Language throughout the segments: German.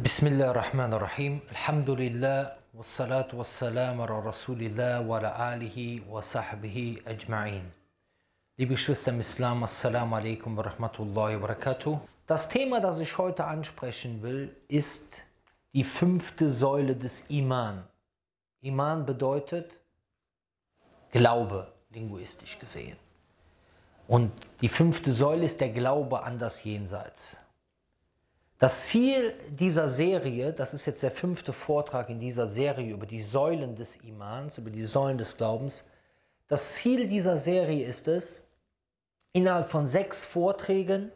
بسم الله الرحمن الرحيم الحمد لله والصلاة والسلام على رسول الله وعلى آله وصحبه أجمعين Liebe Geschwister im Islam, Assalamu alaikum wa rahmatullahi wa barakatuh. Das Thema, das ich heute ansprechen will, ist die fünfte Säule des Iman. Iman bedeutet Glaube, linguistisch gesehen. Und die fünfte Säule ist der Glaube an das Jenseits. Das Ziel dieser Serie, das ist jetzt der fünfte Vortrag in dieser Serie über die Säulen des Imans, über die Säulen des Glaubens. Das Ziel dieser Serie ist es, innerhalb von sechs Vorträgen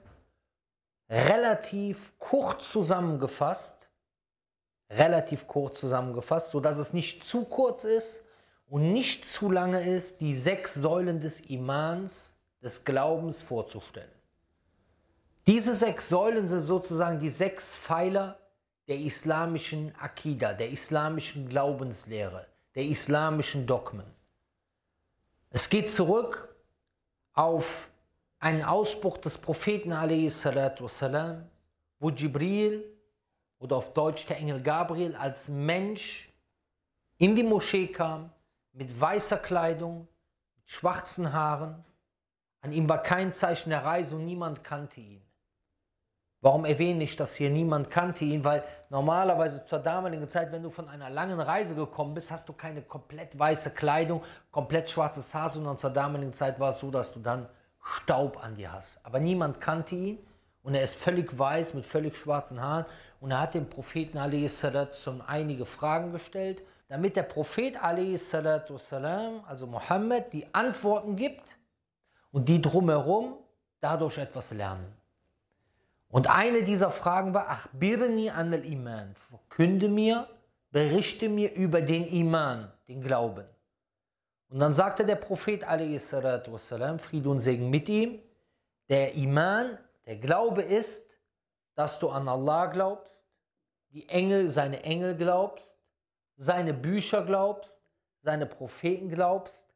relativ kurz zusammengefasst, relativ kurz zusammengefasst, sodass es nicht zu kurz ist und nicht zu lange ist, die sechs Säulen des Imans, des Glaubens vorzustellen. Diese sechs Säulen sind sozusagen die sechs Pfeiler der islamischen Akida, der islamischen Glaubenslehre, der islamischen Dogmen. Es geht zurück auf einen Ausspruch des Propheten wassalam, wo Jibril oder auf Deutsch der Engel Gabriel als Mensch in die Moschee kam mit weißer Kleidung, mit schwarzen Haaren. An ihm war kein Zeichen der Reise und niemand kannte ihn. Warum erwähne ich das hier? Niemand kannte ihn, weil normalerweise zur damaligen Zeit, wenn du von einer langen Reise gekommen bist, hast du keine komplett weiße Kleidung, komplett schwarzes Haar, sondern zur damaligen Zeit war es so, dass du dann Staub an dir hast. Aber niemand kannte ihn und er ist völlig weiß mit völlig schwarzen Haaren und er hat dem Propheten schon einige Fragen gestellt, damit der Prophet also Mohammed, die Antworten gibt und die drumherum dadurch etwas lernen. Und eine dieser Fragen war, ach birni an al iman, verkünde mir, berichte mir über den Iman, den Glauben. Und dann sagte der Prophet wassalam, Friede und Segen mit ihm, der Iman, der Glaube ist, dass du an Allah glaubst, die Engel, seine Engel glaubst, seine Bücher glaubst, seine Propheten glaubst,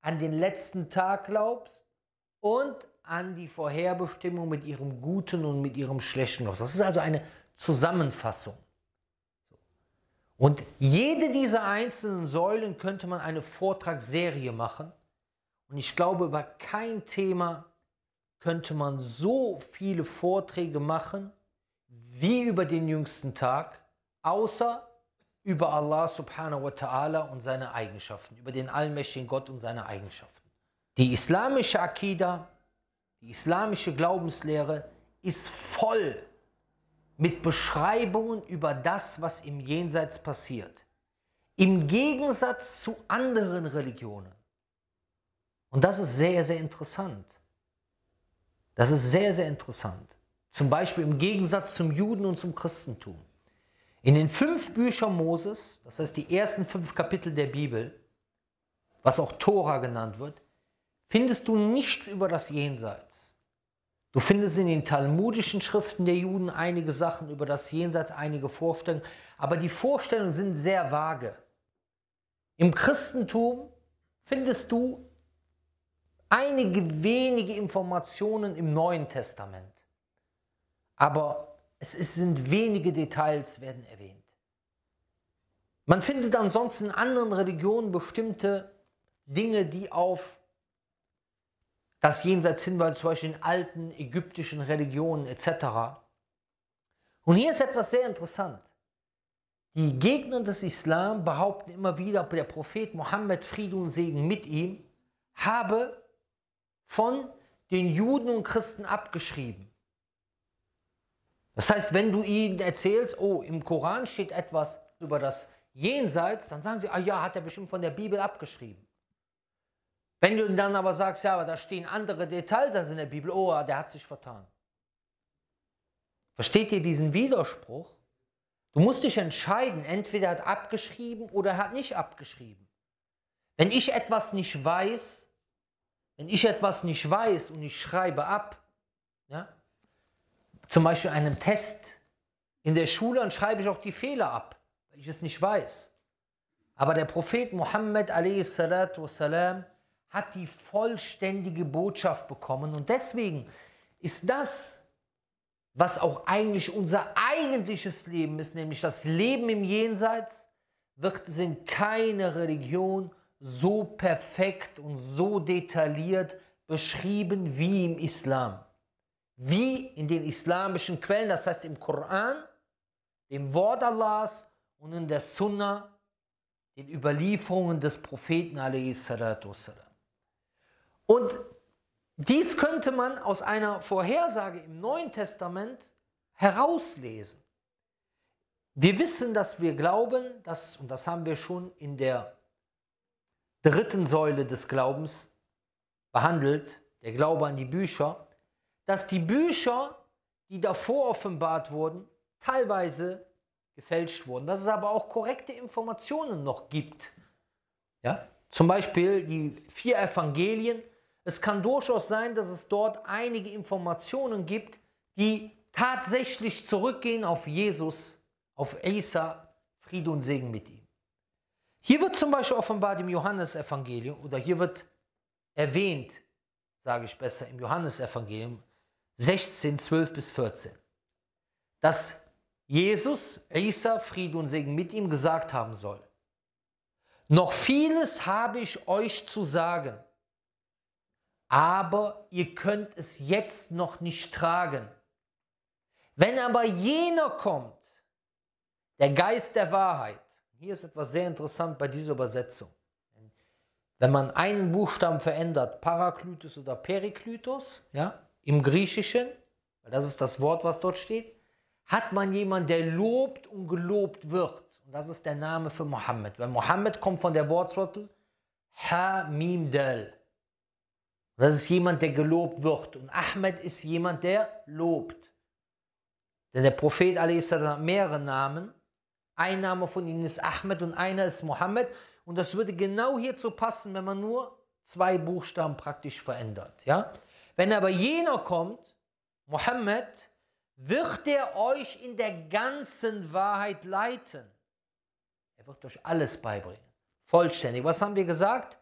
an den letzten Tag glaubst und an die Vorherbestimmung mit ihrem Guten und mit ihrem Schlechten los. Das ist also eine Zusammenfassung. Und jede dieser einzelnen Säulen könnte man eine Vortragsserie machen. Und ich glaube, über kein Thema könnte man so viele Vorträge machen wie über den jüngsten Tag, außer über Allah subhanahu wa ta'ala und seine Eigenschaften, über den allmächtigen Gott und seine Eigenschaften. Die islamische Akida die islamische Glaubenslehre ist voll mit Beschreibungen über das, was im Jenseits passiert. Im Gegensatz zu anderen Religionen. Und das ist sehr, sehr interessant. Das ist sehr, sehr interessant. Zum Beispiel im Gegensatz zum Juden und zum Christentum. In den fünf Büchern Moses, das heißt die ersten fünf Kapitel der Bibel, was auch Tora genannt wird, findest du nichts über das Jenseits. Du findest in den talmudischen Schriften der Juden einige Sachen über das Jenseits, einige Vorstellungen, aber die Vorstellungen sind sehr vage. Im Christentum findest du einige wenige Informationen im Neuen Testament, aber es sind wenige Details werden erwähnt. Man findet ansonsten in anderen Religionen bestimmte Dinge, die auf das Jenseits hinweist, zum Beispiel in alten ägyptischen Religionen etc. Und hier ist etwas sehr interessant. Die Gegner des Islam behaupten immer wieder, der Prophet Mohammed, Friede und Segen mit ihm, habe von den Juden und Christen abgeschrieben. Das heißt, wenn du ihnen erzählst, oh, im Koran steht etwas über das Jenseits, dann sagen sie, ah ja, hat er bestimmt von der Bibel abgeschrieben. Wenn du dann aber sagst, ja, aber da stehen andere Details als in der Bibel, oh, der hat sich vertan. Versteht ihr diesen Widerspruch? Du musst dich entscheiden, entweder er hat abgeschrieben oder er hat nicht abgeschrieben. Wenn ich etwas nicht weiß, wenn ich etwas nicht weiß und ich schreibe ab, ja, zum Beispiel einen Test in der Schule, dann schreibe ich auch die Fehler ab, weil ich es nicht weiß. Aber der Prophet Muhammad a.s hat die vollständige Botschaft bekommen. Und deswegen ist das, was auch eigentlich unser eigentliches Leben ist, nämlich das Leben im Jenseits, wird es in keiner Religion so perfekt und so detailliert beschrieben wie im Islam. Wie in den islamischen Quellen, das heißt im Koran, dem Wort Allahs und in der Sunna, den Überlieferungen des Propheten Und dies könnte man aus einer Vorhersage im Neuen Testament herauslesen. Wir wissen, dass wir glauben, dass, und das haben wir schon in der dritten Säule des Glaubens behandelt, der Glaube an die Bücher, dass die Bücher, die davor offenbart wurden, teilweise gefälscht wurden, dass es aber auch korrekte Informationen noch gibt. Ja? Zum Beispiel die vier Evangelien. Es kann durchaus sein, dass es dort einige Informationen gibt, die tatsächlich zurückgehen auf Jesus, auf Isa, Friede und Segen mit ihm. Hier wird zum Beispiel offenbart im Johannesevangelium oder hier wird erwähnt, sage ich besser, im Johannesevangelium 16, 12 bis 14, dass Jesus, Isa, Friede und Segen mit ihm gesagt haben soll. Noch vieles habe ich euch zu sagen, aber ihr könnt es jetzt noch nicht tragen. Wenn aber jener kommt, der Geist der Wahrheit, hier ist etwas sehr interessant bei dieser Übersetzung. Wenn man einen Buchstaben verändert, Paraklytos oder Periklytos, ja, im Griechischen, weil das ist das Wort, was dort steht, hat man jemanden, der lobt und gelobt wird. Und das ist der Name für Mohammed. Weil Mohammed kommt von der Wortwurzel Ha-Mim Dal. Das ist jemand, der gelobt wird. Und Ahmed ist jemand, der lobt. Denn der Prophet hat mehrere Namen. Ein Name von ihnen ist Ahmed und einer ist Mohammed. Und das würde genau hierzu passen, wenn man nur zwei Buchstaben praktisch verändert. Ja? Wenn aber jener kommt, Mohammed, wird er euch in der ganzen Wahrheit leiten. Er wird euch alles beibringen. Vollständig. Was haben wir gesagt?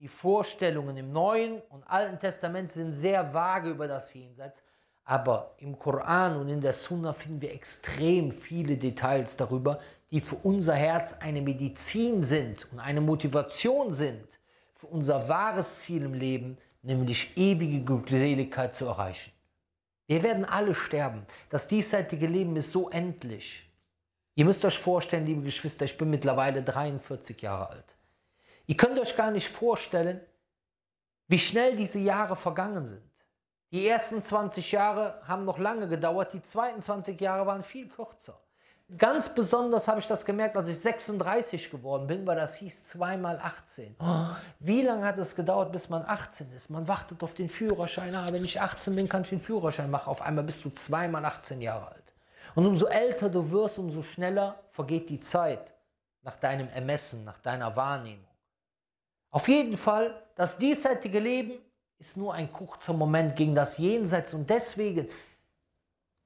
Die Vorstellungen im Neuen und Alten Testament sind sehr vage über das Jenseits. Aber im Koran und in der Sunna finden wir extrem viele Details darüber, die für unser Herz eine Medizin sind und eine Motivation sind, für unser wahres Ziel im Leben, nämlich ewige Glückseligkeit zu erreichen. Wir werden alle sterben. Das diesseitige Leben ist so endlich. Ihr müsst euch vorstellen, liebe Geschwister, ich bin mittlerweile 43 Jahre alt. Ihr könnt euch gar nicht vorstellen, wie schnell diese Jahre vergangen sind. Die ersten 20 Jahre haben noch lange gedauert, die zweiten 20 Jahre waren viel kürzer. Ganz besonders habe ich das gemerkt, als ich 36 geworden bin, weil das hieß 2 mal 18. Oh, wie lange hat es gedauert, bis man 18 ist? Man wartet auf den Führerschein. Ah, wenn ich 18 bin, kann ich den Führerschein machen. Auf einmal bist du 2 mal 18 Jahre alt. Und umso älter du wirst, umso schneller vergeht die Zeit nach deinem Ermessen, nach deiner Wahrnehmung. Auf jeden Fall, das diesseitige Leben ist nur ein kurzer Moment gegen das Jenseits und deswegen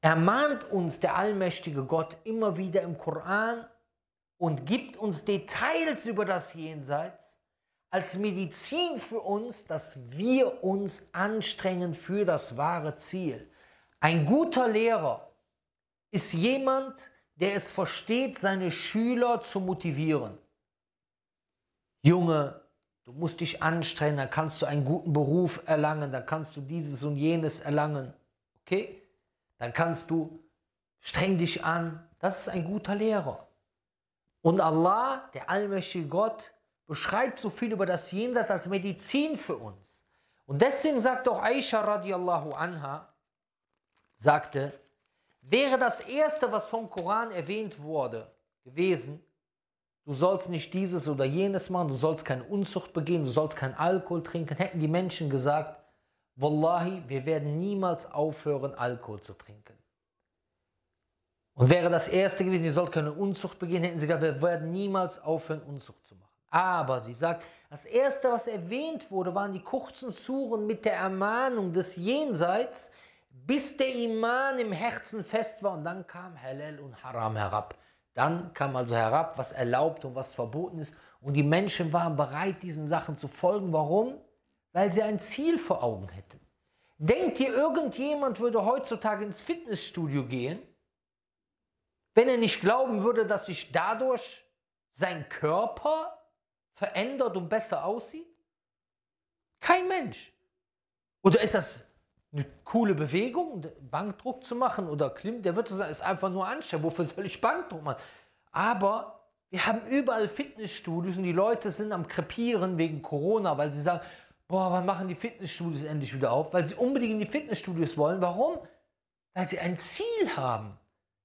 ermahnt uns der allmächtige Gott immer wieder im Koran und gibt uns Details über das Jenseits als Medizin für uns, dass wir uns anstrengen für das wahre Ziel. Ein guter Lehrer ist jemand, der es versteht, seine Schüler zu motivieren. Junge, Du musst dich anstrengen, dann kannst du einen guten Beruf erlangen, dann kannst du dieses und jenes erlangen. Okay? Dann kannst du, streng dich an. Das ist ein guter Lehrer. Und Allah, der allmächtige Gott, beschreibt so viel über das Jenseits als Medizin für uns. Und deswegen sagt auch Aisha radiallahu anha, sagte, wäre das erste, was vom Koran erwähnt wurde, gewesen, du sollst nicht dieses oder jenes machen, du sollst keine Unzucht begehen, du sollst keinen Alkohol trinken, hätten die Menschen gesagt, Wallahi, wir werden niemals aufhören, Alkohol zu trinken. Und wäre das erste gewesen, ihr sollt keine Unzucht begehen, hätten sie gesagt, wir werden niemals aufhören, Unzucht zu machen. Aber sie sagt, das erste, was erwähnt wurde, waren die kurzen Suren mit der Ermahnung des Jenseits, bis der Iman im Herzen fest war. Und dann kam Halal und Haram herab. Dann kam also herab, was erlaubt und was verboten ist. Und die Menschen waren bereit, diesen Sachen zu folgen. Warum? Weil sie ein Ziel vor Augen hätten. Denkt ihr, irgendjemand würde heutzutage ins Fitnessstudio gehen, wenn er nicht glauben würde, dass sich dadurch sein Körper verändert und besser aussieht? Kein Mensch. Oder ist das eine coole Bewegung, Bankdruck zu machen oder Klim? Der wird sagen, ist einfach nur anstrengend. Wofür soll ich Bankdruck machen? Aber wir haben überall Fitnessstudios und die Leute sind am Krepieren wegen Corona, weil sie sagen, boah, wann machen die Fitnessstudios endlich wieder auf? Weil sie unbedingt in die Fitnessstudios wollen. Warum? Weil sie ein Ziel haben.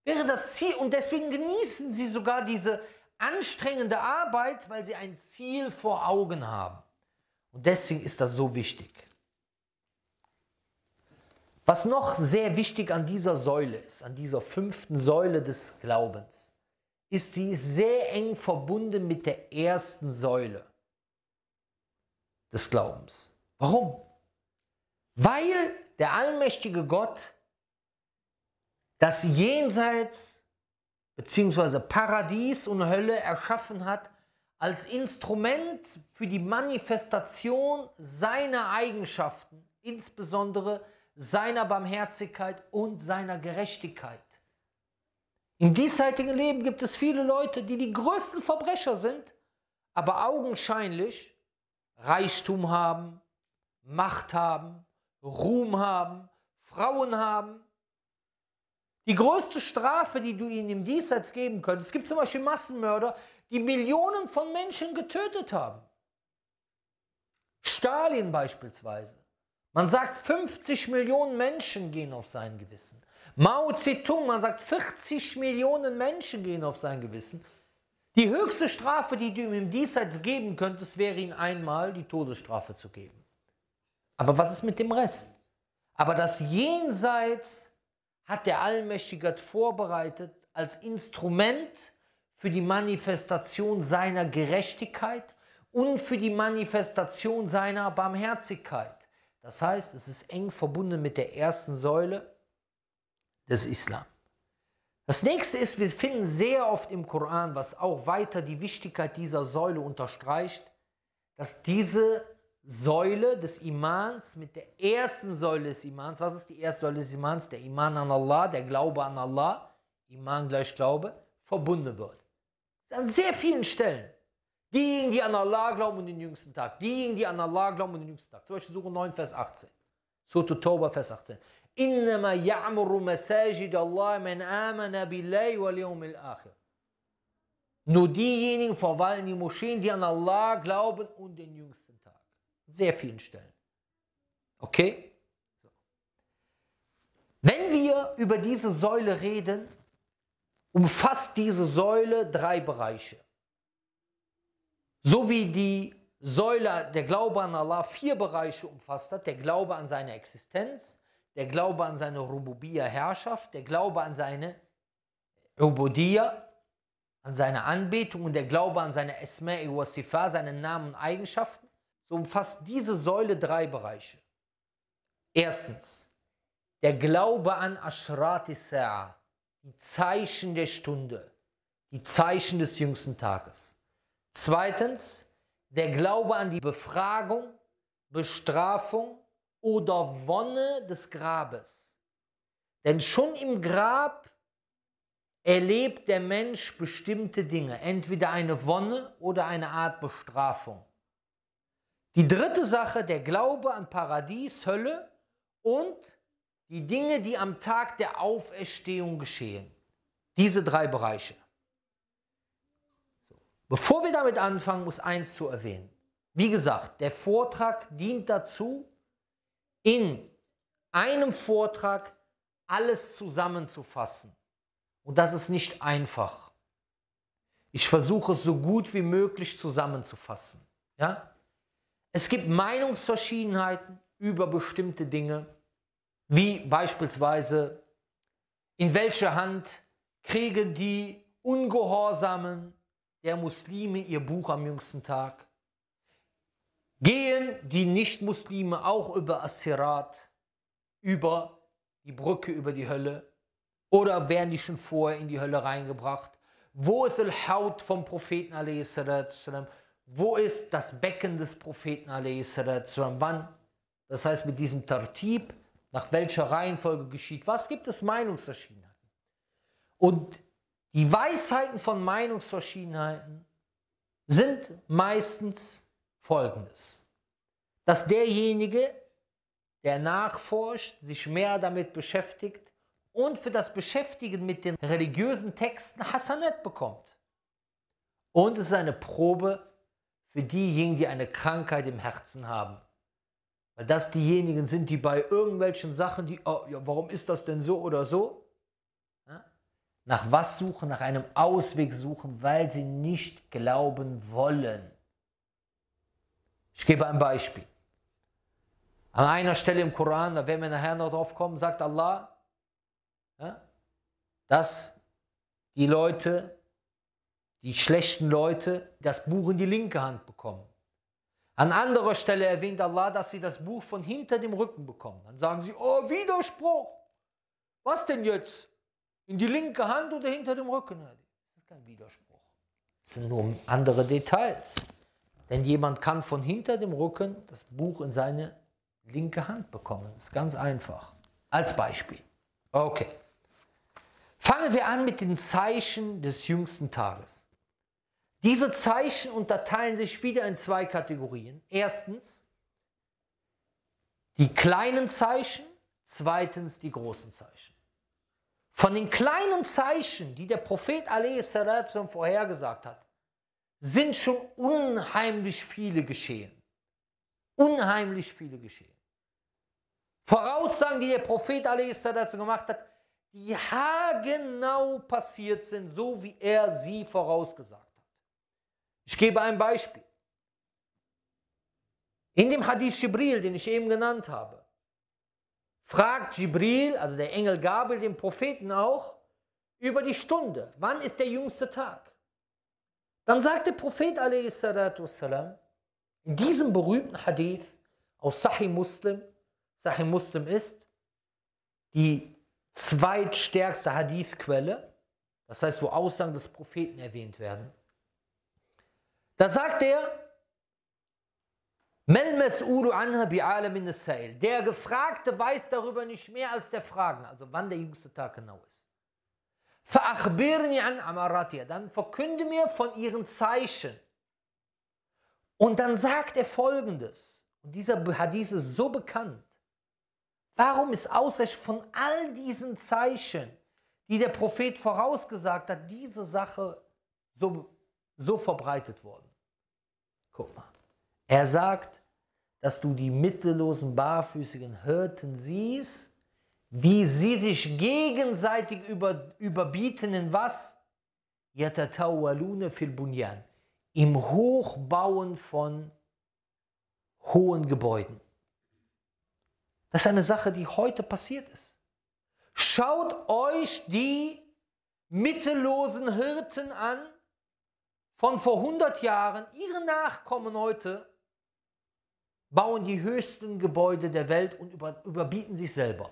Wäre das Ziel und deswegen genießen sie sogar diese anstrengende Arbeit, weil sie ein Ziel vor Augen haben. Und deswegen ist das so wichtig. Was noch sehr wichtig an dieser Säule ist, an dieser fünften Säule des Glaubens, ist sie sehr eng verbunden mit der ersten Säule des Glaubens. Warum? Weil der allmächtige Gott das Jenseits bzw. Paradies und Hölle erschaffen hat als Instrument für die Manifestation seiner Eigenschaften, insbesondere seiner Barmherzigkeit und seiner Gerechtigkeit. Im diesseitigen Leben gibt es viele Leute, die die größten Verbrecher sind, aber augenscheinlich Reichtum haben, Macht haben, Ruhm haben, Frauen haben. Die größte Strafe, die du ihnen im Diesseits geben könntest, es gibt zum Beispiel Massenmörder, die Millionen von Menschen getötet haben. Stalin beispielsweise. Man sagt, 50 Millionen Menschen gehen auf sein Gewissen. Mao Zedong, man sagt, 40 Millionen Menschen gehen auf sein Gewissen. Die höchste Strafe, die du ihm im Diesseits geben könntest, wäre ihm einmal die Todesstrafe zu geben. Aber was ist mit dem Rest? Aber das Jenseits hat der Allmächtige vorbereitet als Instrument für die Manifestation seiner Gerechtigkeit und für die Manifestation seiner Barmherzigkeit. Das heißt, es ist eng verbunden mit der ersten Säule des Islam. Das nächste ist, wir finden sehr oft im Koran, was auch weiter die Wichtigkeit dieser Säule unterstreicht, dass diese Säule des Imans mit der ersten Säule des Imans, was ist die erste Säule des Imans? Der Iman an Allah, der Glaube an Allah, Iman gleich Glaube, verbunden wird. An sehr vielen Stellen. Diejenigen, die an Allah glauben und den jüngsten Tag. Diejenigen, die an Allah glauben und den jüngsten Tag. Zum Beispiel Suche 9, Vers 18. Surah Tauba, Vers 18. إنما يعمر مساجد الله من آمن بالله واليوم الآخر. Nur diejenigen verwalten die Moscheen, die an Allah glauben und den jüngsten Tag. Sehr vielen Stellen. Okay? Wenn wir über diese Säule reden, umfasst diese Säule drei Bereiche. So wie die Säule der Glaube an Allah vier Bereiche umfasst hat, der Glaube an seine Existenz, der Glaube an seine Rububiyya Herrschaft, der Glaube an seine Ubudiyya, an seine Anbetung und der Glaube an seine Esma'i wa Sifa, seine Namen und Eigenschaften, so umfasst diese Säule drei Bereiche. Erstens, der Glaube an Ashrati Sa'a, die Zeichen der Stunde, die Zeichen des jüngsten Tages. Zweitens, der Glaube an die Befragung, Bestrafung oder Wonne des Grabes. Denn schon im Grab erlebt der Mensch bestimmte Dinge, entweder eine Wonne oder eine Art Bestrafung. Die dritte Sache, der Glaube an Paradies, Hölle und die Dinge, die am Tag der Auferstehung geschehen. Diese drei Bereiche. Bevor wir damit anfangen, muss eins zu erwähnen. Wie gesagt, der Vortrag dient dazu, in einem Vortrag alles zusammenzufassen. Und das ist nicht einfach. Ich versuche es so gut wie möglich zusammenzufassen. Ja? Es gibt Meinungsverschiedenheiten über bestimmte Dinge, wie beispielsweise, in welche Hand kriegen die Ungehorsamen der Muslime ihr Buch am jüngsten Tag? Gehen die Nichtmuslime auch über Assirat, über die Brücke über die Hölle? Oder werden die schon vorher in die Hölle reingebracht? Wo ist Al-Haut vom Propheten Wo ist das Becken des Propheten Wann? Das heißt, mit diesem Tartib nach welcher Reihenfolge geschieht. Was gibt es Meinungsverschiedenheiten? Und die Weisheiten von Meinungsverschiedenheiten sind meistens folgendes. Dass derjenige, der nachforscht, sich mehr damit beschäftigt und für das Beschäftigen mit den religiösen Texten Hasanet bekommt. Und es ist eine Probe für diejenigen, die eine Krankheit im Herzen haben. Weil das diejenigen sind, die bei irgendwelchen Sachen, die, oh, ja, warum ist das denn so oder so? Nach was suchen? Nach einem Ausweg suchen, weil sie nicht glauben wollen. Ich gebe ein Beispiel. An einer Stelle im Koran, da werden wir nachher noch drauf kommen, sagt Allah, ja, dass die Leute, die schlechten Leute, das Buch in die linke Hand bekommen. An anderer Stelle erwähnt Allah, dass sie das Buch von hinter dem Rücken bekommen. Dann sagen sie, oh, Widerspruch. Was denn jetzt? In die linke Hand oder hinter dem Rücken? Das ist kein Widerspruch. Das sind nur andere Details. Denn jemand kann von hinter dem Rücken das Buch in seine linke Hand bekommen. Das ist ganz einfach. Als Beispiel. Okay. Fangen wir an mit den Zeichen des jüngsten Tages. Diese Zeichen unterteilen sich wieder in zwei Kategorien. Erstens die kleinen Zeichen, zweitens die großen Zeichen. Von den kleinen Zeichen, die der Prophet a.s. vorhergesagt hat, sind schon unheimlich viele geschehen. Unheimlich viele geschehen. Voraussagen, die der Prophet a.s. gemacht hat, die haargenau passiert sind, so wie er sie vorausgesagt hat. Ich gebe ein Beispiel. In dem Hadith Jibril, den ich eben genannt habe, fragt Jibril, also der Engel Gabel, den Propheten auch, über die Stunde. Wann ist der jüngste Tag? Dann sagt der Prophet والسلام, in diesem berühmten Hadith aus Sahih Muslim, Sahih Muslim ist die zweitstärkste Hadithquelle, das heißt, wo Aussagen des Propheten erwähnt werden. Da sagt er, der Gefragte weiß darüber nicht mehr als der Fragen, also wann der jüngste Tag genau ist. Dann verkünde mir von ihren Zeichen. Und dann sagt er folgendes, und dieser Hadith ist so bekannt. Warum ist ausreichend von all diesen Zeichen, die der Prophet vorausgesagt hat, diese Sache so, so verbreitet worden? Guck mal. Er sagt, dass du die mittellosen, barfüßigen Hirten siehst, wie sie sich gegenseitig über, überbieten in was? Fil bunyan. Im Hochbauen von hohen Gebäuden. Das ist eine Sache, die heute passiert ist. Schaut euch die mittellosen Hirten an von vor 100 Jahren. Ihre Nachkommen heute bauen die höchsten Gebäude der Welt und über, überbieten sich selber.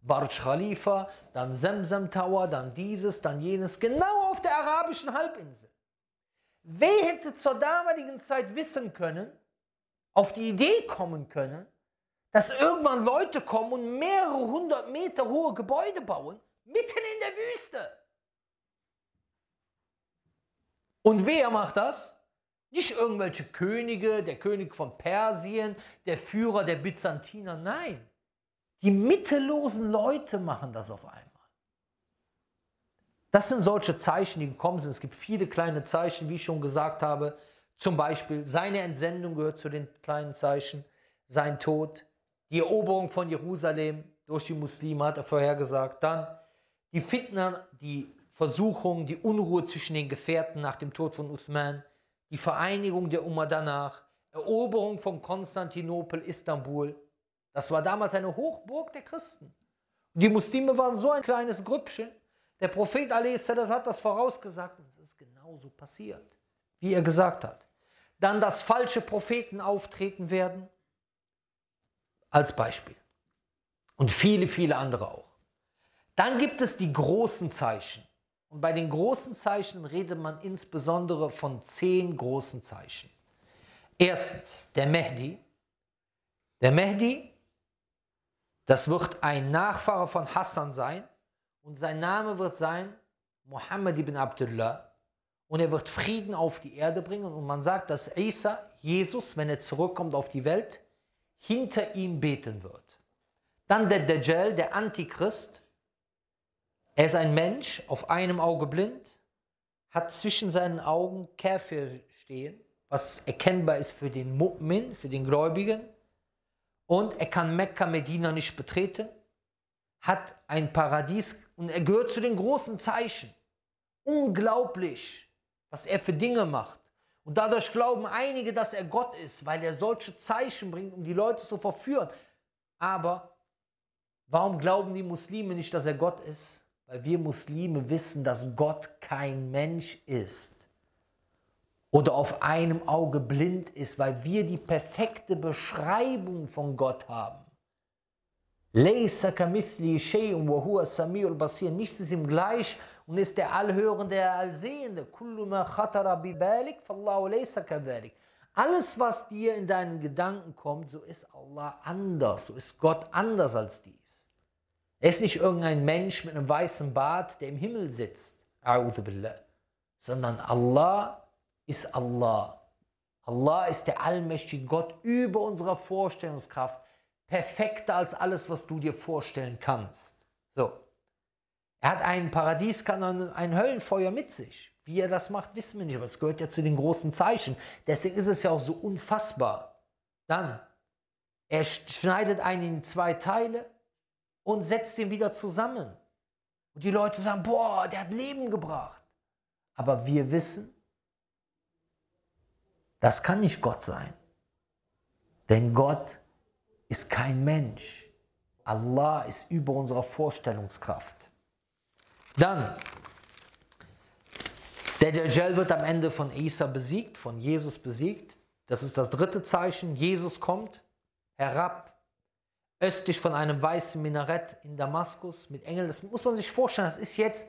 Burj Khalifa, dann Zemzem Tower, dann dieses, dann jenes, genau auf der arabischen Halbinsel. Wer hätte zur damaligen Zeit wissen können, auf die Idee kommen können, dass irgendwann Leute kommen und mehrere hundert Meter hohe Gebäude bauen, mitten in der Wüste. Und wer macht das? Nicht irgendwelche Könige, der König von Persien, der Führer der Byzantiner, nein. Die mittellosen Leute machen das auf einmal. Das sind solche Zeichen, die gekommen sind. Es gibt viele kleine Zeichen, wie ich schon gesagt habe. Zum Beispiel seine Entsendung gehört zu den kleinen Zeichen, sein Tod, die Eroberung von Jerusalem durch die Muslime hat er vorhergesagt. Dann die Fitna, die Versuchung, die Unruhe zwischen den Gefährten nach dem Tod von Uthman, die Vereinigung der Umma danach, Eroberung von Konstantinopel, Istanbul. Das war damals eine Hochburg der Christen. Die Muslime waren so ein kleines Grüppchen. Der Prophet a.s. hat das vorausgesagt und es ist genauso passiert, wie er gesagt hat. Dann, dass falsche Propheten auftreten werden, als Beispiel. Und viele, viele andere auch. Dann gibt es die großen Zeichen. Und bei den großen Zeichen redet man insbesondere von zehn großen Zeichen. Erstens der Mehdi. Der Mehdi, Das wird ein Nachfahre von Hassan sein und sein Name wird sein Muhammad ibn Abdullah und er wird Frieden auf die Erde bringen und man sagt, dass Isa, Jesus, wenn er zurückkommt auf die Welt, hinter ihm beten wird. Dann der Dajjal, der Antichrist, er ist ein Mensch, auf einem Auge blind, hat zwischen seinen Augen Käfer stehen, was erkennbar ist für den Mu'min, für den Gläubigen. Und er kann Mekka, Medina nicht betreten, hat ein Paradies und er gehört zu den großen Zeichen. Unglaublich, was er für Dinge macht. Und dadurch glauben einige, dass er Gott ist, weil er solche Zeichen bringt, um die Leute zu verführen. Aber warum glauben die Muslime nicht, dass er Gott ist? Weil wir Muslime wissen, dass Gott kein Mensch ist oder auf einem Auge blind ist, weil wir die perfekte Beschreibung von Gott haben. Nichts ist ihm gleich und ist der Allhörende, der Allsehende. Alles, was dir in deinen Gedanken kommt, so ist Allah anders, so ist Gott anders als dies. Er ist nicht irgendein Mensch mit einem weißen Bart, der im Himmel sitzt, sondern Allah ist Allah. Allah ist der allmächtige Gott über unserer Vorstellungskraft, perfekter als alles, was du dir vorstellen kannst. So. Er hat ein Paradies, kann ein Höllenfeuer mit sich. Wie er das macht, wissen wir nicht, aber es gehört ja zu den großen Zeichen. Deswegen ist es ja auch so unfassbar. Dann, er schneidet einen in zwei Teile und setzt ihn wieder zusammen. Und die Leute sagen, boah, der hat Leben gebracht. Aber wir wissen, das kann nicht Gott sein. Denn Gott ist kein Mensch. Allah ist über unserer Vorstellungskraft. Dann, der Dajjal wird am Ende von Isa besiegt, von Jesus besiegt. Das ist das dritte Zeichen. Jesus kommt herab, östlich von einem weißen Minarett in Damaskus mit Engeln. Das muss man sich vorstellen, das ist jetzt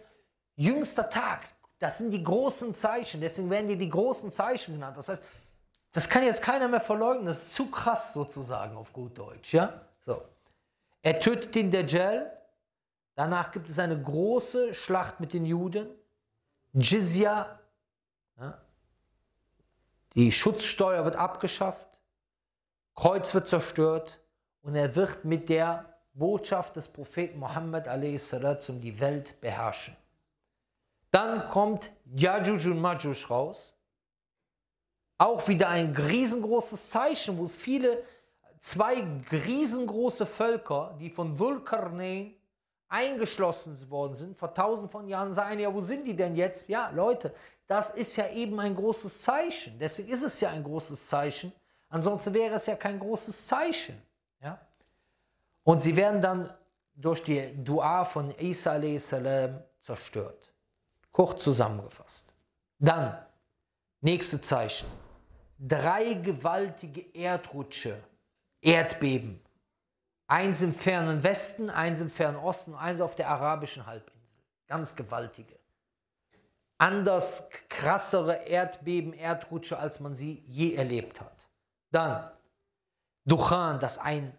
jüngster Tag. Das sind die großen Zeichen, deswegen werden die die großen Zeichen genannt. Das heißt, das kann jetzt keiner mehr verleugnen, das ist zu krass sozusagen auf gut Deutsch. Ja? So. Er tötet den Dajjal, danach gibt es eine große Schlacht mit den Juden, Jizya, ja? die Schutzsteuer wird abgeschafft, Kreuz wird zerstört und er wird mit der Botschaft des Propheten Mohammed a.s. die Welt beherrschen. Dann kommt Yajuj und Majuj raus. Auch wieder ein riesengroßes Zeichen, wo es viele, zwei riesengroße Völker, die von Dhul-Qarnayn eingeschlossen worden sind, vor tausend von Jahren, sagen, ja, wo sind die denn jetzt? Ja, Leute, das ist ja eben ein großes Zeichen. Deswegen ist es ja ein großes Zeichen. Ansonsten wäre es ja kein großes Zeichen. Und sie werden dann durch die Dua von Isa a.s. zerstört. Kurz zusammengefasst. Dann, nächste Zeichen. Drei gewaltige Erdrutsche, Erdbeben. Eins im fernen Westen, eins im fernen Osten und eins auf der arabischen Halbinsel. Ganz gewaltige. Anders krassere Erdbeben, Erdrutsche, als man sie je erlebt hat. Dann Duchan, dass ein,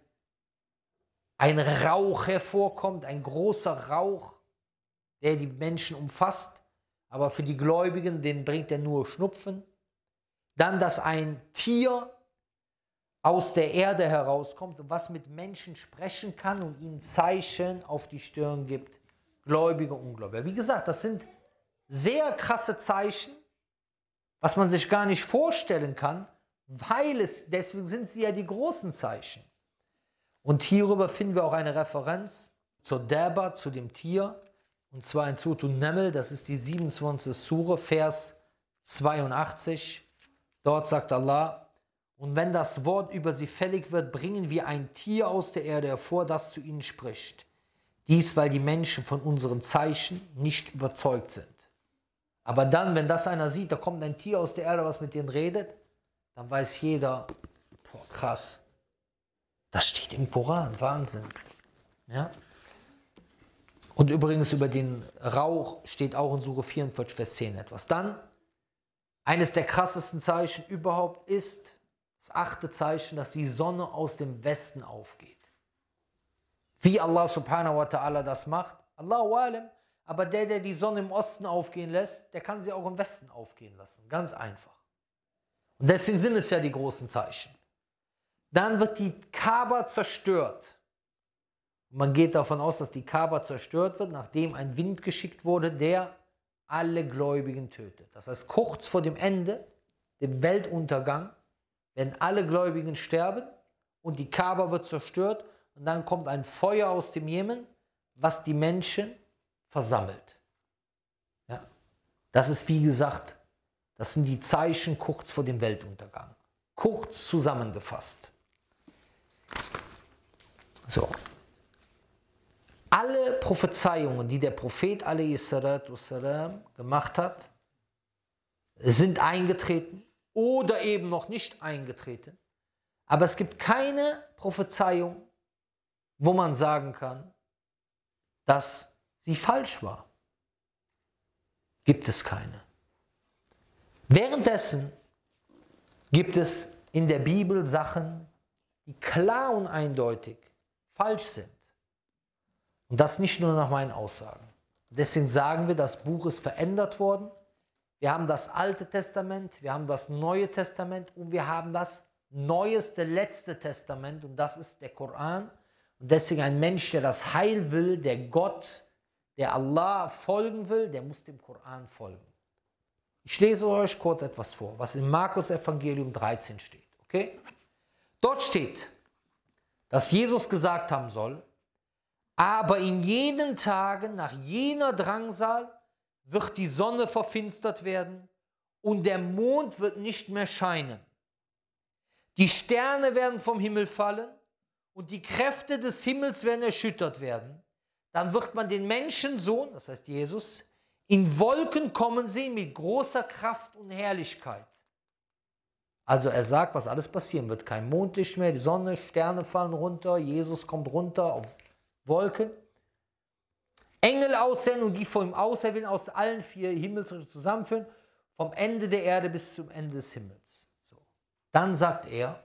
ein Rauch hervorkommt, ein großer Rauch, der die Menschen umfasst aber für die Gläubigen, den bringt er nur Schnupfen. Dann, dass ein Tier aus der Erde herauskommt und was mit Menschen sprechen kann und ihnen Zeichen auf die Stirn gibt. Gläubige, Ungläubige. Wie gesagt, das sind sehr krasse Zeichen, was man sich gar nicht vorstellen kann, weil es, deswegen sind sie ja die großen Zeichen. Und hierüber finden wir auch eine Referenz zur Deba, zu dem Tier, und zwar in Surah Naml, das ist die 27. Sure, Vers 82. Dort sagt Allah, und wenn das Wort über sie fällig wird, bringen wir ein Tier aus der Erde hervor, das zu ihnen spricht. Dies, weil die Menschen von unseren Zeichen nicht überzeugt sind. Aber dann, wenn das einer sieht, da kommt ein Tier aus der Erde, was mit denen redet, dann weiß jeder, boah, krass, das steht im Koran, Wahnsinn. Ja? Und übrigens über den Rauch steht auch in Sure 44, Vers 10 etwas. Dann, eines der krassesten Zeichen überhaupt ist das achte Zeichen, dass die Sonne aus dem Westen aufgeht. Wie Allah subhanahu wa ta'ala das macht, Allahu alam. Aber der, der die Sonne im Osten aufgehen lässt, der kann sie auch im Westen aufgehen lassen. Ganz einfach. Und deswegen sind es ja die großen Zeichen. Dann wird die Kaaba zerstört. Man geht davon aus, dass die Kaaba zerstört wird, nachdem ein Wind geschickt wurde, der alle Gläubigen tötet. Das heißt, kurz vor dem Ende, dem Weltuntergang, werden alle Gläubigen sterben und die Kaaba wird zerstört und dann kommt ein Feuer aus dem Jemen, was die Menschen versammelt. Ja. Das ist wie gesagt, das sind die Zeichen kurz vor dem Weltuntergang. Kurz zusammengefasst. So, alle Prophezeiungen, die der Prophet والسلام, gemacht hat, sind eingetreten oder eben noch nicht eingetreten. Aber es gibt keine Prophezeiung, wo man sagen kann, dass sie falsch war. Gibt es keine. Währenddessen gibt es in der Bibel Sachen, die klar und eindeutig falsch sind. Und das nicht nur nach meinen Aussagen. Deswegen sagen wir, das Buch ist verändert worden. Wir haben das Alte Testament, wir haben das Neue Testament und wir haben das neueste, letzte Testament und das ist der Koran. Und deswegen ein Mensch, der das Heil will, der Gott, der Allah folgen will, der muss dem Koran folgen. Ich lese euch kurz etwas vor, was im Markus Evangelium 13 steht. Okay? Dort steht, dass Jesus gesagt haben soll, aber in jenen Tagen, nach jener Drangsal, wird die Sonne verfinstert werden und der Mond wird nicht mehr scheinen. Die Sterne werden vom Himmel fallen und die Kräfte des Himmels werden erschüttert werden. Dann wird man den Menschensohn, das heißt Jesus, in Wolken kommen sehen mit großer Kraft und Herrlichkeit. Also er sagt, was alles passieren wird. Kein Mondlicht mehr, die Sonne, Sterne fallen runter, Jesus kommt runter auf Wolken. Engel aussenden und die vor ihm auserwählen aus allen vier Himmelsrichtungen zusammenführen, vom Ende der Erde bis zum Ende des Himmels. So. Dann sagt er,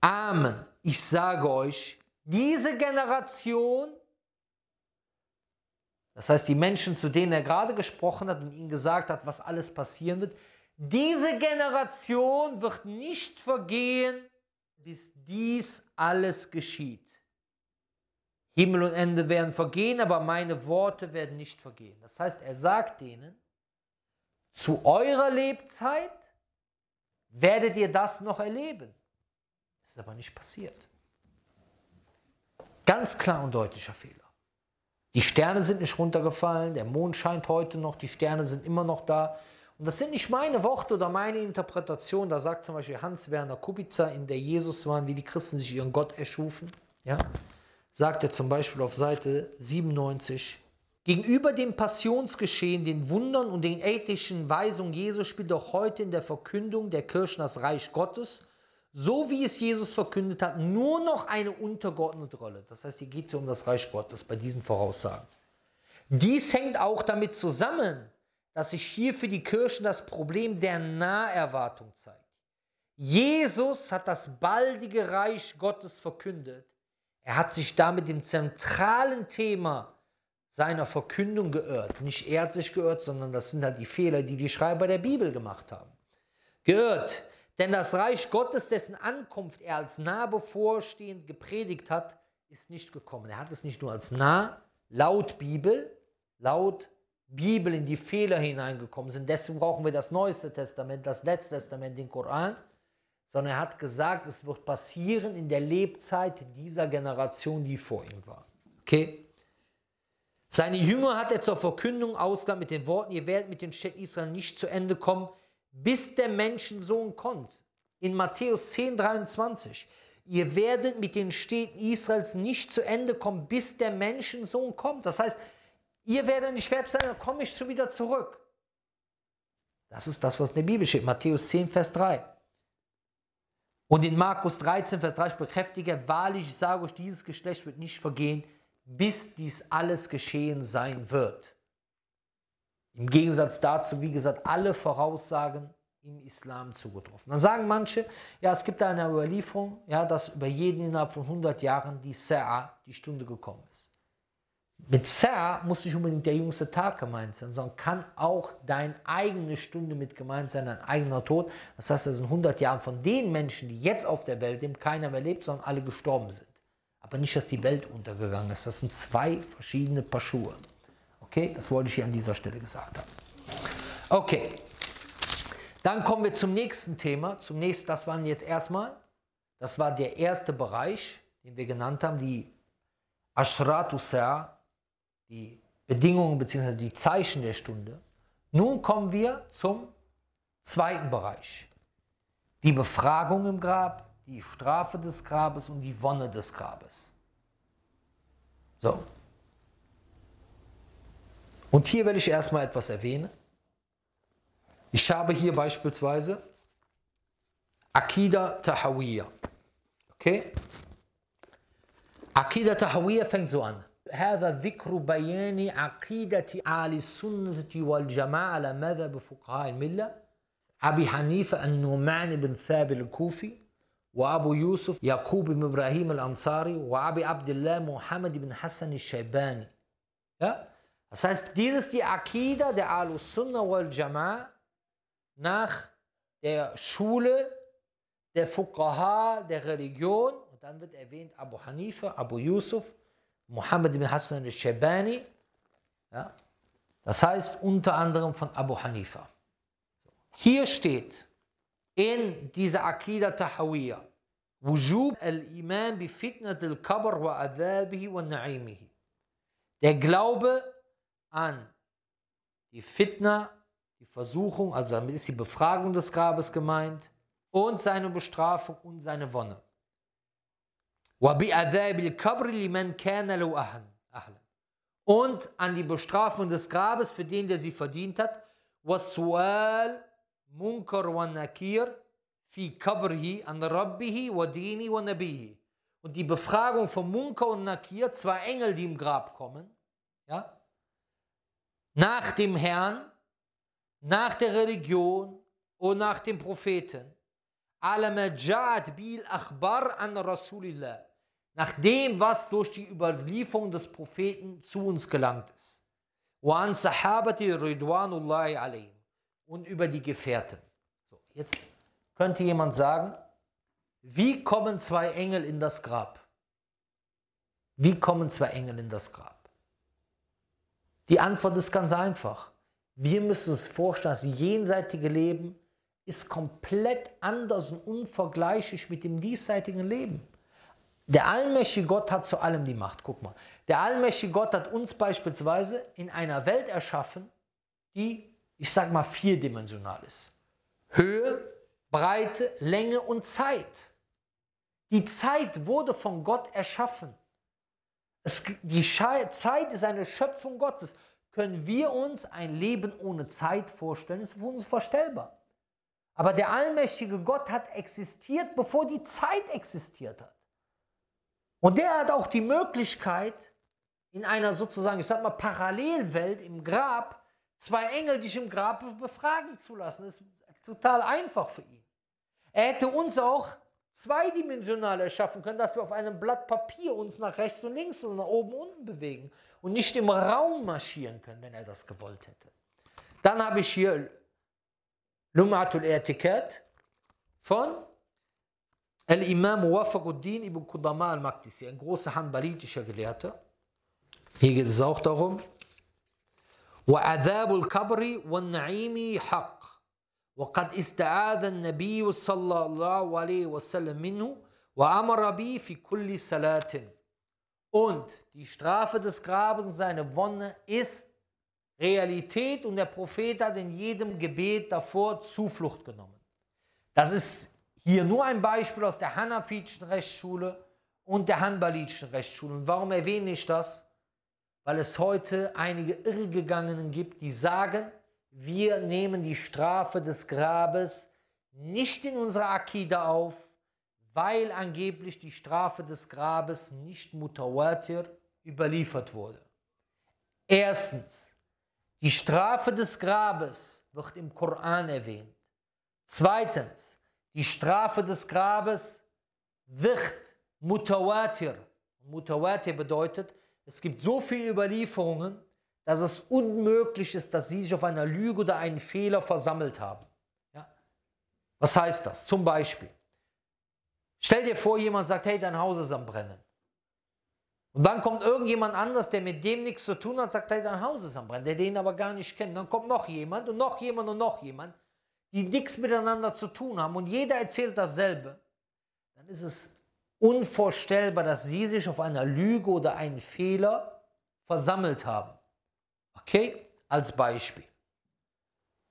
Amen, ich sage euch, diese Generation, das heißt die Menschen, zu denen er gerade gesprochen hat und ihnen gesagt hat, was alles passieren wird, diese Generation wird nicht vergehen, bis dies alles geschieht. Himmel und Ende werden vergehen, aber meine Worte werden nicht vergehen. Das heißt, er sagt denen, zu eurer Lebzeit werdet ihr das noch erleben. Das ist aber nicht passiert. Ganz klar und deutlicher Fehler. Die Sterne sind nicht runtergefallen, der Mond scheint heute noch, die Sterne sind immer noch da. Und das sind nicht meine Worte oder meine Interpretation. Da sagt zum Beispiel Hans-Werner Kubica in der Jesus-Wahn, wie die Christen sich ihren Gott erschufen. Ja? Sagt er zum Beispiel auf Seite 97. Gegenüber dem Passionsgeschehen, den Wundern und den ethischen Weisungen Jesus spielt auch heute in der Verkündung der Kirchen das Reich Gottes, so wie es Jesus verkündet hat, nur noch eine untergeordnete Rolle. Das heißt, hier geht es um das Reich Gottes bei diesen Voraussagen. Dies hängt auch damit zusammen, dass sich hier für die Kirchen das Problem der Naherwartung zeigt. Jesus hat das baldige Reich Gottes verkündet. Er hat sich damit dem zentralen Thema seiner Verkündung geirrt. Nicht er hat sich geirrt, sondern das sind halt die Fehler, die die Schreiber der Bibel gemacht haben. Geirrt, denn das Reich Gottes, dessen Ankunft er als nah bevorstehend gepredigt hat, ist nicht gekommen. Er hat es nicht nur als nah, laut Bibel, laut Bibel in die Fehler hineingekommen sind. Deswegen brauchen wir das Neueste Testament, das Letzte Testament, den Koran. Sondern er hat gesagt, es wird passieren in der Lebzeit dieser Generation, die vor ihm war. Okay? Seine Jünger hat er zur Verkündung ausgegangen mit den Worten, ihr werdet mit den Städten Israel nicht zu Ende kommen, bis der Menschensohn kommt. In Matthäus 10, 23. Ihr werdet mit den Städten Israels nicht zu Ende kommen, bis der Menschensohn kommt. Das heißt, Ihr werdet nicht fertig sein, dann komme ich schon wieder zurück. Das ist das, was in der Bibel steht. Matthäus 10, Vers 3. Und in Markus 13, Vers 3 bekräftige, wahrlich, ich sage euch, dieses Geschlecht wird nicht vergehen, bis dies alles geschehen sein wird. Im Gegensatz dazu, wie gesagt, alle Voraussagen im Islam zugetroffen. Dann sagen manche, ja, es gibt eine Überlieferung, ja, dass über jeden innerhalb von 100 Jahren die Sa'a, die Stunde gekommen ist. Mit Sa'a muss nicht unbedingt der jüngste Tag gemeint sein, sondern kann auch deine eigene Stunde mit gemeint sein, dein eigener Tod. Das heißt, das sind 100 Jahre von den Menschen, die jetzt auf der Welt leben, keiner mehr lebt, sondern alle gestorben sind. Aber nicht, dass die Welt untergegangen ist. Das sind zwei verschiedene Paar Schuhe. Okay, das wollte ich hier an dieser Stelle gesagt haben. Okay, dann kommen wir zum nächsten Thema. Zum nächsten, das waren jetzt erstmal, das war der erste Bereich, den wir genannt haben, die Ashratu Sa', die Bedingungen bzw. die Zeichen der Stunde. Nun kommen wir zum zweiten Bereich. Die Befragung im Grab, die Strafe des Grabes und die Wonne des Grabes. So. Und hier will ich erstmal etwas erwähnen. Ich habe hier beispielsweise Akida Tahawiyya. Okay? Akida Tahawiyya fängt so an. هذا ذكر بيان عقيدة أهل السنة والجماعة على مذهب فقهاء الملة أبي حنيفة النعمان بن ثابت الكوفي وأبو يوسف يعقوب بن إبراهيم الأنصاري وأبي عبد الله محمد بن حسن الشيباني? Das heißt, dies ist die Akida der Al-Sunnah wal Jama'a nach der Schule der Fuqaha, der Religion. Und dann wird erwähnt Abu Hanifa, Abu Yusuf, Muhammad ibn Hassan al-Shabani. Ja? Das heißt unter anderem von Abu Hanifa. Hier steht in dieser Akida Tahawiyya, Wujub al-Iman bi fitnat al-Qabr wa adhabihi wa na'imihi. Der Glaube an die Fitna die Versuchung, also damit ist die Befragung des Grabes gemeint und seine Bestrafung und seine Wonne. Und an die Bestrafung des Grabes für den, der sie verdient hat. nakir fi kabrihi an rabbihi wa dini wa nabihi. Und die Befragung von Munkar und Nakir, zwei Engel, die im Grab kommen, ja, nach dem Herrn nach der Religion und nach dem Propheten. Nach dem, was durch die Überlieferung des Propheten zu uns gelangt ist. Und über die Gefährten. So, jetzt könnte jemand sagen, wie kommen zwei Engel in das Grab? Wie kommen zwei Engel in das Grab? Die Antwort ist ganz einfach. Wir müssen uns vorstellen, das jenseitige Leben ist komplett anders und unvergleichlich mit dem diesseitigen Leben. Der allmächtige Gott hat zu allem die Macht. Guck mal, der allmächtige Gott hat uns beispielsweise in einer Welt erschaffen, die, ich sag mal, vierdimensional ist. Höhe, Breite, Länge und Zeit. Die Zeit wurde von Gott erschaffen. Es, die Zeit ist eine Schöpfung Gottes können wir uns ein Leben ohne Zeit vorstellen. Das ist für uns vorstellbar. Aber der allmächtige Gott hat existiert, bevor die Zeit existiert hat. Und der hat auch die Möglichkeit, in einer sozusagen, ich sag mal, Parallelwelt im Grab, zwei Engel dich im Grab befragen zu lassen. Das ist total einfach für ihn. Er hätte uns auch zweidimensional erschaffen können, dass wir auf einem Blatt Papier uns nach rechts und links und nach oben und unten bewegen und nicht im Raum marschieren können, wenn er das gewollt hätte. Dann habe ich hier Lum'atul Etikat von Al-Imam Wafaquddin ibn Qudama al-Maqdisi, ein großer hanbalitischer Gelehrter. Hier geht es auch darum, وعذاب القبر والنعيم حق وقد استعاذ النبي صلى الله عليه وسلم منه وأمر به في كل صلاة und die Strafe des Grabes und seine Wonne ist Realität und der Prophet hat in jedem Gebet davor Zuflucht genommen. Das ist hier nur ein Beispiel aus der Hanafitischen Rechtsschule und der Hanbalitischen Rechtsschule. Und warum erwähne ich das? Weil es heute einige Irrgegangenen gibt, die sagen, wir nehmen die Strafe des Grabes nicht in unsere Akida auf, weil angeblich die Strafe des Grabes nicht mutawatir überliefert wurde. Erstens, die Strafe des Grabes wird im Koran erwähnt. Zweitens, die Strafe des Grabes wird mutawatir. Mutawatir bedeutet, es gibt so viele Überlieferungen, dass es unmöglich ist, dass sie sich auf einer Lüge oder einen Fehler versammelt haben. Ja? Was heißt das? Zum Beispiel, stell dir vor, jemand sagt, hey, dein Haus ist am Brennen. Und dann kommt irgendjemand anders, der mit dem nichts zu tun hat, sagt, hey, dein Haus ist am Brennen, der den aber gar nicht kennt. Dann kommt noch jemand und noch jemand und noch jemand, die nichts miteinander zu tun haben und jeder erzählt dasselbe. Dann ist es unvorstellbar, dass sie sich auf einer Lüge oder einen Fehler versammelt haben. Okay? Als Beispiel.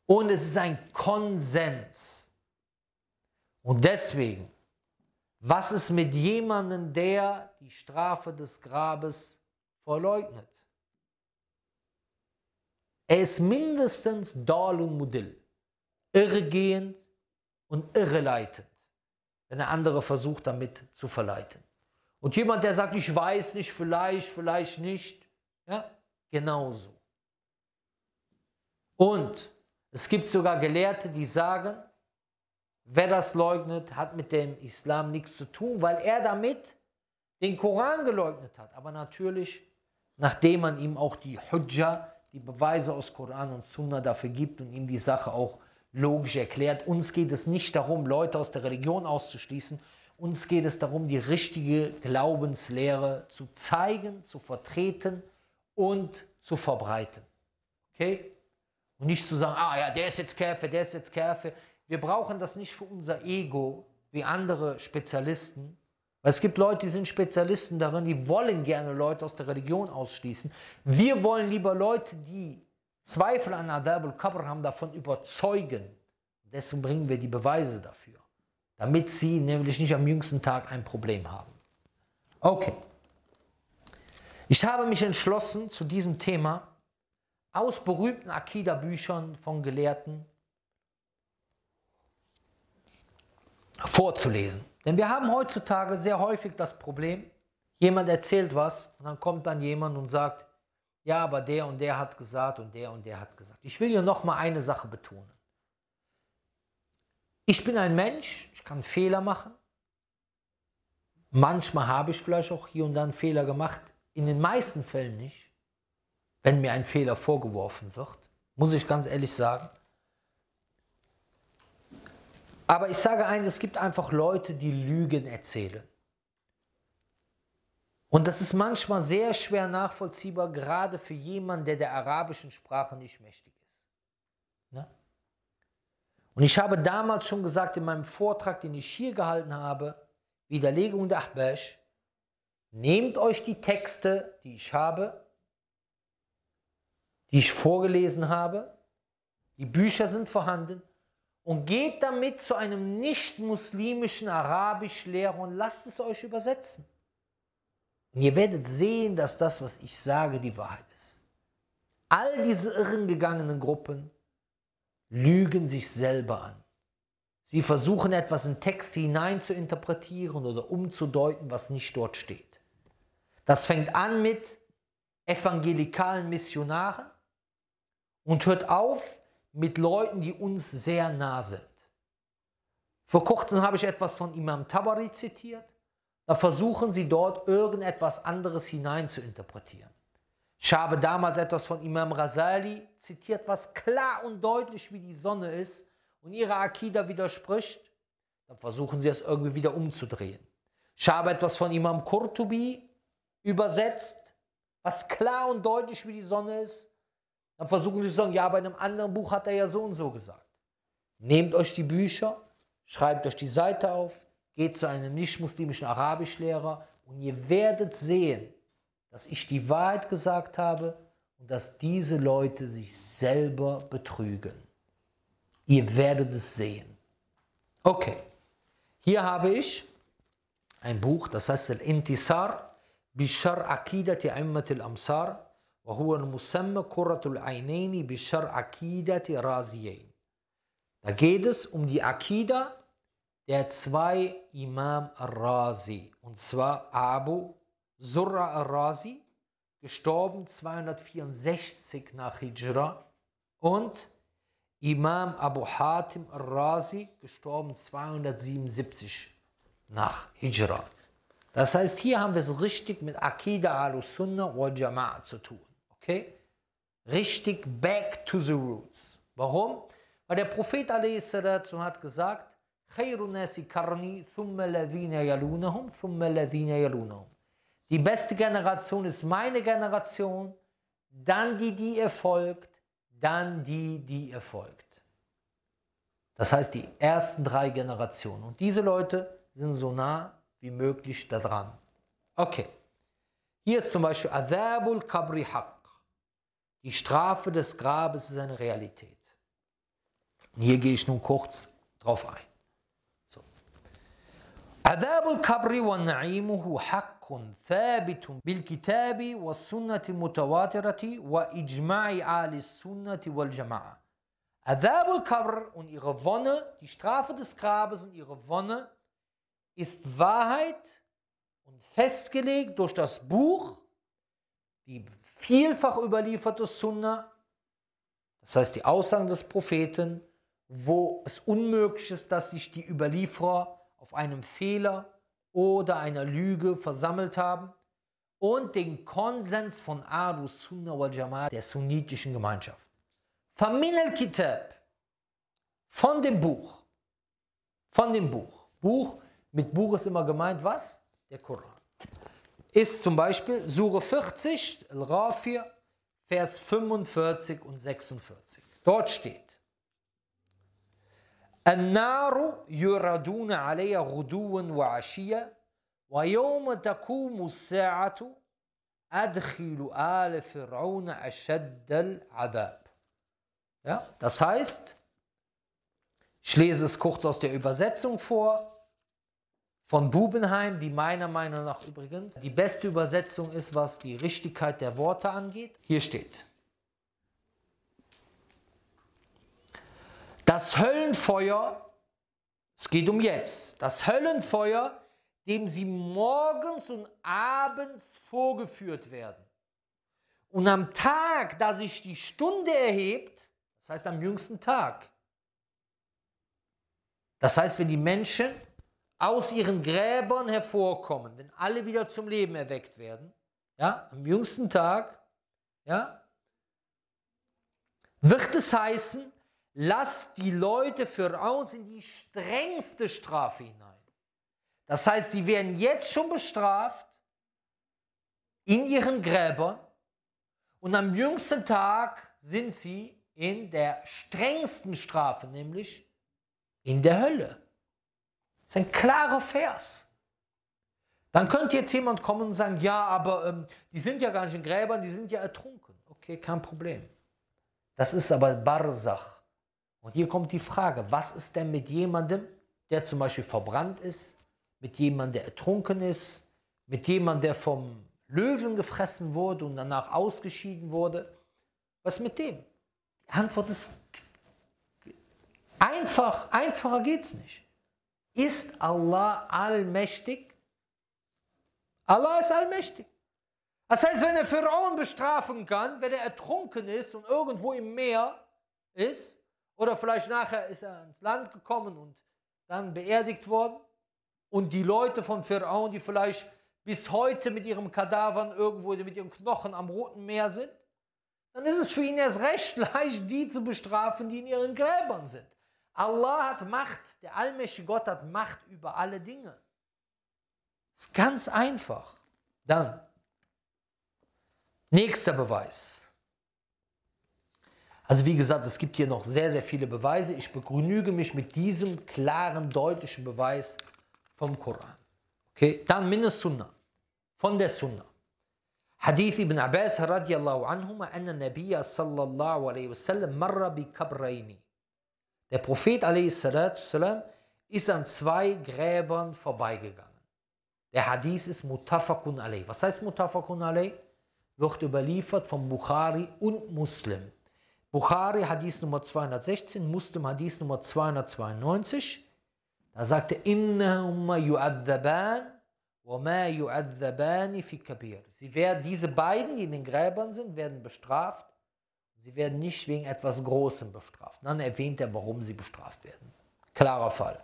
Und es ist ein Konsens. Und deswegen, was ist mit jemandem, der die Strafe des Grabes verleugnet? Er ist mindestens Dal und Mudill, irregehend und irreleitend, wenn er andere versucht, damit zu verleiten. Und jemand, der sagt, ich weiß nicht, vielleicht, vielleicht nicht, ja, genauso. Und es gibt sogar Gelehrte, die sagen, wer das leugnet, hat mit dem Islam nichts zu tun, weil er damit den Koran geleugnet hat. Aber natürlich, nachdem man ihm auch die Hujja, die Beweise aus Koran und Sunna dafür gibt und ihm die Sache auch logisch erklärt. Uns geht es nicht darum, Leute aus der Religion auszuschließen. Uns geht es darum, die richtige Glaubenslehre zu zeigen, zu vertreten und zu verbreiten. Okay? Und nicht zu sagen, ah ja, der ist jetzt Käfer, der ist jetzt Käfer. Wir brauchen das nicht für unser Ego wie andere Spezialisten. Weil es gibt Leute, die sind Spezialisten darin, die wollen gerne Leute aus der Religion ausschließen. Wir wollen lieber Leute, die Zweifel an Adab al-Qabr davon überzeugen. Deswegen bringen wir die Beweise dafür. Damit sie nämlich nicht am jüngsten Tag ein Problem haben. Okay. Ich habe mich entschlossen, zu diesem Thema aus berühmten Akida-Büchern von Gelehrten vorzulesen. Denn wir haben heutzutage sehr häufig das Problem, jemand erzählt was und dann kommt dann jemand und sagt, ja, aber der und der hat gesagt und der und der hat gesagt. Ich will hier nochmal eine Sache betonen. Ich bin ein Mensch, ich kann Fehler machen. Manchmal habe ich vielleicht auch hier und da einen Fehler gemacht, in den meisten Fällen nicht wenn mir ein Fehler vorgeworfen wird, muss ich ganz ehrlich sagen. Aber ich sage eins, es gibt einfach Leute, die Lügen erzählen. Und das ist manchmal sehr schwer nachvollziehbar, gerade für jemanden, der der arabischen Sprache nicht mächtig ist. Ne? Und ich habe damals schon gesagt in meinem Vortrag, den ich hier gehalten habe, Widerlegung der Ahbash, nehmt euch die Texte, die ich habe, die ich vorgelesen habe. Die Bücher sind vorhanden. Und geht damit zu einem nicht-muslimischen Arabischlehrer und lasst es euch übersetzen. Und ihr werdet sehen, dass das, was ich sage, die Wahrheit ist. All diese irrengegangenen Gruppen lügen sich selber an. Sie versuchen etwas in Texte hinein zu interpretieren oder umzudeuten, was nicht dort steht. Das fängt an mit evangelikalen Missionaren, und hört auf mit Leuten, die uns sehr nah sind. Vor kurzem habe ich etwas von Imam Tabari zitiert. Da versuchen sie dort irgendetwas anderes hinein zu interpretieren. Ich habe damals etwas von Imam Rasali zitiert, was klar und deutlich wie die Sonne ist und ihrer Akida widerspricht. Dann versuchen sie es irgendwie wieder umzudrehen. Ich habe etwas von Imam Qurtubi übersetzt, was klar und deutlich wie die Sonne ist. Dann versuchen sie zu sagen, ja, bei einem anderen Buch hat er ja so und so gesagt. Nehmt euch die Bücher, schreibt euch die Seite auf, geht zu einem nicht-muslimischen Arabischlehrer und ihr werdet sehen, dass ich die Wahrheit gesagt habe und dass diese Leute sich selber betrügen. Ihr werdet es sehen. Okay, hier habe ich ein Buch, das heißt Al-Intisar Bishar Akidati Ammat al-Amsar وهو المسمى كرة العينين بشر عقيدة رازيين. Da geht es um die Akida der zwei Imam al-Razi. Und zwar Abu Surra al-Razi, gestorben 264 nach Hijra, und Imam Abu Hatim al-Razi, gestorben 277 nach Hijra. Das heißt, hier haben wir es richtig mit Akida al-Sunnah wal Jama'a zu tun. Okay? Richtig back to the roots. Warum? Weil der Prophet a.s. hat gesagt, Die beste Generation ist meine Generation, dann die, die ihr folgt, dann die, die ihr folgt. Das heißt, die ersten drei Generationen. Und diese Leute sind so nah wie möglich daran. Okay. Hier ist zum Beispiel Adabul Kabri Haq. Die Strafe des Grabes ist eine Realität. Und hier gehe ich nun kurz drauf ein. Thabitun bil kitabi wa sunnati mutawatirati wa ijma'i ali sunnati wal jama'a. Adabul Kabr und ihre Wonne, die Strafe des Grabes und ihre Wonne ist Wahrheit und festgelegt durch das Buch, die vielfach überlieferte Sunna, das heißt die Aussagen des Propheten, wo es unmöglich ist, dass sich die Überlieferer auf einem Fehler oder einer Lüge versammelt haben und den Konsens von Aru Sunna wal Jamaat der sunnitischen Gemeinschaft. Famin al-Kitab, von dem Buch, von dem Buch, Buch mit Buch ist immer gemeint, was? Der Koran. Ist zum Beispiel Sure 40, Al-Rafir, Vers 45 und 46. Dort steht, النار يردون عليها غدوا وعشيا ويوم تقوم الساعة أدخل آل فرعون أشد العذاب. Ja, das heißt, ich lese es kurz aus der Übersetzung vor, von Bubenheim, die meiner Meinung nach übrigens die beste Übersetzung ist, was die Richtigkeit der Worte angeht. Hier steht, Das Höllenfeuer, es geht um jetzt, das Höllenfeuer, dem sie morgens und abends vorgeführt werden. Und am Tag, da sich die Stunde erhebt, das heißt am jüngsten Tag, das heißt, wenn die Menschen aus ihren Gräbern hervorkommen, wenn alle wieder zum Leben erweckt werden, ja, am jüngsten Tag, ja, wird es heißen, lasst die Leute für uns in die strengste Strafe hinein. Das heißt, sie werden jetzt schon bestraft in ihren Gräbern und am jüngsten Tag sind sie in der strengsten Strafe, nämlich in der Hölle. Das ist ein klarer Vers. Dann könnte jetzt jemand kommen und sagen, ja, aber ähm, die sind ja gar nicht in Gräbern, die sind ja ertrunken. Okay, kein Problem. Das ist aber Barsach. Und hier kommt die Frage, was ist denn mit jemandem, der zum Beispiel verbrannt ist, mit jemandem, der ertrunken ist, mit jemandem, der vom Löwen gefressen wurde und danach ausgeschieden wurde? Was mit dem? Die Antwort ist einfach, einfacher geht es nicht. Ist Allah allmächtig? Allah ist allmächtig. Das heißt, wenn er Pharaon bestrafen kann, wenn er ertrunken ist und irgendwo im Meer ist, oder vielleicht nachher ist er ins Land gekommen und dann beerdigt worden, und die Leute von Pharaon, die vielleicht bis heute mit ihrem Kadavern irgendwo, mit ihren Knochen am Roten Meer sind, dann ist es für ihn erst recht leicht, die zu bestrafen, die in ihren Gräbern sind. Allah hat Macht, der allmächtige Gott hat Macht über alle Dinge. Das ist ganz einfach. Dann, nächster Beweis. Also wie gesagt, es gibt hier noch sehr, sehr viele Beweise. Ich begnüge mich mit diesem klaren, deutlichen Beweis vom Koran. Okay, dann min Sunnah, von der Sunnah. Hadith ibn Abbas radiallahu anhuma, anna Nabiya sallallahu alaihi wasallam marra bi kabraini. Der Prophet wasallam, ist an zwei Gräbern vorbeigegangen. Der Hadith ist mutafakun alaihi. Was heißt mutafakun alaihi? Wird überliefert von Bukhari und Muslim. Bukhari Hadith Nummer 216, Muslim Hadith Nummer 292. Da sagte, Innahumma yu'adhaban wa ma yu'adhabani fi kabir. Sie werden, diese beiden, die in den Gräbern sind, werden bestraft Sie werden nicht wegen etwas Großem bestraft. Dann erwähnt er, warum sie bestraft werden. Klarer Fall.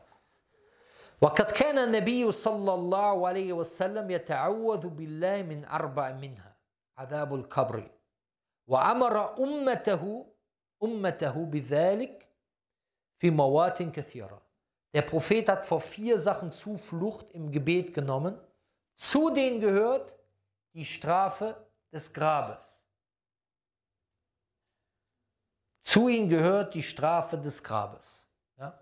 وقد كان النبي صلى الله عليه وسلم يتعوذ بالله من أربع منها عذاب القبر وأمر أمته أمته بذلك في موات كثيرة Der Prophet hat vor vier Sachen Zuflucht im Gebet genommen. Zu denen gehört die Strafe des Grabes. Zu ihnen gehört die Strafe des Grabes. Ja?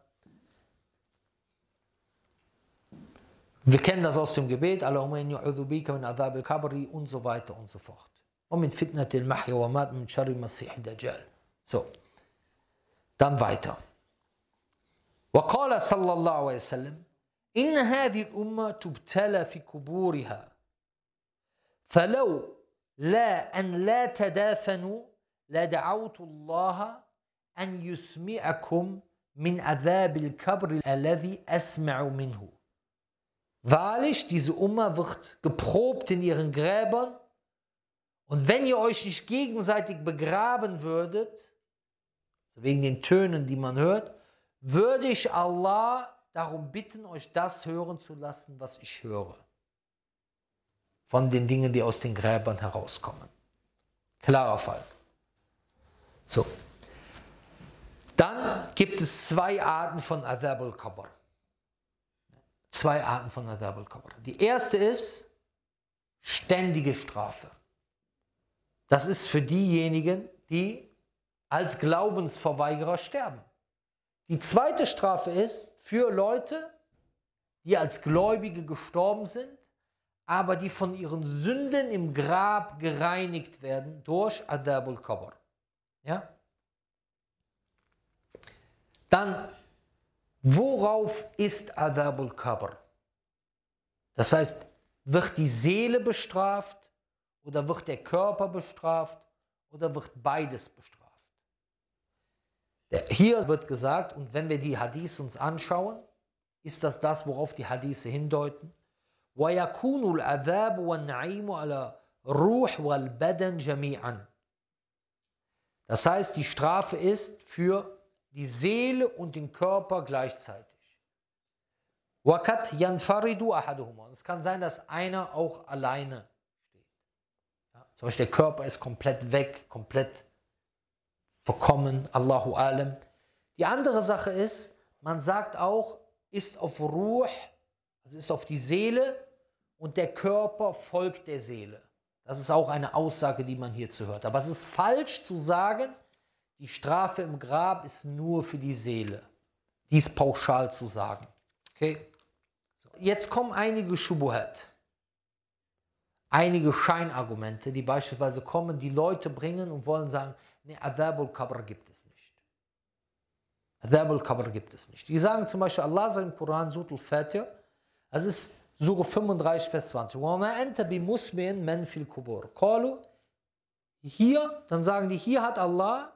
Wir kennen das aus dem Gebet, Allahumma inni bika min adhab al-kabri und so weiter und so fort. Und mit fitnat al-mahya wa mat min sharri masih dajjal. So, dann weiter. وقال صلى الله عليه وسلم إن هذه الأمة تبتلى في قبورها فلو لا أن لا تدافنوا لدعوت الله أن يسمعكم من عذاب الكبر الذي أسمع منه Wahrlich, diese Umma wird geprobt in ihren Gräbern. Und wenn ihr euch nicht gegenseitig begraben würdet, wegen den Tönen, die man hört, würde ich Allah darum bitten, euch das hören zu lassen, was ich höre. Von den Dingen, die aus den Gräbern herauskommen. Klarer Fall. So. Dann gibt es zwei Arten von Adhab al-Qabr zwei Arten von Adab al-Qabr. Die erste ist ständige Strafe. Das ist für diejenigen, die als Glaubensverweigerer sterben. Die zweite Strafe ist für Leute, die als Gläubige gestorben sind, aber die von ihren Sünden im Grab gereinigt werden durch Adab al-Qabr. Ja? Dann Worauf ist Adabul Qabr? Das heißt, wird die Seele bestraft oder wird der Körper bestraft oder wird beides bestraft? Hier wird gesagt, und wenn wir die Hadith uns anschauen, ist das das, worauf die Hadithe hindeuten. وَيَكُونُ الْعَذَابُ وَالنَّعِيمُ عَلَى رُوحِ وَالْبَدَنْ جَمِيعًا Das heißt, die Strafe ist für die Seele und den Körper gleichzeitig. Wakat yanfaridu ahaduhuma. Es kann sein, dass einer auch alleine steht. Ja, zum Beispiel der Körper ist komplett weg, komplett verkommen, Allahu alam. Die andere Sache ist, man sagt auch, ist auf Ruh, also ist auf die Seele und der Körper folgt der Seele. Das ist auch eine Aussage, die man hierzu hört. Aber es ist falsch zu sagen, die Strafe im Grab ist nur für die Seele. Dies pauschal zu sagen. Okay? So, jetzt kommen einige Schubuhat. Einige Scheinargumente, die beispielsweise kommen, die Leute bringen und wollen sagen, nee, Adabul Qabr gibt es nicht. Adabul Qabr gibt es nicht. Die sagen zum Beispiel, Allah sagt im Koran, Sutul Fatih, das ist Surah 35, Vers 20. Hier, dann sagen die, hier hat Allah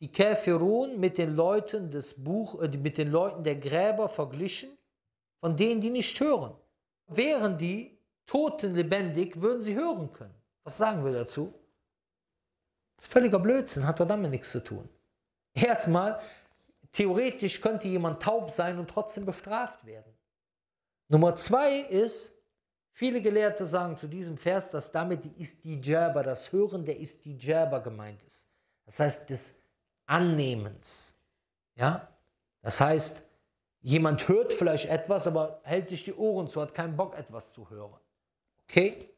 die Kafirun mit den Leuten des Buch, äh, mit den Leuten der Gräber verglichen, von denen die nicht hören. Wären die Toten lebendig, würden sie hören können. Was sagen wir dazu? Das ist völliger Blödsinn, hat damit nichts zu tun. Erstmal, theoretisch könnte jemand taub sein und trotzdem bestraft werden. Nummer zwei ist, viele Gelehrte sagen zu diesem Vers, dass damit die Istijaba, das Hören der Istijaba gemeint ist. Das heißt, das Annehmens. Ja? Das heißt, jemand hört vielleicht etwas, aber hält sich die Ohren zu, hat keinen Bock, etwas zu hören. Okay?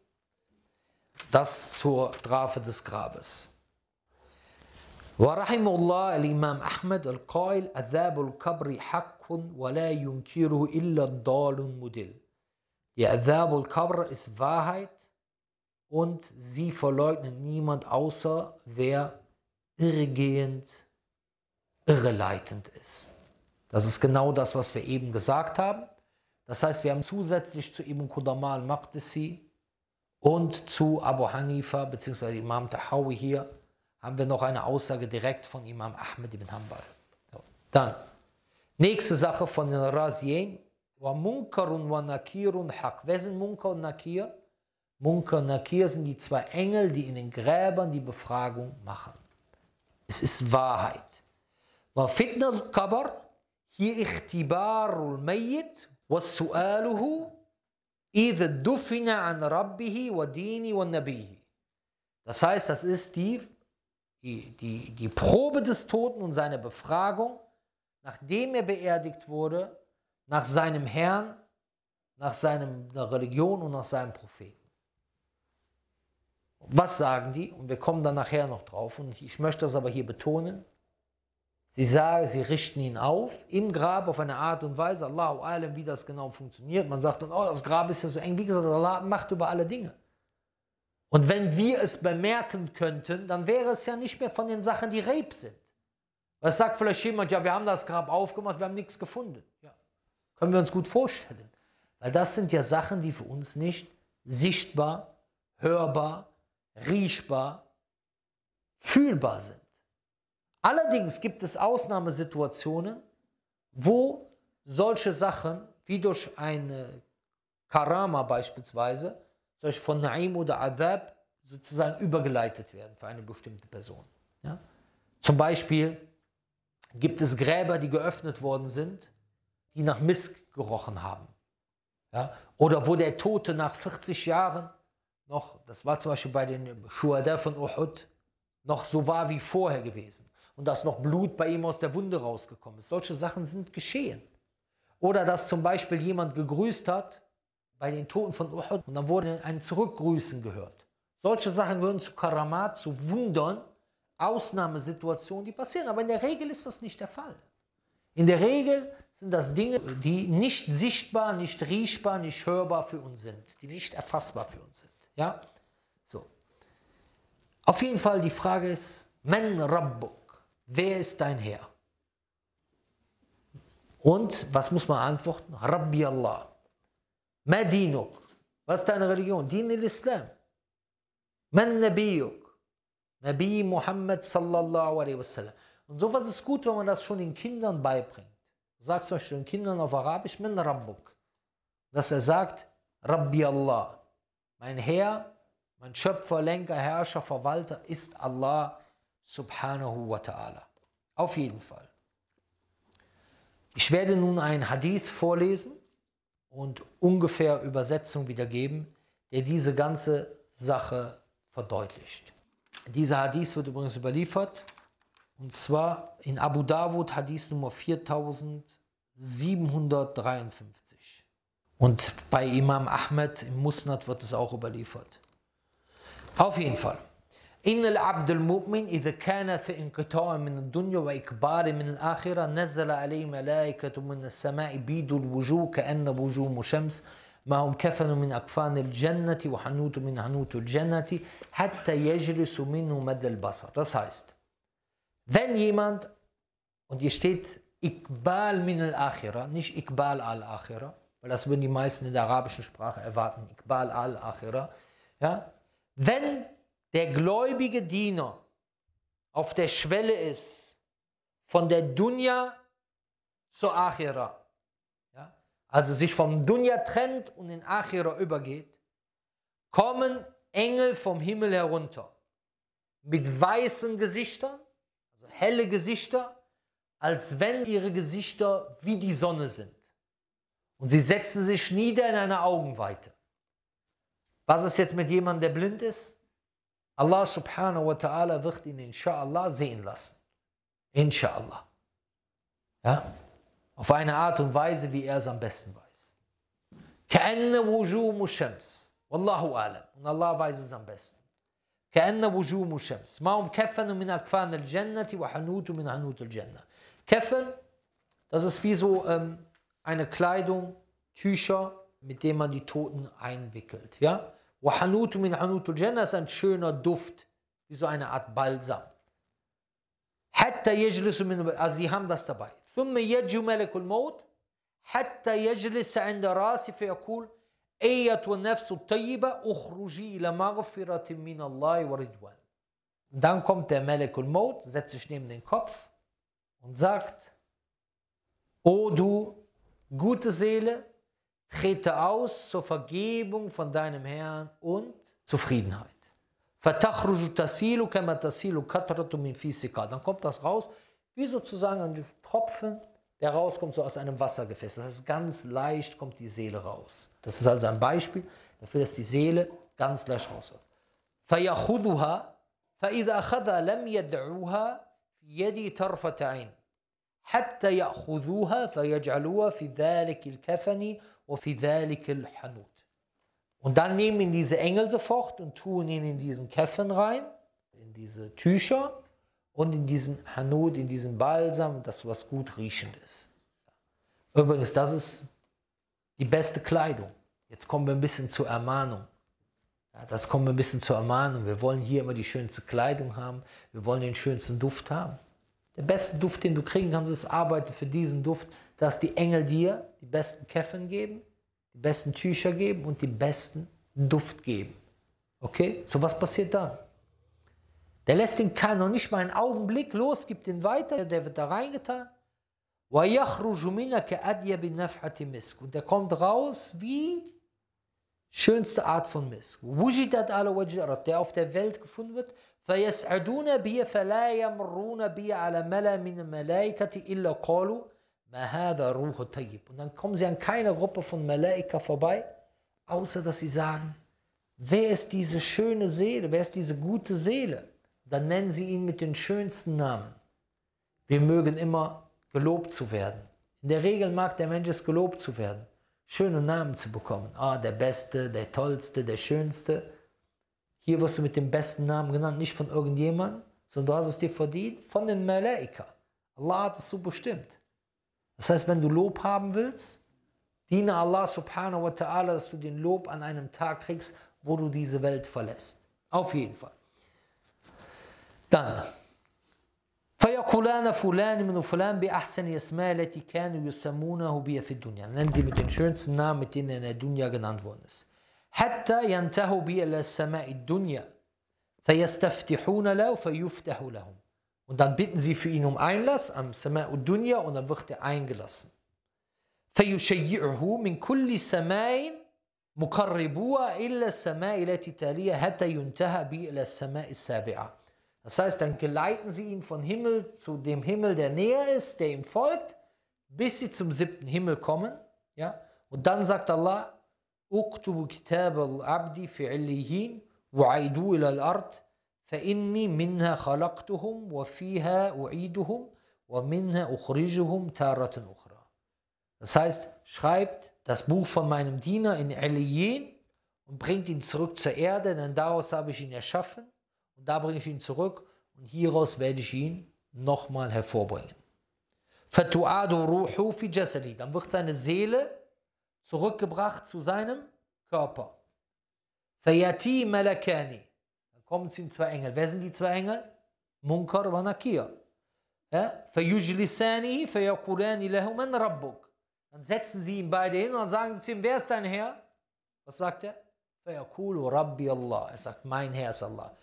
Das zur Strafe des Grabes. ورحم الله الإمام أحمد القائل عذاب القبر حق ولا ينكره إلا الضال المدل. Die Adhab al-Qabr ist Wahrheit und sie verleugnet niemand außer wer irregehend, irreleitend ist. Das ist genau das, was wir eben gesagt haben. Das heißt, wir haben zusätzlich zu Ibn Qudamah al-Maqdisi und zu Abu Hanifa bzw. Imam Tahawi hier haben wir noch eine Aussage direkt von Imam Ahmed ibn Hanbal. Dann, nächste Sache von den Razien. Wa munkarun wa nakirun haq. Wer sind Munkar und Nakir? Munkar und Nakir sind die zwei Engel, die in den Gräbern die Befragung machen. Es ist Wahrheit. Wa fitna al-kabar, hier ichtibarul mayyit وسؤاله إذا دفن عن ربه ودينه ونبيه. Das heißt, das ist die, die, die, die Probe des Toten und seine Befragung, nachdem er beerdigt wurde, nach seinem Herrn, nach seiner Religion und nach seinem Propheten. Was sagen die? Und wir kommen dann nachher noch drauf. Und ich möchte das aber hier betonen. Sie sagen, sie richten ihn auf im Grab auf eine Art und Weise. Allahu alam, wie das genau funktioniert. Man sagt dann, oh, das Grab ist ja so eng. Wie gesagt, Allah macht über alle Dinge. Und wenn wir es bemerken könnten, dann wäre es ja nicht mehr von den Sachen, die Reb sind. Was sagt vielleicht jemand, ja, wir haben das Grab aufgemacht, wir haben nichts gefunden. Ja, können wir uns gut vorstellen. Weil das sind ja Sachen, die für uns nicht sichtbar, hörbar, riechbar, fühlbar sind. Allerdings gibt es Ausnahmesituationen, wo solche Sachen, wie durch eine Karama beispielsweise, solch von Naim oder Adab, sozusagen übergeleitet werden für eine bestimmte Person. Ja? Zum Beispiel gibt es Gräber, die geöffnet worden sind, die nach Misk gerochen haben. Ja? Oder wo der Tote nach 40 Jahren noch, das war zum Beispiel bei den Shuhada von Uhud, noch so war wie vorher gewesen. Und dass noch Blut bei ihm aus der Wunde rausgekommen ist. Solche Sachen sind geschehen. Oder dass zum Beispiel jemand gegrüßt hat bei den Toten von Uhud und dann wurde ein Zurückgrüßen gehört. Solche Sachen gehören zu Karamat, zu Wundern, Ausnahmesituationen, die passieren. Aber in der Regel ist das nicht der Fall. In der Regel sind das Dinge, die nicht sichtbar, nicht riechbar, nicht hörbar für uns sind, die nicht erfassbar für uns sind. Ja? So. Auf jeden Fall die Frage ist, Men Rabbuk, wer ist dein Herr? Und was muss man antworten? Rabbi Allah. Madinuk. Was ist deine Religion? Din al-Islam. Man Nabiyuk. Nabi Muhammad sallallahu alaihi wasallam. Und sowas ist gut, wenn man das schon den Kindern beibringt. Sagt zum Beispiel den Kindern auf Arabisch, Min Rabbuk. Dass er sagt, Rabbi Allah. Mein Herr, mein Schöpfer, Lenker, Herrscher, Verwalter ist Allah subhanahu wa ta'ala. Auf jeden Fall. Ich werde nun einen Hadith vorlesen und ungefähr Übersetzung wiedergeben, der diese ganze Sache verdeutlicht. Dieser Hadith wird übrigens überliefert, und zwar in Abu Dawud, Hadith Nummer 4753. Und bei Imam Ahmed im Musnad wird es auch überliefert. Auf jeden Fall. إن العبد المؤمن إذا كان في انقطاع من الدنيا وإكبار من الآخرة نزل عليه ملائكة من السماء بيد الوجوه كأن وجوه شمس. معهم كفن من أكفان الجنة وحنوت من حنوت الجنة حتى يجلس منه مدى البصر. Das heißt, wenn jemand, und hier steht Ikbal min al-Akhira, nicht Ikbal al-Akhira, weil das würden die meisten in der arabischen Sprache erwarten, Iqbal al-Akhira, ja, wenn der gläubige Diener auf der Schwelle ist von der Dunya zur Akhira, ja, also sich vom Dunya trennt und in Akhira übergeht, kommen Engel vom Himmel herunter mit weißen Gesichtern, also helle Gesichter, als wenn ihre Gesichter wie die Sonne sind. Und sie setzen sich nieder in einer Augenweite. Was ist jetzt mit jemandem, der blind ist? Allah subhanahu wa ta'ala wird ihn inshallah sehen lassen. Inshallah. Ja? Auf eine Art und Weise, wie er es am besten weiß. كأن وجوم الشمس والله أعلم und Allah weiß es am besten كأن وجوم الشمس ما هم كفن من أكفان الجنة وحنوت من حنوت الجنة كفن das ist wie so ähm, eine Kleidung, Tücher, mit denen man die Toten einwickelt. Ja? Wahanutu min hanutul Jannah ist ein schöner Duft, wie so eine Art Balsam. Hatta yajlisu min, also sie haben das dabei. ثم يجي ملك الموت حتى يجلس عند راسي فيقول أية النفس الطيبة اخرجي إلى مغفرة من الله ورضوان. Dann kommt der Melekul Maut, setzt sich neben den Kopf und sagt, O du gute Seele, trete aus zur Vergebung von deinem Herrn und Zufriedenheit. فَتَخْرُجُ تَسِيلُ كَمَا تَسِيلُ كَتْرَةُ مِنْ فِي Dann kommt das raus, wie sozusagen ein Tropfen, der rauskommt so aus einem Wassergefäß. Das heißt, ganz leicht kommt die Seele raus. Das ist also ein Beispiel dafür, dass die Seele ganz leicht raus wird. فَيَخُذُهَا فَإِذَا أَخَذَ لَمْ يَدْعُوهَا في يدي طرفة عين حتى يأخذوها فيجعلوها في ذلك الكفن وفي ذلك الحنوت und dann nehmen ihn diese Engel sofort und tun ihn in diesen Käffen rein, in diese Tücher und in diesen Hanut, in diesen Balsam, das was gut riechend ist. Übrigens, das ist die beste Kleidung. Jetzt kommen wir ein bisschen zur Ermahnung. Ja, das kommen wir ein bisschen zur Ermahnung. Wir wollen hier immer die schönste Kleidung haben. Wir wollen den schönsten Duft haben. Der beste Duft, den du kriegen kannst, ist arbeite für diesen Duft, dass die Engel dir die besten Käffen geben die besten Tücher geben und die besten Duft geben. Okay? So was passiert dann? Der lässt den keinen noch nicht mal einen Augenblick los, gibt ihn weiter, der wird da reingetan. Und der kommt raus wie schönste Art von Misk. Der auf der Welt gefunden wird. فيسعدون به فلا يمرون به على ملا من الملائكة إلا قالوا und dann kommen sie an keiner Gruppe von Malaika vorbei, außer dass sie sagen, wer ist diese schöne Seele, wer ist diese gute Seele? Dann nennen sie ihn mit den schönsten Namen. Wir mögen immer gelobt zu werden. In der Regel mag der Mensch es gelobt zu werden, schöne Namen zu bekommen. Ah, der Beste, der Tollste, der Schönste. Hier wirst du mit dem besten Namen genannt, nicht von irgendjemandem, sondern du hast es dir verdient von den Malaika. Allah hat es so bestimmt. Das heißt, wenn du Lob haben willst, diene Allah subhanahu wa ta'ala, dass du den Lob an einem Tag kriegst, wo du diese Welt verlässt. Auf jeden Fall. Dann. فيقولان فلان من فلان بأحسن أسماء التي كانوا يسمونه بها في الدنيا. Nennen sie mit den schönsten Namen, mit denen er in der Dunya genannt worden ist. حتى ينتهوا به إلى السماء الدنيا فيستفتحون له فيفتح لهم. Und dann bitten sie für ihn um Einlass am Sama'u Dunya und dann wird er eingelassen. فيشيعه من كل سماء مقربوها إلا السماء التي تليها حتى ينتهى به إلى السماء السابعة. Das heißt, dann geleiten sie ihn von Himmel zu dem Himmel, der näher ist, der ihm folgt, bis sie zum siebten Himmel kommen. Ja? Und dann sagt Allah, اكتبوا كتاب العبد في عليين وعيدوا إلى الأرض فإني منها خلقتهم وفيها أعيدهم ومنها أخرجهم تارة أخرى. Das heißt, schreibt das Buch von meinem Diener in Eliyen und bringt ihn zurück zur Erde, denn daraus habe ich ihn erschaffen und da bringe ich ihn zurück und hieraus werde ich ihn nochmal hervorbringen. Dann wird seine Seele zurückgebracht zu seinem Körper. Fayati Malakani. Dann kommen zu ihm zwei Engel. Wer sind die zwei Engel? Munkar wa Nakir. Dann setzen sie ihn beide hin und sagen zu ihm, wer ist dein Herr? Was sagt er? Allah. Er sagt, mein Herr ist Allah.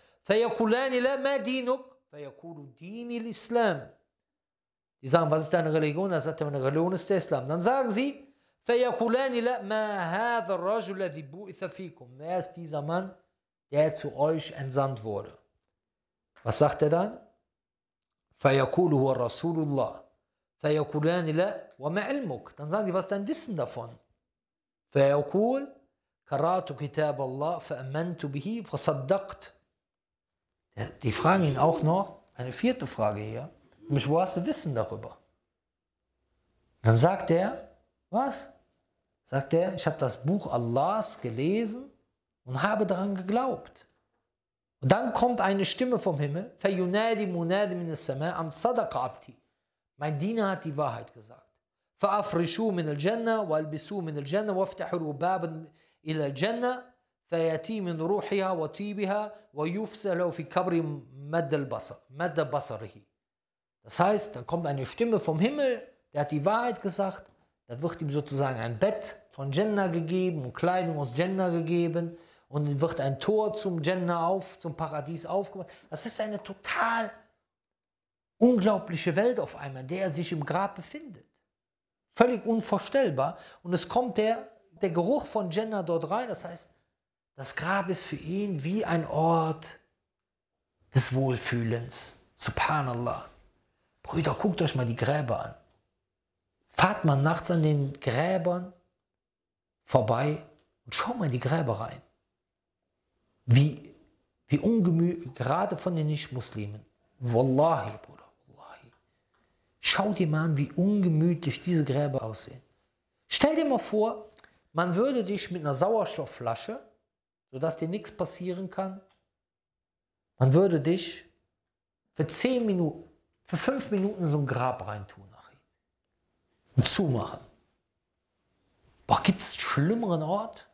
Die sagen, was ist deine Religion? Er sagt, meine Religion ist der Islam. Dann sagen sie, فيقولان لا ما هذا الرجل الذي بؤث فيكم. Wer ist dieser Mann, der zu euch entsandt wurde. Was sagt er dann? فيقول هو رسول الله فيقولان لا وما علمك dann sagen die was dein Wissen davon فيقول قرأت كتاب الله فأمنت به فصدقت die fragen ihn auch noch eine vierte Frage hier wo hast du Wissen darüber dann sagt er was sagt er ich habe das Buch Allahs gelesen und habe daran geglaubt. Und dann kommt eine Stimme vom Himmel, Mein Diener hat die Wahrheit gesagt. فأفرشوا من الجنة والبسوا من الجنة وافتحوا بابا إلى الجنة فيأتي من روحها وطيبها ويفسل في كبر مد البصر مد بصره Das heißt, dann kommt eine Stimme vom Himmel, der hat die Wahrheit gesagt, dann wird ihm sozusagen ein Bett von Jannah gegeben und Kleidung aus Jannah gegeben und wird ein Tor zum Jannah auf, zum Paradies aufgemacht. Das ist eine total unglaubliche Welt auf einmal, in der er sich im Grab befindet. Völlig unvorstellbar. Und es kommt der, der Geruch von Jannah dort rein. Das heißt, das Grab ist für ihn wie ein Ort des Wohlfühlens. Subhanallah. Brüder, guckt euch mal die Gräber an. Fahrt mal nachts an den Gräbern vorbei und schaut mal in die Gräber rein. Wie, wie ungemütlich, gerade von den Nicht-Muslimen. Wallahi, Bruder, Wallahi. Schau dir mal an, wie ungemütlich diese Gräber aussehen. Stell dir mal vor, man würde dich mit einer Sauerstoffflasche, sodass dir nichts passieren kann, man würde dich für 10 Minuten, für 5 Minuten in so ein Grab reintun. Zumachen. Boah, gibt es schlimmeren Ort?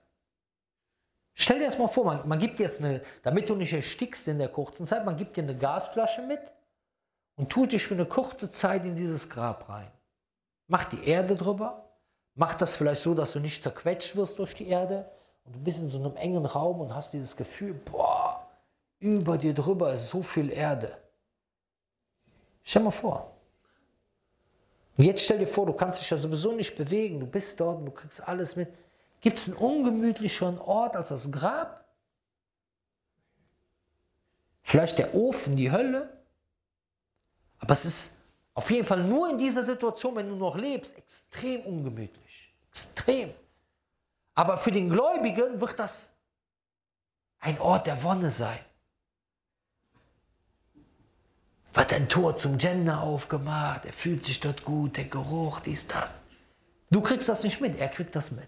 Stell dir das mal vor, man, man gibt jetzt eine, damit du nicht erstickst in der kurzen Zeit, man gibt dir eine Gasflasche mit und tut dich für eine kurze Zeit in dieses Grab rein. Mach die Erde drüber, mach das vielleicht so, dass du nicht zerquetscht wirst durch die Erde und du bist in so einem engen Raum und hast dieses Gefühl, boah, über dir drüber ist so viel Erde. Stell mal vor. Und jetzt stell dir vor, du kannst dich ja sowieso nicht bewegen, du bist dort und du kriegst alles mit. Gibt es einen ungemütlicheren Ort als das Grab? Vielleicht der Ofen, die Hölle? Aber es ist auf jeden Fall nur in dieser Situation, wenn du noch lebst, extrem ungemütlich. Extrem. Aber für den Gläubigen wird das ein Ort der Wonne sein wird ein Tor zum Gender aufgemacht, er fühlt sich dort gut, der Geruch, dies, das. Du kriegst das nicht mit, er kriegt das mit.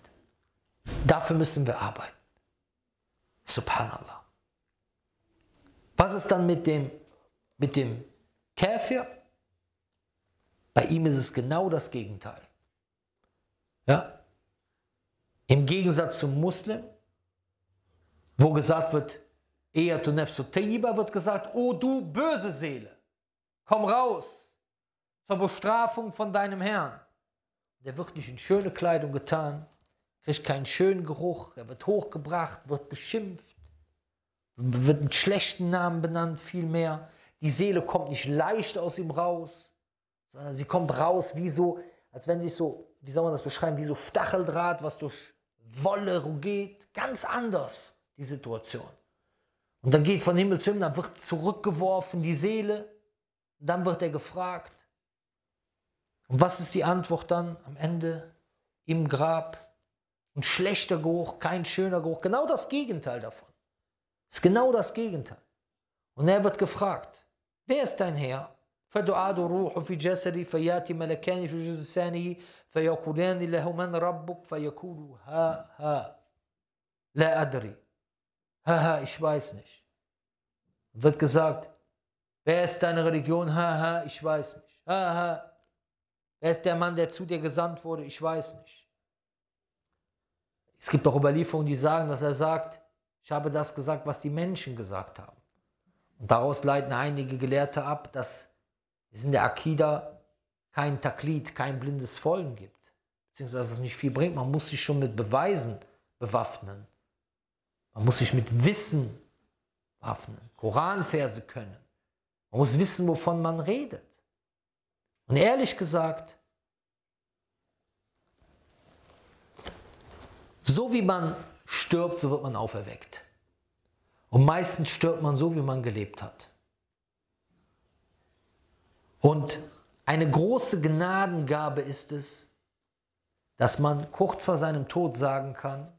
Dafür müssen wir arbeiten. Subhanallah. Was ist dann mit dem, mit dem Käfer? Bei ihm ist es genau das Gegenteil. Ja? Im Gegensatz zum Muslim, wo gesagt wird, eher tu nefsu wird gesagt, oh du böse Seele. Komm raus zur Bestrafung von deinem Herrn. Der wird nicht in schöne Kleidung getan, kriegt keinen schönen Geruch, er wird hochgebracht, wird beschimpft, wird mit schlechten Namen benannt, vielmehr. Die Seele kommt nicht leicht aus ihm raus, sondern sie kommt raus wie so, als wenn sie so, wie soll man das beschreiben, wie so Stacheldraht, was durch Wolle geht. Ganz anders, die Situation. Und dann geht von Himmel zu Himmel, dann wird zurückgeworfen die Seele dann wird er gefragt. Und was ist die Antwort dann am Ende? Im Grab. Ein schlechter Geruch, kein schöner Geruch. Genau das Gegenteil davon. Das ist genau das Gegenteil. Und er wird gefragt, wer ist dein Herr? فدعاد الروح في جسدي فياتي ملكان في جثانه فيقولان له من ربك فيقول ها ها لا أدري ha ha ich weiß nicht wird gesagt Wer ist deine Religion? Haha, ich weiß nicht. Haha. Wer ist der Mann, der zu dir gesandt wurde? Ich weiß nicht. Es gibt auch Überlieferungen, die sagen, dass er sagt, ich habe das gesagt, was die Menschen gesagt haben. Und daraus leiten einige Gelehrte ab, dass es in der Akida kein Taklid, kein blindes Folgen gibt. Beziehungsweise dass es nicht viel bringt. Man muss sich schon mit Beweisen bewaffnen. Man muss sich mit Wissen bewaffnen. Koranverse können. Man muss wissen, wovon man redet. Und ehrlich gesagt, so wie man stirbt, so wird man auferweckt. Und meistens stirbt man so, wie man gelebt hat. Und eine große Gnadengabe ist es, dass man kurz vor seinem Tod sagen kann,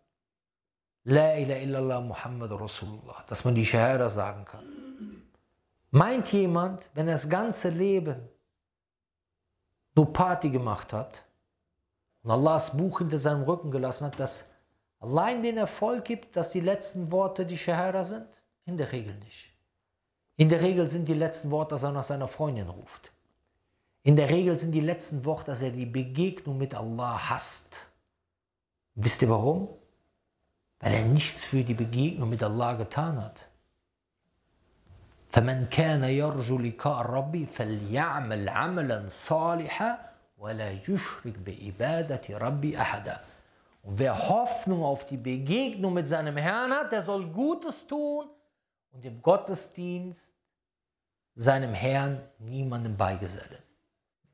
La ilaha illallah Muhammad Rasulullah, dass man die Shahada sagen kann. Meint jemand, wenn er das ganze Leben nur Party gemacht hat und Allahs Buch hinter seinem Rücken gelassen hat, dass allein den Erfolg gibt, dass die letzten Worte die Shahara sind? In der Regel nicht. In der Regel sind die letzten Worte, dass er nach seiner Freundin ruft. In der Regel sind die letzten Worte, dass er die Begegnung mit Allah hasst. Wisst ihr warum? Weil er nichts für die Begegnung mit Allah getan hat. فمن كان يرجو لقاء ربي فليعمل عملا صالحا ولا يشرك بعبادة ربي أحدا Und wer Hoffnung auf die Begegnung mit seinem Herrn hat, der soll Gutes tun und im Gottesdienst seinem Herrn niemandem beigesellen.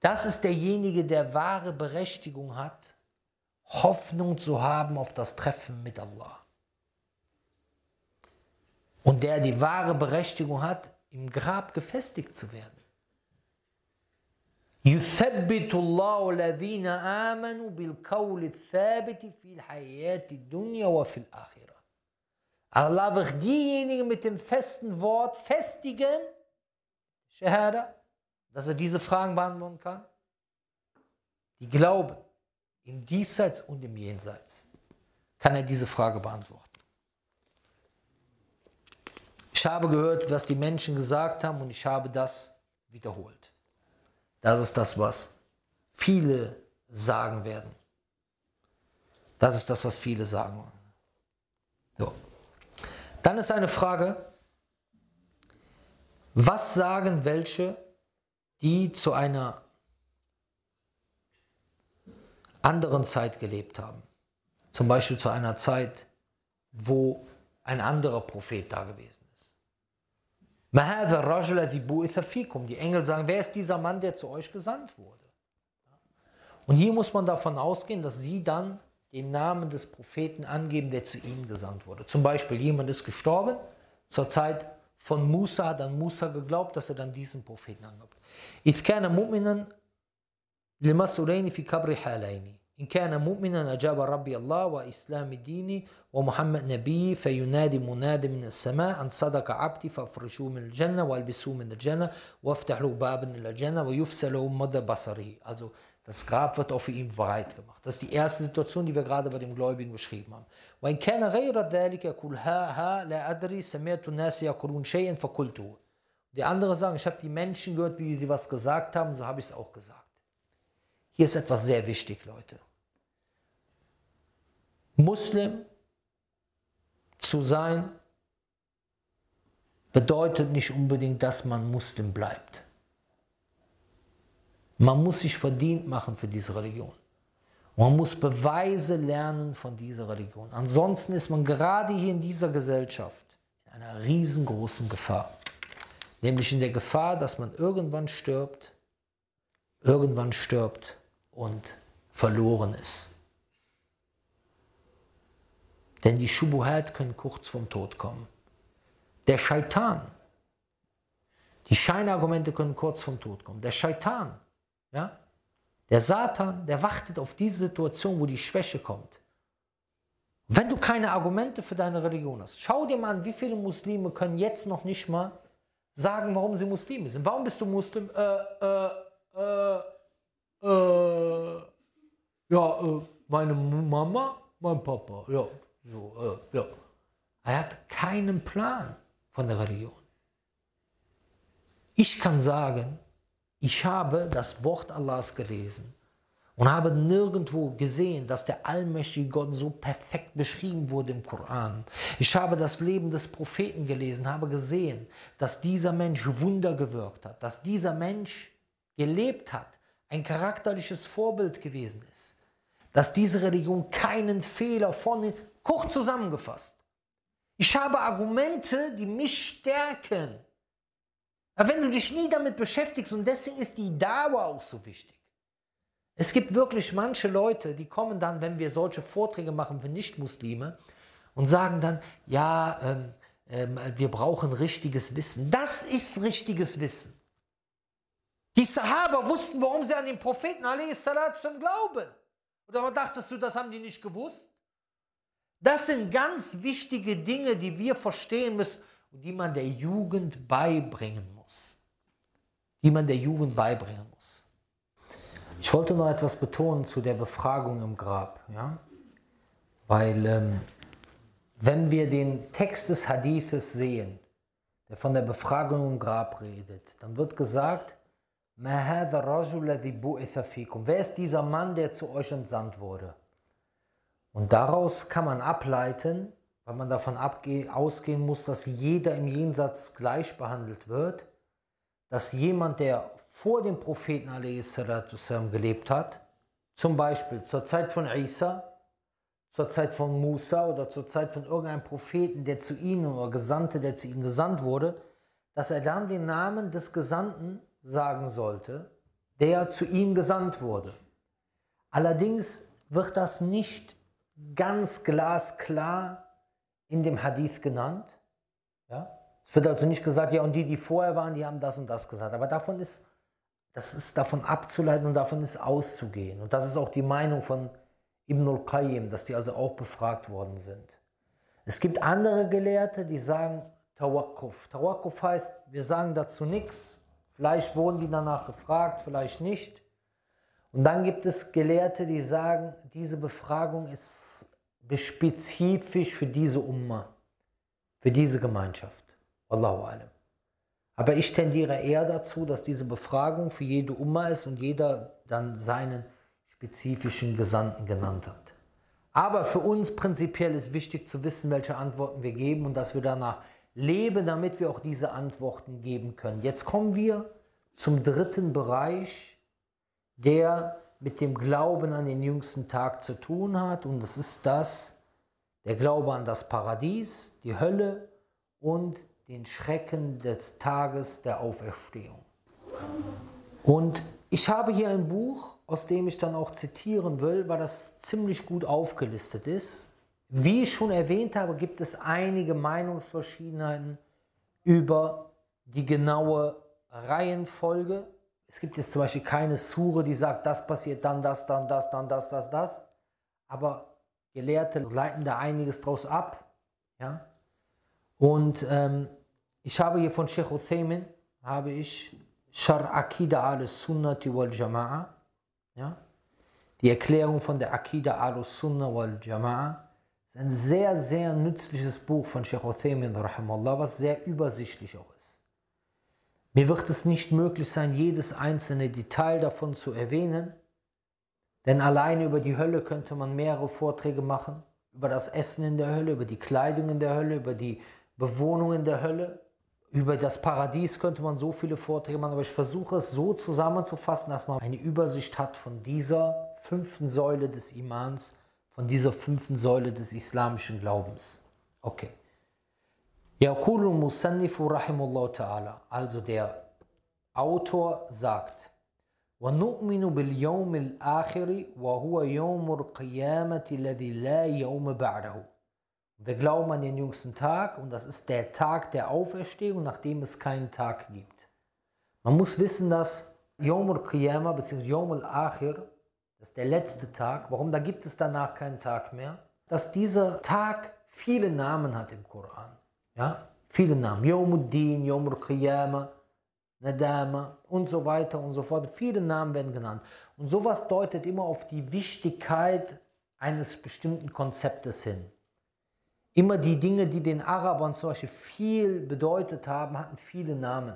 Das ist derjenige, der wahre Berechtigung hat, Hoffnung zu haben auf das Treffen mit Allah und der die wahre Berechtigung hat, im Grab gefestigt zu werden. يثبت الله الذين آمنوا بالقول الثابت في الحياة الدنيا وفي الآخرة. Allah wird diejenigen mit dem festen Wort festigen, Shahada, dass er diese Fragen beantworten kann, die glauben, im Diesseits und im Jenseits, kann er diese Frage beantworten. Habe gehört, was die Menschen gesagt haben und ich habe das wiederholt. Das ist das, was viele sagen werden. Das ist das, was viele sagen. So. Dann ist eine Frage, was sagen welche, die zu einer anderen Zeit gelebt haben? Zum Beispiel zu einer Zeit, wo ein anderer Prophet da gewesen ist. Die Engel sagen, wer ist dieser Mann, der zu euch gesandt wurde? Und hier muss man davon ausgehen, dass sie dann den Namen des Propheten angeben, der zu ihnen gesandt wurde. Zum Beispiel, jemand ist gestorben, zur Zeit von Musa hat dann Musa geglaubt, dass er dann diesen Propheten angibt. إذ كان مؤمنا لمسؤولين في كبر حالين إن كان مؤمنا أجاب ربي الله وإسلام ديني ومحمد نبي فينادي مناد من السماء أن صدق عبدي فافرشوه من الجنة والبسوه من الجنة وافتح له بابا إلى الجنة ويفسى له مدى بصره also das Grab wird auch für ihn bereit gemacht. Das ist die erste Situation, die wir gerade bei dem Gläubigen beschrieben haben. وإن كان غير ذلك يقول ها ها لا أدري سمعت الناس يقولون شيئا فقلته. Die andere sagen, ich habe die Menschen gehört, wie sie was gesagt haben, so habe ich es auch gesagt. Hier ist etwas sehr wichtig, Leute. Muslim zu sein bedeutet nicht unbedingt, dass man Muslim bleibt. Man muss sich verdient machen für diese Religion. Man muss Beweise lernen von dieser Religion. Ansonsten ist man gerade hier in dieser Gesellschaft in einer riesengroßen Gefahr. Nämlich in der Gefahr, dass man irgendwann stirbt, irgendwann stirbt und verloren ist. Denn die Schubuhat können kurz vom Tod kommen. Der Scheitan, die Scheinargumente können kurz vom Tod kommen. Der Scheitan, ja, der Satan, der wartet auf diese Situation, wo die Schwäche kommt. Wenn du keine Argumente für deine Religion hast, schau dir mal an, wie viele Muslime können jetzt noch nicht mal sagen, warum sie Muslime sind. Warum bist du Muslim? Äh, äh, äh, äh, ja, äh, meine Mama, mein Papa, ja, so, äh, ja. Er hat keinen Plan von der Religion. Ich kann sagen, ich habe das Wort Allahs gelesen und habe nirgendwo gesehen, dass der allmächtige Gott so perfekt beschrieben wurde im Koran. Ich habe das Leben des Propheten gelesen, habe gesehen, dass dieser Mensch Wunder gewirkt hat, dass dieser Mensch gelebt hat, ein charakterliches Vorbild gewesen ist, dass diese Religion keinen Fehler von, kurz zusammengefasst. Ich habe Argumente, die mich stärken. Aber wenn du dich nie damit beschäftigst, und deswegen ist die Dauer auch so wichtig. Es gibt wirklich manche Leute, die kommen dann, wenn wir solche Vorträge machen für Nichtmuslime und sagen dann, ja, ähm, ähm, wir brauchen richtiges Wissen. Das ist richtiges Wissen. Die Sahaba wussten, warum sie an den Propheten zum glauben. Oder dachtest du, das haben die nicht gewusst? Das sind ganz wichtige Dinge, die wir verstehen müssen und die man der Jugend beibringen muss. Die man der Jugend beibringen muss. Ich wollte noch etwas betonen zu der Befragung im Grab. Ja? Weil, ähm, wenn wir den Text des Hadithes sehen, der von der Befragung im Grab redet, dann wird gesagt, Wer ist dieser Mann, der zu euch entsandt wurde? Und daraus kann man ableiten, weil man davon ausgehen muss, dass jeder im Jenseits gleich behandelt wird, dass jemand, der vor dem Propheten gelebt hat, zum Beispiel zur Zeit von Isa, zur Zeit von Musa oder zur Zeit von irgendeinem Propheten, der zu ihnen oder Gesandte, der zu ihnen gesandt wurde, dass er dann den Namen des Gesandten sagen sollte, der zu ihm gesandt wurde. Allerdings wird das nicht ganz glasklar in dem Hadith genannt. Ja? Es wird also nicht gesagt, ja, und die, die vorher waren, die haben das und das gesagt. Aber davon ist, das ist davon abzuleiten und davon ist auszugehen. Und das ist auch die Meinung von Ibn al-Qayyim, dass die also auch befragt worden sind. Es gibt andere Gelehrte, die sagen Tawakkuf. Tawakkuf heißt, wir sagen dazu nichts. Vielleicht wurden die danach gefragt, vielleicht nicht. Und dann gibt es Gelehrte, die sagen, diese Befragung ist spezifisch für diese Umma, für diese Gemeinschaft. Wallahu alam. Aber ich tendiere eher dazu, dass diese Befragung für jede Umma ist und jeder dann seinen spezifischen Gesandten genannt hat. Aber für uns prinzipiell ist wichtig zu wissen, welche Antworten wir geben und dass wir danach leben, damit wir auch diese Antworten geben können. Jetzt kommen wir zum dritten Bereich, der mit dem Glauben an den jüngsten Tag zu tun hat. Und das ist das, der Glaube an das Paradies, die Hölle und den Schrecken des Tages der Auferstehung. Und ich habe hier ein Buch, aus dem ich dann auch zitieren will, weil das ziemlich gut aufgelistet ist. Wie ich schon erwähnt habe, gibt es einige Meinungsverschiedenheiten über die genaue Reihenfolge. Es gibt jetzt zum Beispiel keine Sure, die sagt, das passiert dann, das, dann, das, dann, das, das, das. Aber Gelehrte leiten da einiges draus ab. Ja? Und ähm, ich habe hier von Sheikh Uthaymin, habe ich Shar Akida al-Sunnati wal-Jama'a, ja? die Erklärung von der Akida al-Sunna ist ein sehr, sehr nützliches Buch von Sheikh Uthaymin, was sehr übersichtlich auch ist. Mir wird es nicht möglich sein, jedes einzelne Detail davon zu erwähnen, denn alleine über die Hölle könnte man mehrere Vorträge machen, über das Essen in der Hölle, über die Kleidung in der Hölle, über die Bewohnung in der Hölle. Über das Paradies könnte man so viele Vorträge machen, aber ich versuche es so zusammenzufassen, dass man eine Übersicht hat von dieser fünften Säule des Imans, von dieser fünften Säule des islamischen Glaubens. Okay. Yaqulu Musannifu rahimullah ta'ala, also der Autor sagt, وَنُؤْمِنُ بِالْيَوْمِ الْآخِرِ وَهُوَ يَوْمُ الْقِيَامَةِ الَّذِي لَا يَوْمَ بَعْدَهُ Wir glauben an den jüngsten Tag und das ist der Tag der Auferstehung, nachdem es keinen Tag gibt. Man muss wissen, dass Yom al-Qiyamah bzw. Yom al-Akhir, das ist der letzte Tag, warum da gibt es danach keinen Tag mehr, dass dieser Tag viele Namen hat im Koran. Ja? Viele Namen. Yawmuddin, Yawm al-Qiyamah, Nadama und so weiter und so fort. Viele Namen werden genannt. Und sowas deutet immer auf die Wichtigkeit eines bestimmten Konzeptes hin. Immer die Dinge, die den Arabern zum Beispiel viel bedeutet haben, hatten viele Namen.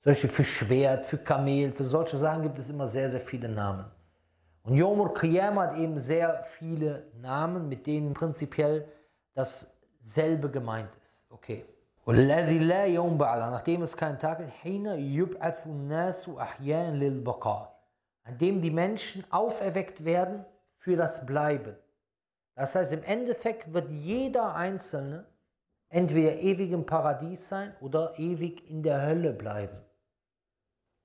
Zum Beispiel für Schwert, für Kamel, für solche Sachen gibt es immer sehr, sehr viele Namen. Und Yom al-Qiyamah hat eben sehr viele Namen, mit denen prinzipiell das selbe gemeint ist. Okay. Nachdem es keinen Tag ist, an dem die Menschen auferweckt werden für das Bleiben. Das heißt, im Endeffekt wird jeder Einzelne entweder ewig im Paradies sein oder ewig in der Hölle bleiben.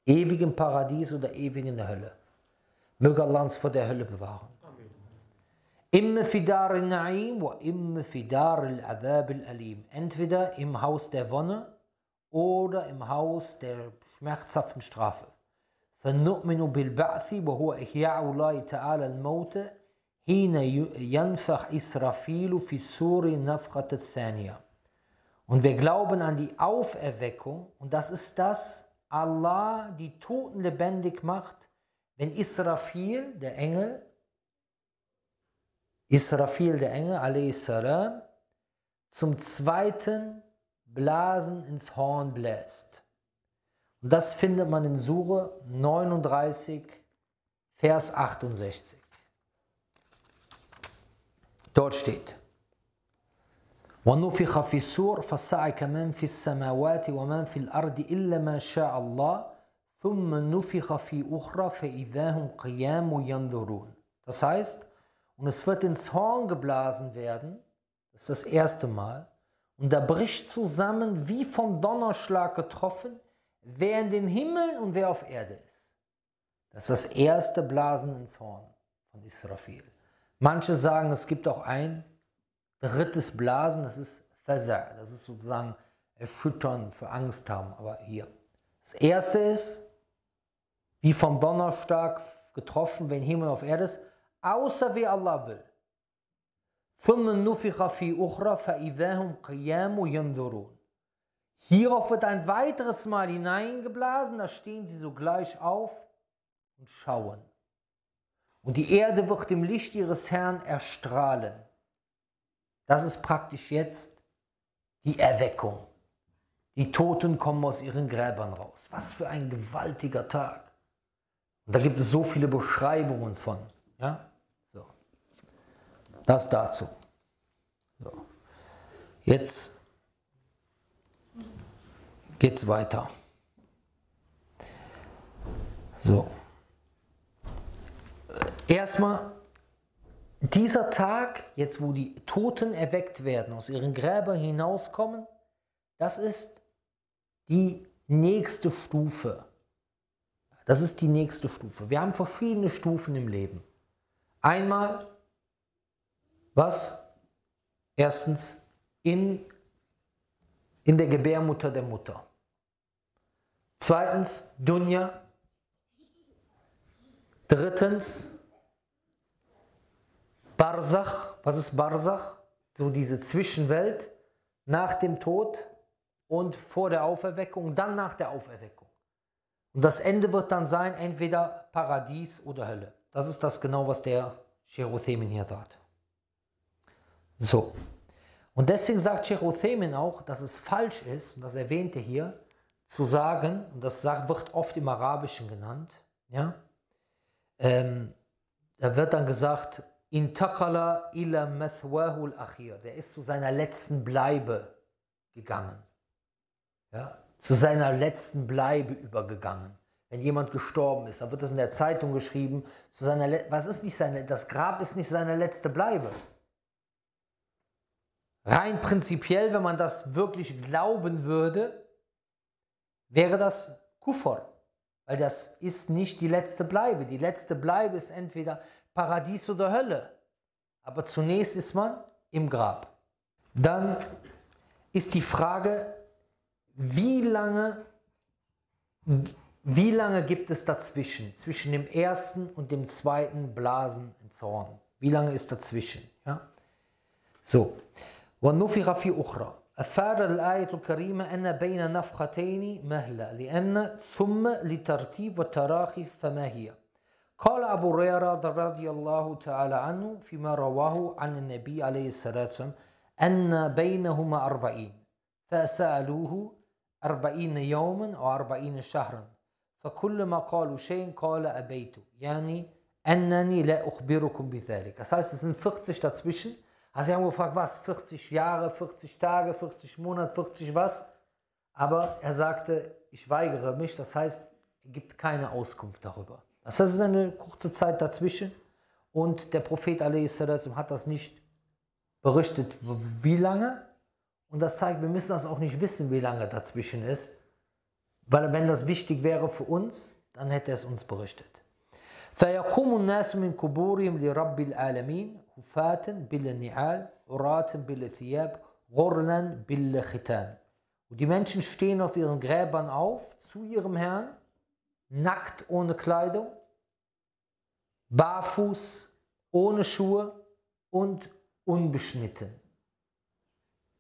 Ewig im Paradies oder ewig in der Hölle. Möge Allah uns vor der Hölle bewahren. Imme fidar al-Na'im wa imme fidar al-Adhab al-Alim. Entweder im Haus der Wonne oder im Haus der schmerzhaften Strafe. فنؤمن بالبعث وهو إحياء الله تعالى الموت حين ينفخ إسرافيل في السور نفخة الثانية. Und wir glauben an die Auferweckung und das ist das, Allah die Toten lebendig macht, wenn Israfil, der Engel, Israfil, der Engel, salam, zum zweiten Blasen ins Horn bläst. Und das findet man in Sure 39, Vers 68. Dort steht, ونفخ في السور فصعق من في السماوات ومن في الأرض إلا ما شاء الله das heißt, und es wird ins Horn geblasen werden, das ist das erste Mal, und da bricht zusammen, wie vom Donnerschlag getroffen, wer in den Himmeln und wer auf Erde ist. Das ist das erste Blasen ins Horn von Israfil. Manche sagen, es gibt auch ein drittes Blasen, das ist Fazer, das ist sozusagen Erschüttern für Angst haben, aber hier. Das erste ist, wie vom Donnerstag getroffen, wenn Himmel auf Erde ist, außer wie Allah will. Hierauf wird ein weiteres Mal hineingeblasen, da stehen sie sogleich auf und schauen. Und die Erde wird im Licht ihres Herrn erstrahlen. Das ist praktisch jetzt die Erweckung. Die Toten kommen aus ihren Gräbern raus. Was für ein gewaltiger Tag. Und da gibt es so viele Beschreibungen von. Ja? So. Das dazu. So. Jetzt geht es weiter. So. Erstmal, dieser Tag, jetzt wo die Toten erweckt werden, aus ihren Gräbern hinauskommen, das ist die nächste Stufe. Das ist die nächste Stufe. Wir haben verschiedene Stufen im Leben. Einmal, was? Erstens, in, in der Gebärmutter der Mutter. Zweitens, Dunja. Drittens, Barzach. Was ist Barzach? So diese Zwischenwelt nach dem Tod und vor der Auferweckung, dann nach der Auferweckung. Und das Ende wird dann sein, entweder Paradies oder Hölle. Das ist das genau, was der Cherothemin hier sagt. So. Und deswegen sagt Cherothemin auch, dass es falsch ist, und das erwähnt er hier, zu sagen, und das wird oft im Arabischen genannt, ja, ähm, da wird dann gesagt, Intakala ila mathwahul akhir, der ist zu seiner letzten Bleibe gegangen ja, zu seiner letzten Bleibe übergegangen. Wenn jemand gestorben ist, dann wird das in der Zeitung geschrieben, zu seiner was ist nicht seine, das Grab ist nicht seine letzte Bleibe. Rein prinzipiell, wenn man das wirklich glauben würde, wäre das Kuffer. Weil das ist nicht die letzte Bleibe. Die letzte Bleibe ist entweder Paradies oder Hölle. Aber zunächst ist man im Grab. Dann ist die Frage, wie lange, wie lange gibt es dazwischen, zwischen dem ersten und dem zweiten Blasen ins Horn? Wie lange ist dazwischen? Ja? So. ونفخ في أخرى أفاد الآية الكريمة أن بين نفختين مهلة لأن ثم لترتيب والتراخي فما هي قال أبو هريرة رضي الله تعالى عنه فيما رواه عن النبي عليه الصلاة والسلام أن بينهما أربعين فسألوه أربعين يوما أو أربعين شهرا فكلما قالوا شيء قال أبيت يعني أنني لا أخبركم بذلك Das heißt, es sind 40 dazwischen. Also sie haben gefragt, was? 40 Jahre, 40 Tage, 40 Monate, 40 was? Aber er sagte, ich weigere mich. Das heißt, er gibt keine Auskunft darüber. Das heißt, es ist eine kurze Zeit dazwischen. Und der Prophet hat das nicht berichtet, wie lange, und das zeigt, wir müssen das auch nicht wissen, wie lange dazwischen ist. Weil wenn das wichtig wäre für uns, dann hätte es uns berichtet. فيقوم الناس من قبورهم لرب العالمين هفاة بالنعال عراة بالثياب غرلا بالختان Und die Menschen stehen auf ihren Gräbern auf zu ihrem Herrn, nackt ohne Kleidung, barfuß, ohne Schuhe und unbeschnitten.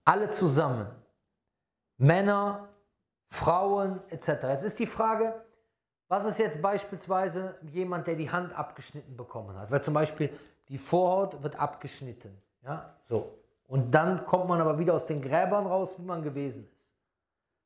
Alle zusammen. Männer, Frauen etc. Jetzt ist die Frage, was ist jetzt beispielsweise jemand, der die Hand abgeschnitten bekommen hat? Weil zum Beispiel die Vorhaut wird abgeschnitten. Ja, so. Und dann kommt man aber wieder aus den Gräbern raus, wie man gewesen ist.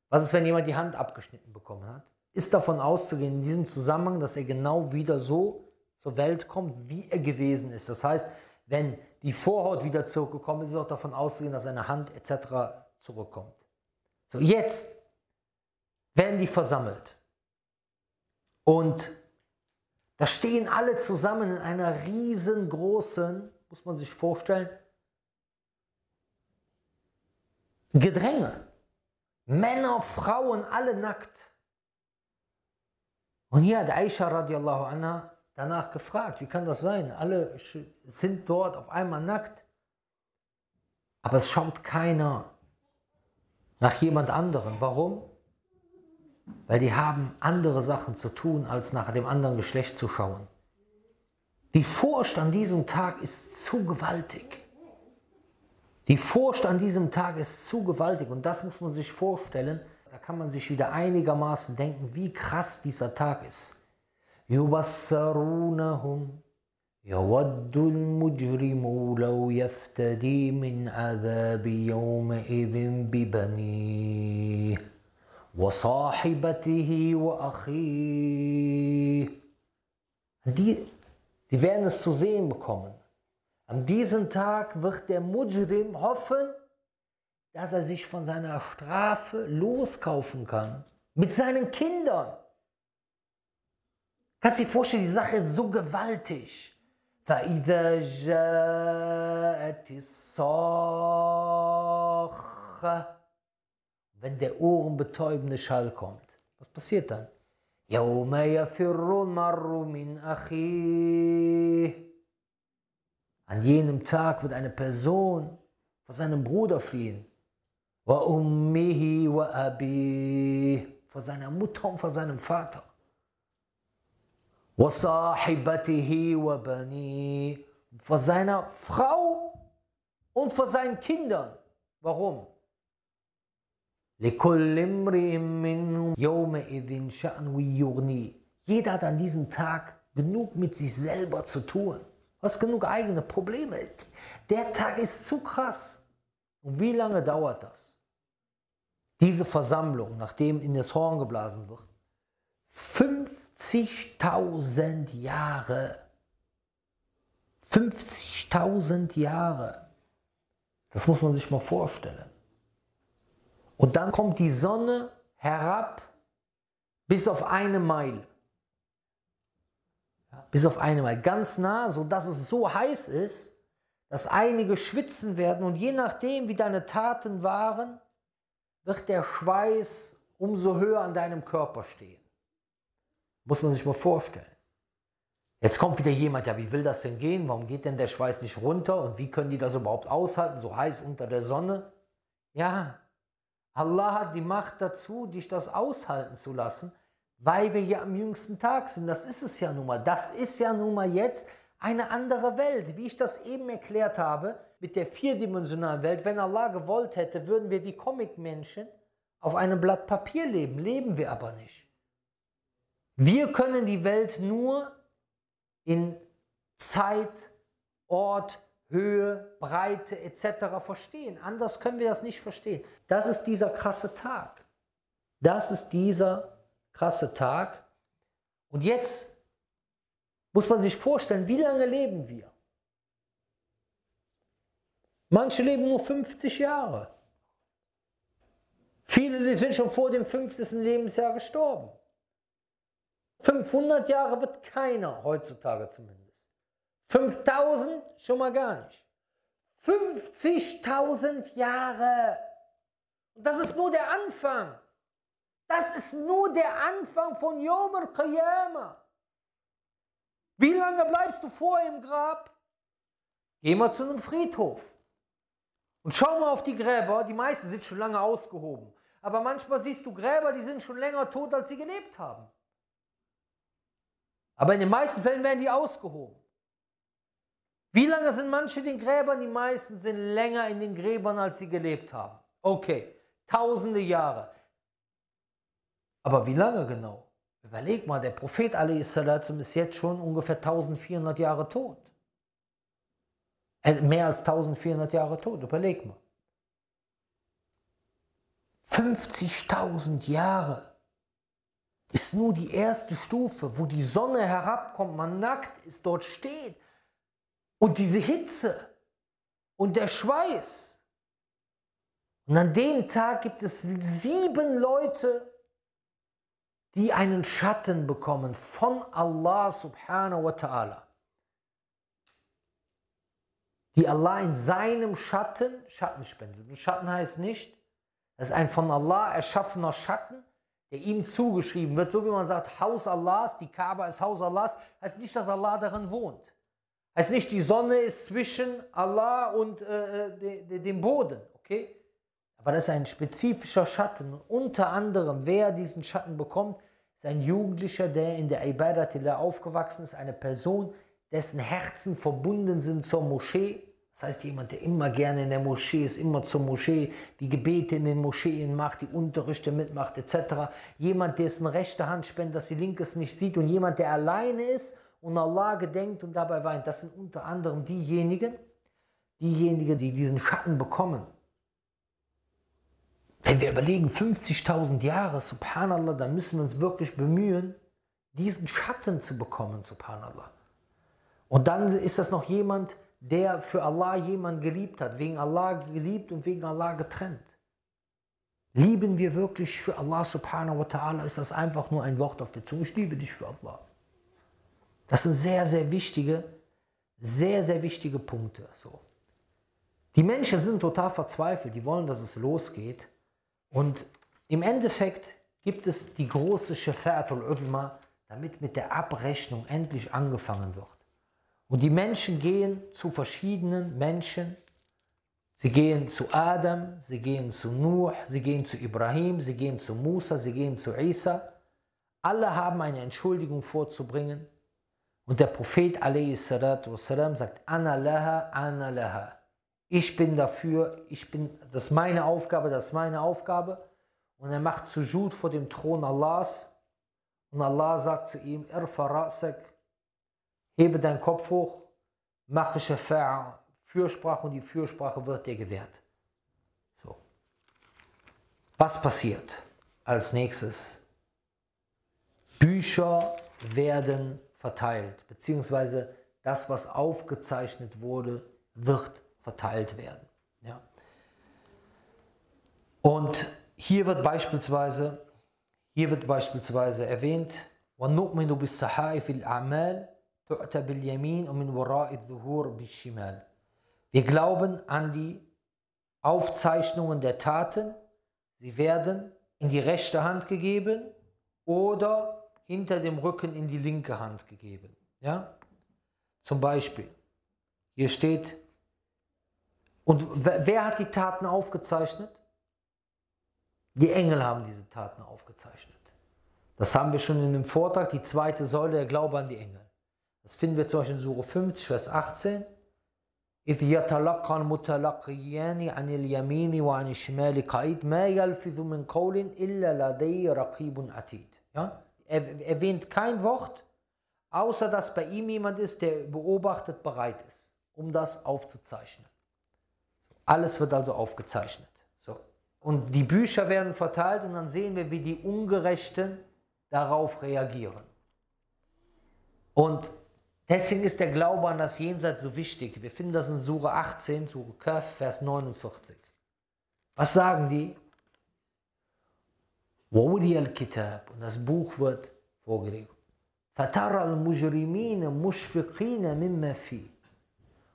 Was ist, wenn jemand die Hand abgeschnitten bekommen hat? Ist davon auszugehen in diesem Zusammenhang, dass er genau wieder so zur Welt kommt, wie er gewesen ist. Das heißt, wenn die Vorhaut wieder zurückgekommen ist, ist auch davon auszugehen, dass seine Hand etc. zurückkommt. So, jetzt werden die versammelt. Und da stehen alle zusammen in einer riesengroßen, muss man sich vorstellen, Gedränge. Männer, Frauen, alle nackt. Und hier hat Aisha radiallahu anha danach gefragt, wie kann das sein? Alle sind dort auf einmal nackt, aber es schaut keiner nach jemand anderem. Warum? Weil die haben andere Sachen zu tun, als nach dem anderen Geschlecht zu schauen. Die Furcht an diesem Tag ist zu gewaltig. Die Furcht an diesem Tag ist zu gewaltig und das muss man sich vorstellen. Da kann man sich wieder einigermaßen denken, wie krass dieser Tag ist. يبصرونهم يود المجرم لو يفتدي من عذاب يومئذ ببنيه وصاحبته وأخيه die, die werden es zu sehen bekommen. An diesem Tag wird der Mujrim hoffen, dass er sich von seiner Strafe loskaufen kann. Mit seinen Kindern. Kannst du dir vorstellen, die Sache ist so gewaltig. فإذا جاءت الصاخة wenn der ohrenbetäubende Schall kommt. Was passiert dann? يوم يفر المرء من أخيه An jenem Tag wird eine Person vor seinem Bruder fliehen. وأمه وأبيه vor seiner Mutter und vor seinem Vater. Vor seiner Frau und vor seinen Kindern. Warum? Jeder hat an diesem Tag genug mit sich selber zu tun. Hast genug eigene Probleme. Der Tag ist zu krass. Und wie lange dauert das? Diese Versammlung, nachdem in das Horn geblasen wird, fünf 50.000 Jahre. 50.000 Jahre. Das muss man sich mal vorstellen. Und dann kommt die Sonne herab bis auf eine Meile. Bis auf eine Meile. Ganz nah, sodass es so heiß ist, dass einige schwitzen werden. Und je nachdem, wie deine Taten waren, wird der Schweiß umso höher an deinem Körper stehen. Muss man sich mal vorstellen. Jetzt kommt wieder jemand, ja, wie will das denn gehen? Warum geht denn der Schweiß nicht runter? Und wie können die das überhaupt aushalten, so heiß unter der Sonne? Ja, Allah hat die Macht dazu, dich das aushalten zu lassen, weil wir ja am jüngsten Tag sind. Das ist es ja nun mal. Das ist ja nun mal jetzt eine andere Welt. Wie ich das eben erklärt habe, mit der vierdimensionalen Welt. Wenn Allah gewollt hätte, würden wir wie Comicmenschen auf einem Blatt Papier leben. Leben wir aber nicht. Wir können die Welt nur in Zeit, Ort, Höhe, Breite etc. verstehen. Anders können wir das nicht verstehen. Das ist dieser krasse Tag. Das ist dieser krasse Tag. Und jetzt muss man sich vorstellen, wie lange leben wir? Manche leben nur 50 Jahre. Viele sind schon vor dem 50. Lebensjahr gestorben. 500 Jahre wird keiner heutzutage zumindest. 5000 schon mal gar nicht. 50.000 Jahre. Und das ist nur der Anfang. Das ist nur der Anfang von Yom al-Qiyamah. Wie lange bleibst du vor im Grab? Geh mal zu einem Friedhof. Und schau mal auf die Gräber. Die meisten sind schon lange ausgehoben. Aber manchmal siehst du Gräber, die sind schon länger tot, als sie gelebt haben. Aber in den meisten Fällen werden die ausgehoben. Wie lange sind manche in den Gräbern? Die meisten sind länger in den Gräbern, als sie gelebt haben. Okay, tausende Jahre. Aber wie lange genau? Überleg mal, der Prophet a.s. ist jetzt schon ungefähr 1400 Jahre tot. Mehr als 1400 Jahre tot, überleg mal. 50.000 Jahre ist nur die erste Stufe, wo die Sonne herabkommt, man nackt ist, dort steht. Und diese Hitze und der Schweiß. Und an dem Tag gibt es sieben Leute, die einen Schatten bekommen von Allah subhanahu wa ta'ala. Die Allah in seinem Schatten Schatten spendet. Und Schatten heißt nicht, das ist ein von Allah erschaffener Schatten, der ihm zugeschrieben wird, so wie man sagt, Haus Allahs, die Kaaba ist Haus Allahs, heißt nicht, dass Allah darin wohnt. Heißt nicht, die Sonne ist zwischen Allah und äh, de, de, dem Boden, okay? Aber das ist ein spezifischer Schatten. Und unter anderem, wer diesen Schatten bekommt, ist ein Jugendlicher, der in der Ibadatillah aufgewachsen ist, eine Person, dessen Herzen verbunden sind zur Moschee. Das heißt, jemand, der immer gerne in der Moschee ist, immer zur Moschee, die Gebete in den Moscheen macht, die Unterrichte mitmacht, etc. Jemand, dessen rechte Hand spendet, dass die linke es nicht sieht und jemand, der alleine ist und Allah gedenkt und dabei weint. Das sind unter anderem diejenigen, diejenigen, die diesen Schatten bekommen. Wenn wir überlegen, 50.000 Jahre, subhanallah, dann müssen wir uns wirklich bemühen, diesen Schatten zu bekommen, subhanallah. Und dann ist das noch jemand, der für Allah jemanden geliebt hat, wegen Allah geliebt und wegen Allah getrennt. Lieben wir wirklich für Allah subhanahu wa ta'ala, ist das einfach nur ein Wort auf der Zunge. Ich liebe dich für Allah. Das sind sehr, sehr wichtige, sehr, sehr wichtige Punkte. So. Die Menschen sind total verzweifelt, die wollen, dass es losgeht. Und im Endeffekt gibt es die große Shafa'atul Uzma, damit mit der Abrechnung endlich angefangen wird. Und die Menschen gehen zu verschiedenen Menschen. Sie gehen zu Adam, sie gehen zu Nuh, sie gehen zu Ibrahim, sie gehen zu Musa, sie gehen zu Isa. Alle haben eine Entschuldigung vorzubringen. Und der Prophet والسلام, sagt, Ana laha, Ana laha. Ich bin dafür, ich bin, das ist meine Aufgabe, das ist meine Aufgabe. Und er macht Sujud vor dem Thron Allahs. Und Allah sagt zu ihm, Irfa ra'sak, hebe deinen Kopf hoch, mache Shafa'a, Fürsprache und die Fürsprache wird dir gewährt. So. Was passiert als nächstes? Bücher werden verteilt, beziehungsweise das, was aufgezeichnet wurde, wird verteilt werden. Ja. Und hier wird beispielsweise, hier wird beispielsweise erwähnt, وَنُؤْمِنُ بِالصَّحَائِفِ الْأَعْمَالِ تُعْتَ بِالْيَمِينِ وَمِنْ وَرَاءِ الظُّهُورِ بِالشِّمَالِ Wir glauben an die Aufzeichnungen der Taten. Sie werden in die rechte Hand gegeben oder hinter dem Rücken in die linke Hand gegeben. Ja? Zum Beispiel, hier steht, und wer hat die Taten aufgezeichnet? Die Engel haben diese Taten aufgezeichnet. Das haben wir schon in dem Vortrag, die zweite Säule, der Glaube an die Engel. Das finden wir zum Beispiel in Sure 50, Vers 18. إذ يتلقى المتلقيان عن اليمين وعن الشمال قعيد ما يلفظ من قول إلا لديه رقيب عتيد. Ja? Er erwähnt kein Wort, außer dass bei ihm jemand ist, der beobachtet bereit ist, um das aufzuzeichnen. Alles wird also aufgezeichnet. So. Und die Bücher werden verteilt und dann sehen wir, wie die Ungerechten darauf reagieren. Und deswegen ist der Glaube an das Jenseits so wichtig. Wir finden das in Sure 18, Sure Kaf, Vers 49. Was sagen die? وَوُلِيَ الْكِتَابِ Und das Buch wird vorgelegt. فَتَرَى الْمُجْرِمِينَ مُشْفِقِينَ مِمَّا فِي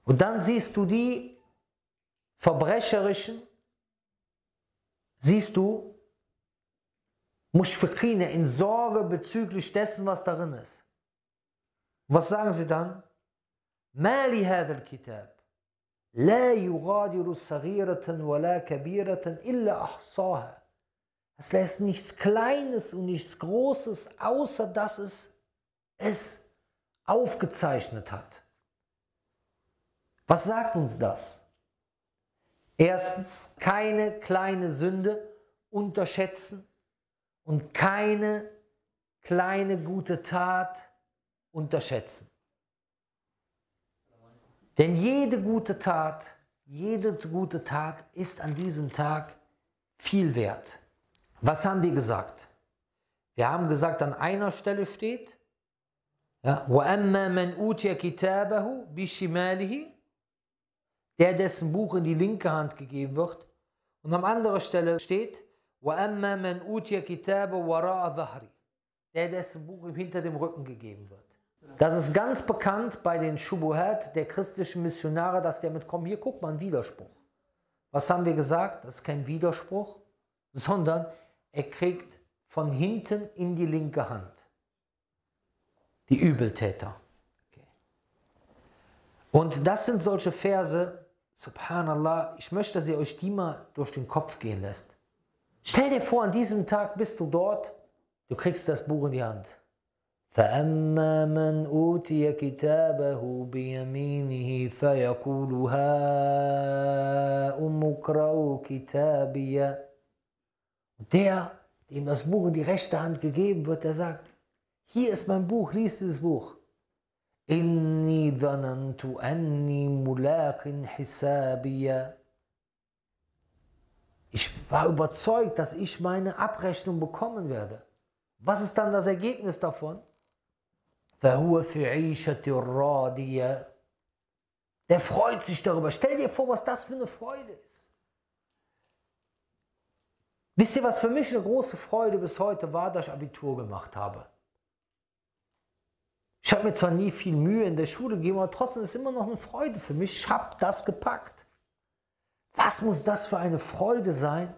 Und dann siehst du die Verbrecherischen, siehst du, Mushfiqine in Sorge bezüglich dessen, was darin ist. Was sagen sie dann? ما لهذا الكتاب لا يغادر صغيرة ولا كبيرة إلا أحصاها Es lässt nichts Kleines und nichts Großes, außer dass es es aufgezeichnet hat. Was sagt uns das? Erstens, keine kleine Sünde unterschätzen und keine kleine gute Tat unterschätzen. Denn jede gute Tat, jede gute Tat ist an diesem Tag viel wert. Was haben wir gesagt? Wir haben gesagt, an einer Stelle steht, ja, وَأَمَّا مَنْ أُوتِيَ كِتَابَهُ بِشِمَالِهِ der dessen Buch in die linke Hand gegeben wird. Und an anderer Stelle steht, der dessen Buch hinter dem Rücken gegeben wird. Das ist ganz bekannt bei den Shubuhat der christlichen Missionare, dass der mitkommt, hier guck mal, ein Widerspruch. Was haben wir gesagt? Das ist kein Widerspruch, sondern er kriegt von hinten in die linke Hand. Die Übeltäter. Okay. Und das sind solche Verse, Subhanallah, ich möchte, dass ihr euch die mal durch den Kopf gehen lässt. Stell dir vor, an diesem Tag bist du dort, du kriegst das Buch in die Hand. فأما من أوتي كتابه بيمينه فيقول هاؤم اقرءوا كتابي Der, dem das Buch in die rechte Hand gegeben wird, der sagt, hier ist mein Buch, lies dieses Buch. Inni dhanantu anni mulaqin hisabiya. Ich war überzeugt, dass ich meine Abrechnung bekommen werde. Was ist dann das Ergebnis davon? Der freut sich darüber. Stell dir vor, was das für eine Freude ist. Wisst ihr, was für mich eine große Freude bis heute war, dass ich Abitur gemacht habe? Ich habe mir zwar nie viel Mühe in der Schule gegeben, aber trotzdem ist es immer noch eine Freude für mich. Ich habe das gepackt. Was muss das für eine Freude sein,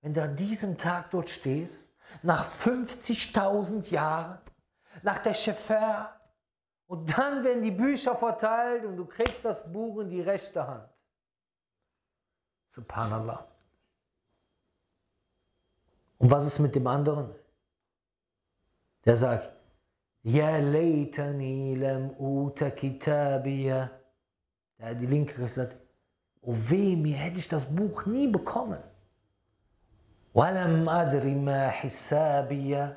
wenn du an diesem Tag dort stehst, nach 50.000 Jahren, nach der Chauffeur, und dann werden die Bücher verteilt und du kriegst das Buch in die rechte Hand. Subhanallah. Und was ist mit dem anderen? Der sagt, Ja laytani lam uta kitabiya. Da hat die Linke gesagt, oh weh, mir hätte ich das Buch nie bekommen. Walam adri ma hisabiya.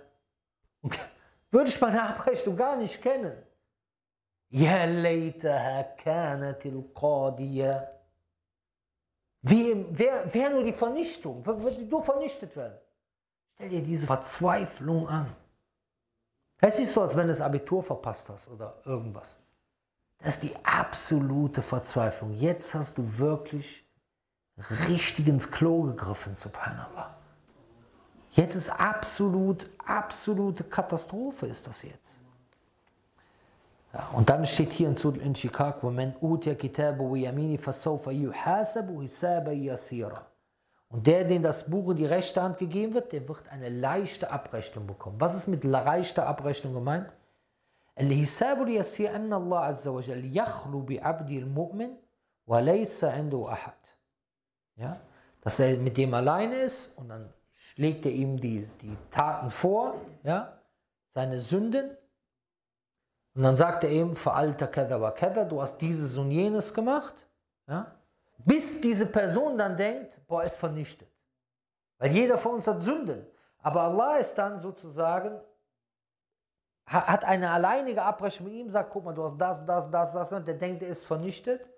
Würde ich meine Abrechnung gar nicht kennen. Ja laytaha kanat al Wer, wer nur die Vernichtung, würde nur vernichtet werden. Stell dir diese Verzweiflung an. Es ist so, als wenn du das Abitur verpasst hast oder irgendwas. Das ist die absolute Verzweiflung. Jetzt hast du wirklich richtig ins Klo gegriffen, subhanallah. Jetzt ist absolut, absolute Katastrophe ist das jetzt. Ja, und dann steht hier in, in Chicago, man utiya kitabu yamini fasawfa yuhasabu hisaba yasira. Und der, den das Buch in die rechte Hand gegeben wird, der wird eine leichte Abrechnung bekommen. Was ist mit leichter Abrechnung gemeint? الحساب اليسير أن الله عز وجل يخلو بعبد المؤمن وليس عنده أحد. Ja? Dass er mit dem alleine ist und dann schlägt er ihm die, die Taten vor, ja? seine Sünden. Und dann sagt er ihm, Veralter Kedda wa Kedda, du hast dieses und jenes gemacht. Ja? Bis diese Person dann denkt, boah, ist vernichtet. Weil jeder von uns hat Sünden. Aber Allah ist dann sozusagen, hat eine alleinige Abrechnung mit ihm, sagt, guck mal, du hast das, das, das, das, der denkt, er ist vernichtet.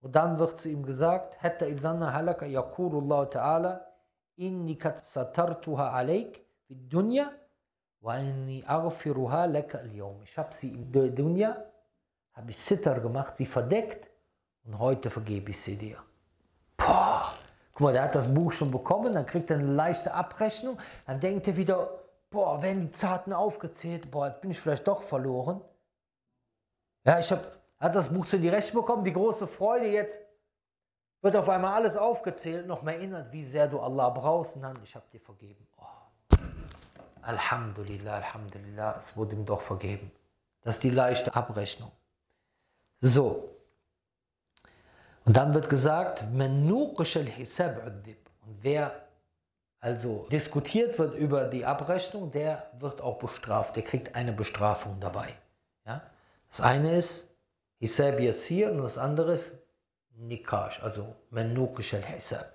Und dann wird zu ihm gesagt, hätte idhanna halaka yakulullah ta'ala, inni kat satartuha alayk fi dunya wa inni aghfiruha laka al Ich habe sie in der Dunya, habe ich Sitter gemacht, sie verdeckt und heute vergebe ich sie dir. Boah. Guck mal, der hat das Buch schon bekommen, dann kriegt er eine leichte Abrechnung, dann denkt er wieder, boah, werden die Zarten aufgezählt, boah, jetzt bin ich vielleicht doch verloren. Ja, ich habe, hat das Buch zu die Rechte bekommen, die große Freude jetzt, wird auf einmal alles aufgezählt, noch mehr erinnert, wie sehr du Allah brauchst, dann, ich habe dir vergeben. Oh. Alhamdulillah, Alhamdulillah, es wurde ihm doch vergeben. Das ist die leichte Abrechnung. So, und dann wird gesagt, und wer also diskutiert wird über die Abrechnung, der wird auch bestraft, der kriegt eine Bestrafung dabei. Ja? Das eine ist Hisab Yasir und das andere ist نقاش also منوكش الحساب.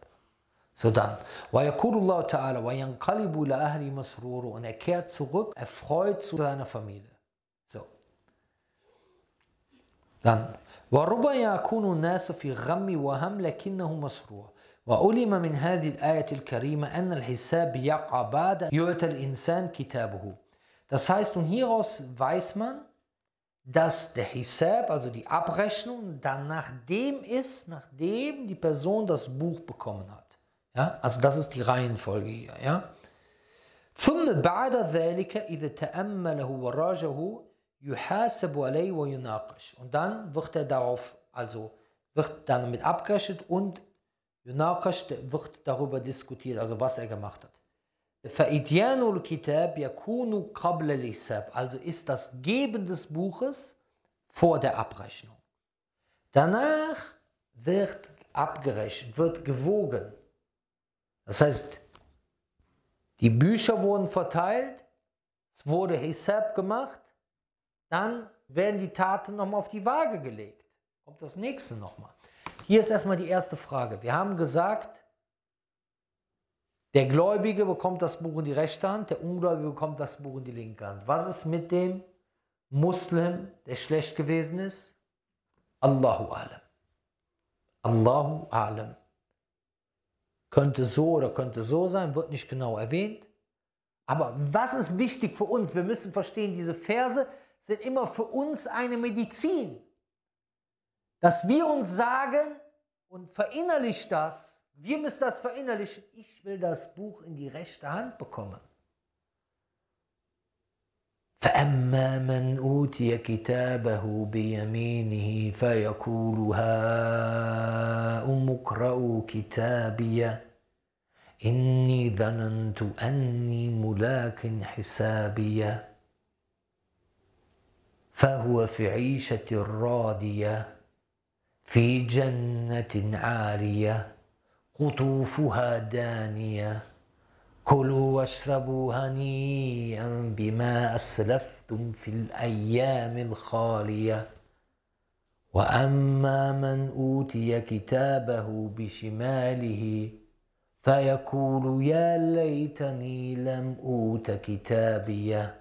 so dann ويقول الله تعالى وينقلب لأهل مسرور und er kehrt zurück erfreut zu seiner Familie so dann وربا يكون الناس في غم وهم لكنه مسرور وعلم من هذه الآية الكريمة أن الحساب يقع بعد يعطى الإنسان كتابه Das heißt, nun hieraus weiß man, dass der Hisab, also die Abrechnung, dann nachdem ist, nachdem die Person das Buch bekommen hat. Ja, also das ist die Reihenfolge hier. Ja. ثم بعد ذلك إذا تأمله وراجه yuhasabu alay wa yunaqish. Und dann wird er darauf, also wird dann damit abgerechnet und yunaqish wird darüber diskutiert, also was er gemacht hat. فإديان Kitab yakunu qabla الحساب also ist das Geben des Buches vor der Abrechnung. Danach wird abgerechnet, wird gewogen. Das heißt, die Bücher wurden verteilt, es wurde Hisab gemacht, dann werden die Taten nochmal auf die Waage gelegt. Kommt das nächste nochmal. Hier ist erstmal die erste Frage. Wir haben gesagt, der Gläubige bekommt das Buch in die rechte Hand, der Ungläubige bekommt das Buch in die linke Hand. Was ist mit dem Muslim, der schlecht gewesen ist? Allahu alam. Allahu alam. Könnte so oder könnte so sein, wird nicht genau erwähnt. Aber was ist wichtig für uns? Wir müssen verstehen, diese Verse sind immer für uns eine Medizin. Dass wir uns sagen und verinnerlicht das, wir müssen das verinnerlichen, ich will das Buch in die rechte Hand bekommen. فأما من أوتي كتابه بيمينه فيقول هاؤم اقرءوا كتابي إني ظننت أني ملاك حسابي فهو في عيشة راضية في جنة عالية قطوفها دانية. كلوا واشربوا هنيئا بما أسلفتم في الأيام الخالية. وأما من أوتي كتابه بشماله فيقول يا ليتني لم أوت كتابية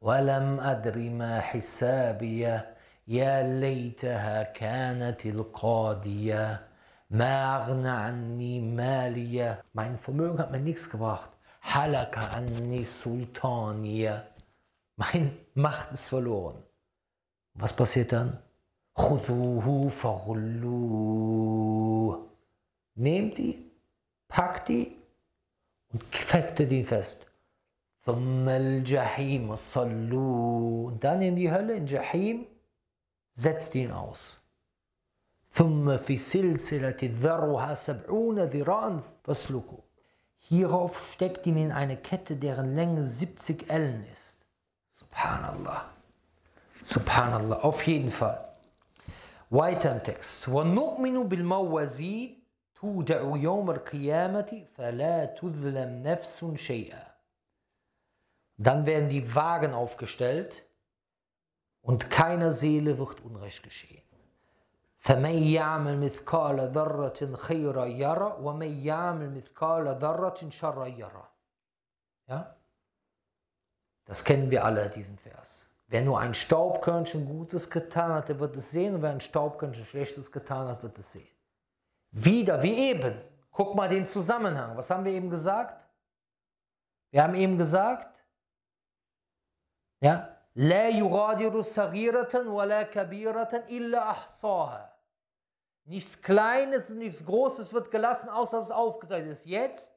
ولم أدر ما حسابية. يا ليتها كانت القاضية. Marna anni malia. Mein Vermögen hat mir nichts gebracht. Halaka anni sultania. Mein Macht ist verloren. Was passiert dann? Nehmt ihn, packt ihn und fettet ihn fest. Und dann in die Hölle, in Jahim, setzt ihn aus. ثم في سلسلة ذرها سبعون ذراعا فاسلكوا Hierauf steckt ihn in eine Kette, deren Länge 70 Ellen ist. Subhanallah. Subhanallah, auf jeden Fall. Weiter im Text. وَنُؤْمِنُ بِالْمَوَّزِينِ تُودَعُ يَوْمَ الْقِيَامَةِ فَلَا تُظْلَمْ نَفْسٌ شَيْئًا Dann werden die Wagen aufgestellt und keiner Seele wird Unrecht geschehen. فمن يعمل مثقال ذرة خيرا يرى ومن يعمل مثقال ذرة شرا يرى. Ja? Das kennen wir alle, diesen Vers. Wer nur ein Staubkörnchen Gutes getan hat, der wird es sehen. Und wer ein Staubkörnchen Schlechtes getan hat, wird es sehen. Wieder wie eben. Guck mal den Zusammenhang. Was haben wir eben gesagt? Wir haben eben gesagt, ja, لا يغادر صغيرة ولا كبيرة إلا أحصاها. Nichts Kleines und nichts Großes wird gelassen, außer dass es aufgezeichnet ist. Jetzt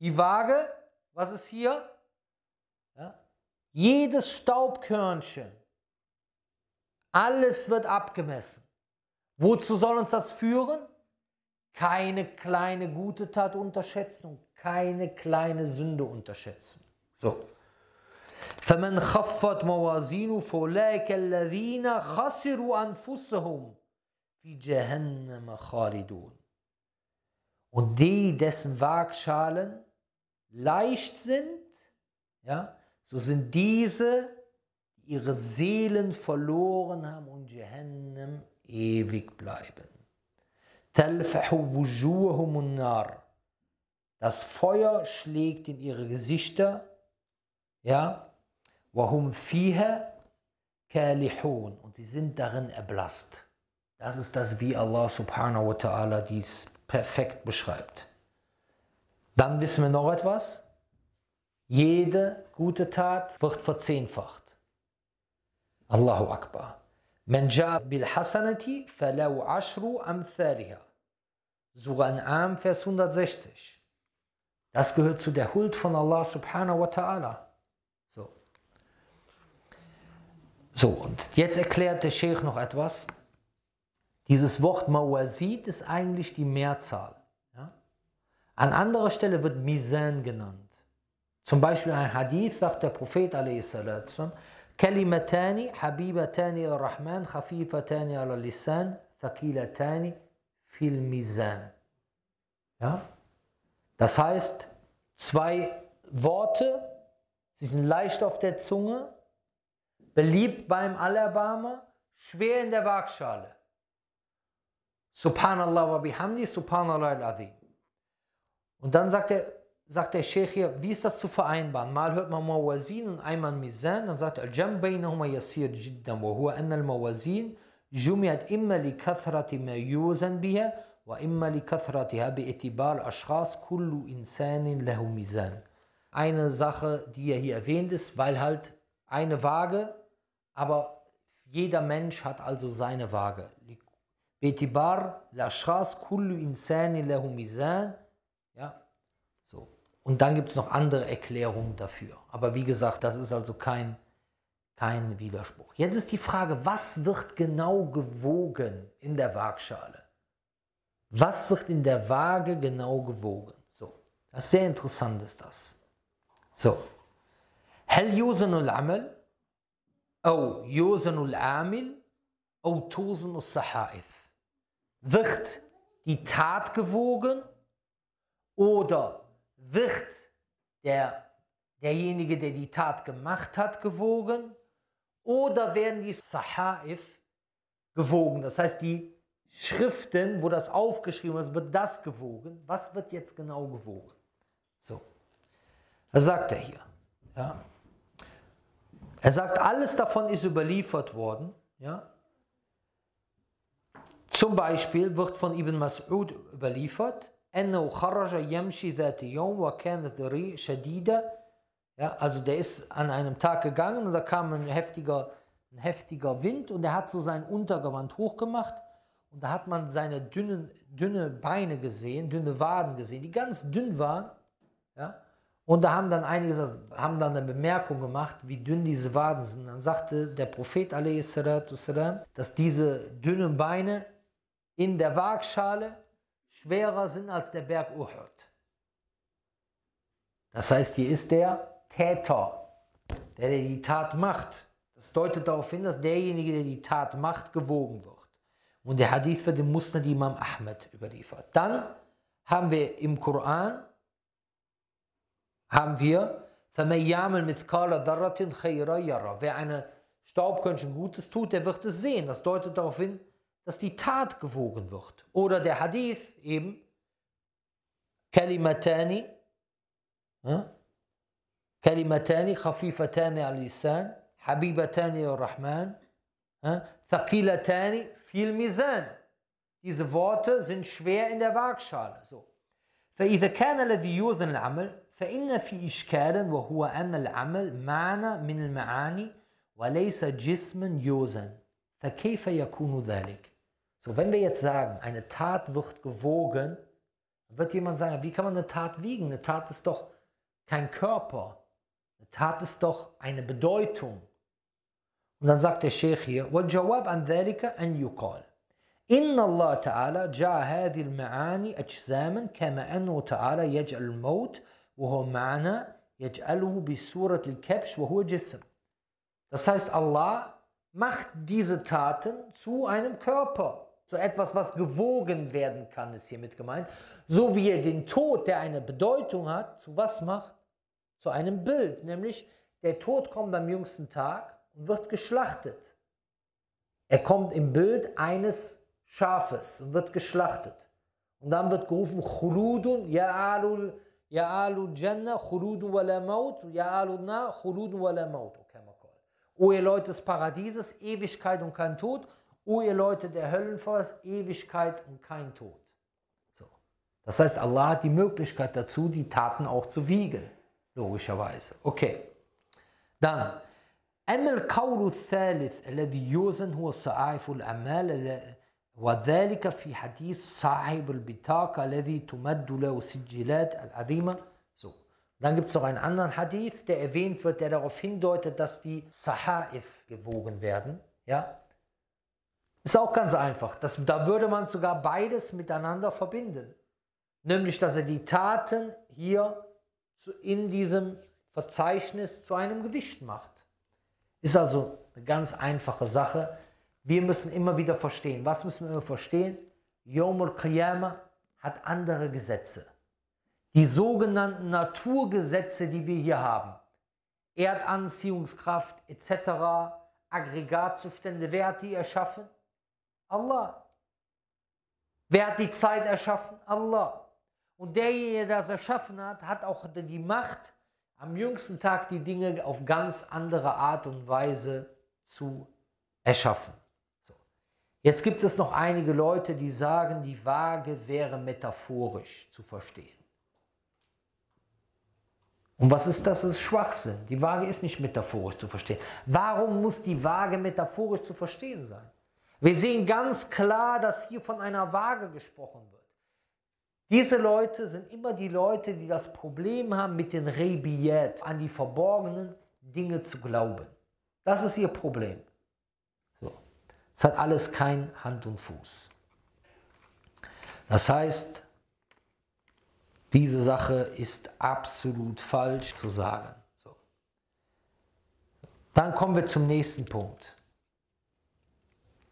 die Waage, was ist hier? Ja? Jedes Staubkörnchen, alles wird abgemessen. Wozu soll uns das führen? Keine kleine gute Tat unterschätzen und keine kleine Sünde unterschätzen. So. فمن خفت موازينه فأولئك الذين خسروا أنفسهم und die, dessen Waagschalen leicht sind, ja, so sind diese, die ihre Seelen verloren haben und Jahannam ewig bleiben. Das Feuer schlägt in ihre Gesichter, ja, und sie sind darin erblasst. Das ist das, wie Allah subhanahu wa ta'ala dies perfekt beschreibt. Dann wissen wir noch etwas. Jede gute Tat wird verzehnfacht. Allahu Akbar. Man bil hasanati falau ashru amthaliha. Surah An'am, Vers 160. Das gehört zu der Huld von Allah subhanahu wa ta'ala. So. So, und jetzt erklärt der Sheikh noch etwas. Dieses Wort Mawazid ist eigentlich die Mehrzahl. Ja? An anderer Stelle wird Mizan genannt. Zum Beispiel ein Hadith sagt der Prophet a.s. Kalimatani habibatani al-Rahman khafifatani al-Lisan thaqilatani fil Mizan. Ja? Das heißt, zwei Worte, sie sind leicht auf der Zunge, beliebt beim Allerbarmer, schwer in der Waagschale. Subhanallah wa bihamdi, subhanallah al-Adi. Und dann sagt, er, sagt der Sheikh hier, wie ist das zu vereinbaren? Mal hört man Mawazin und einmal Mizan, dann sagt er, Al-Jam bainahuma yasir jiddan, wa huwa anna al-Mawazin jumiat imma li kathrati ma yuzan biha, wa imma li kathratiha bi'itibar ashras kullu insanin lahu Mizan. Eine Sache, die ja hier erwähnt ist, weil halt eine Waage, aber jeder Mensch hat also seine Waage. باعتبار الأشخاص كل إنسان له ميزان. Ja, so. Und dann gibt es noch andere Erklärungen dafür. Aber wie gesagt, das ist also kein kein Widerspruch. Jetzt ist die Frage, was wird genau gewogen in der Waagschale? Was wird in der Waage genau gewogen? So, das ist sehr interessant ist das. So, هل يوزن العمل أو يوزن العامل أو توزن الصحائف? Wird die Tat gewogen oder wird der, derjenige, der die Tat gemacht hat, gewogen oder werden die Sahaif gewogen? Das heißt, die Schriften, wo das aufgeschrieben ist, wird das gewogen. Was wird jetzt genau gewogen? So, was sagt er hier? Ja. Er sagt, alles davon ist überliefert worden. Ja. Zum Beispiel wird von Ibn Mas'ud überliefert, أنه خرج يمشي ذات يوم وكانت الريح شديدة ja, also der ist an einem Tag gegangen und da kam ein heftiger, ein heftiger Wind und er hat so sein Untergewand hochgemacht und da hat man seine dünnen, dünne Beine gesehen, dünne Waden gesehen, die ganz dünn waren. Ja? Und da haben dann einige haben dann eine Bemerkung gemacht, wie dünn diese Waden sind. Dann sagte der Prophet, dass diese dünnen Beine in der Waagschale schwerer sind als der Berg Uhud. Das heißt, hier ist der Täter, der, der die Tat macht. Das deutet darauf hin, dass derjenige, der die Tat macht, gewogen wird. Und der Hadith wird dem Musnad Imam Ahmed überliefert. Dann haben wir im Koran, haben wir, Wer eine Staubkörnchen Gutes tut, der wird es sehen. Das deutet darauf hin, dass die Tat gewogen wird. Oder der Hadith eben, Kalimatani, ja? خفيفتان على اللسان حبيبتان إلى الرحمن ثقيلتان في الميزان Diese Worte sind schwer in der Waagschale. So. فإذا كان الذي يوزن العمل فإن في إشكالا وهو أن العمل معنى من المعاني وليس جسم يوزن فكيف يكون ذلك؟ So, wenn wir jetzt sagen, eine Tat wird gewogen, wird jemand sagen, wie kann man eine Tat wiegen? Eine Tat ist doch kein Körper. Tat ist doch eine Bedeutung. Und dann sagt der Sheikh hier, والجواب عن ذلك أن يقال إن الله تعالى جعل هذه المعاني أجساما كما أنه تعالى يجعل الموت وهو معنى يجعله بصورة الكبش وهو جسم. Das heißt, Allah macht diese Taten zu einem Körper, zu etwas, was gewogen werden kann, ist hiermit gemeint. So wie er den Tod, der eine Bedeutung hat, zu was macht? zu einem Bild, nämlich der Tod kommt am jüngsten Tag und wird geschlachtet. Er kommt im Bild eines Schafes und wird geschlachtet. Und dann wird gerufen, Khuludun, ya alul, ya alul Jannah, Khuludun wa la maut, ya alul na, Khuludun wa la maut. O ihr Leute des Paradieses, Ewigkeit und kein Tod. O ihr Leute der Höllenfeuers, Ewigkeit und kein Tod. So. Das heißt, Allah hat die Möglichkeit dazu, die Taten auch zu wiegen. logischerweise. Okay. Dann, أما القول الثالث الذي يوزن هو صحائف الأعمال وذلك في حديث صاحب البطاقة الذي تمد له سجلات العظيمة so. Dann gibt es noch einen anderen Hadith, der erwähnt wird, der darauf hindeutet, dass die Sahaif gewogen werden. Ja? Ist auch ganz einfach. Das, da würde man sogar beides miteinander verbinden. Nämlich, dass er die Taten hier in diesem Verzeichnis zu einem Gewicht macht. Ist also eine ganz einfache Sache. Wir müssen immer wieder verstehen. Was müssen wir immer verstehen? Yom al-Qiyamah hat andere Gesetze. Die sogenannten Naturgesetze, die wir hier haben. Erdanziehungskraft etc., Aggregatzustände, wer hat die erschaffen? Allah. Wer hat die Zeit erschaffen? Allah. Und derjenige, der das erschaffen hat, hat auch die Macht, am jüngsten Tag die Dinge auf ganz andere Art und Weise zu erschaffen. So. Jetzt gibt es noch einige Leute, die sagen, die Waage wäre metaphorisch zu verstehen. Und was ist das? Das ist Schwachsinn. Die Waage ist nicht metaphorisch zu verstehen. Warum muss die Waage metaphorisch zu verstehen sein? Wir sehen ganz klar, dass hier von einer Waage gesprochen wird. Diese Leute sind immer die Leute, die das Problem haben, mit den Rebiyat, an die verborgenen Dinge zu glauben. Das ist ihr Problem. So. Es hat alles kein Hand und Fuß. Das heißt, diese Sache ist absolut falsch zu sagen. So. Dann kommen wir zum nächsten Punkt.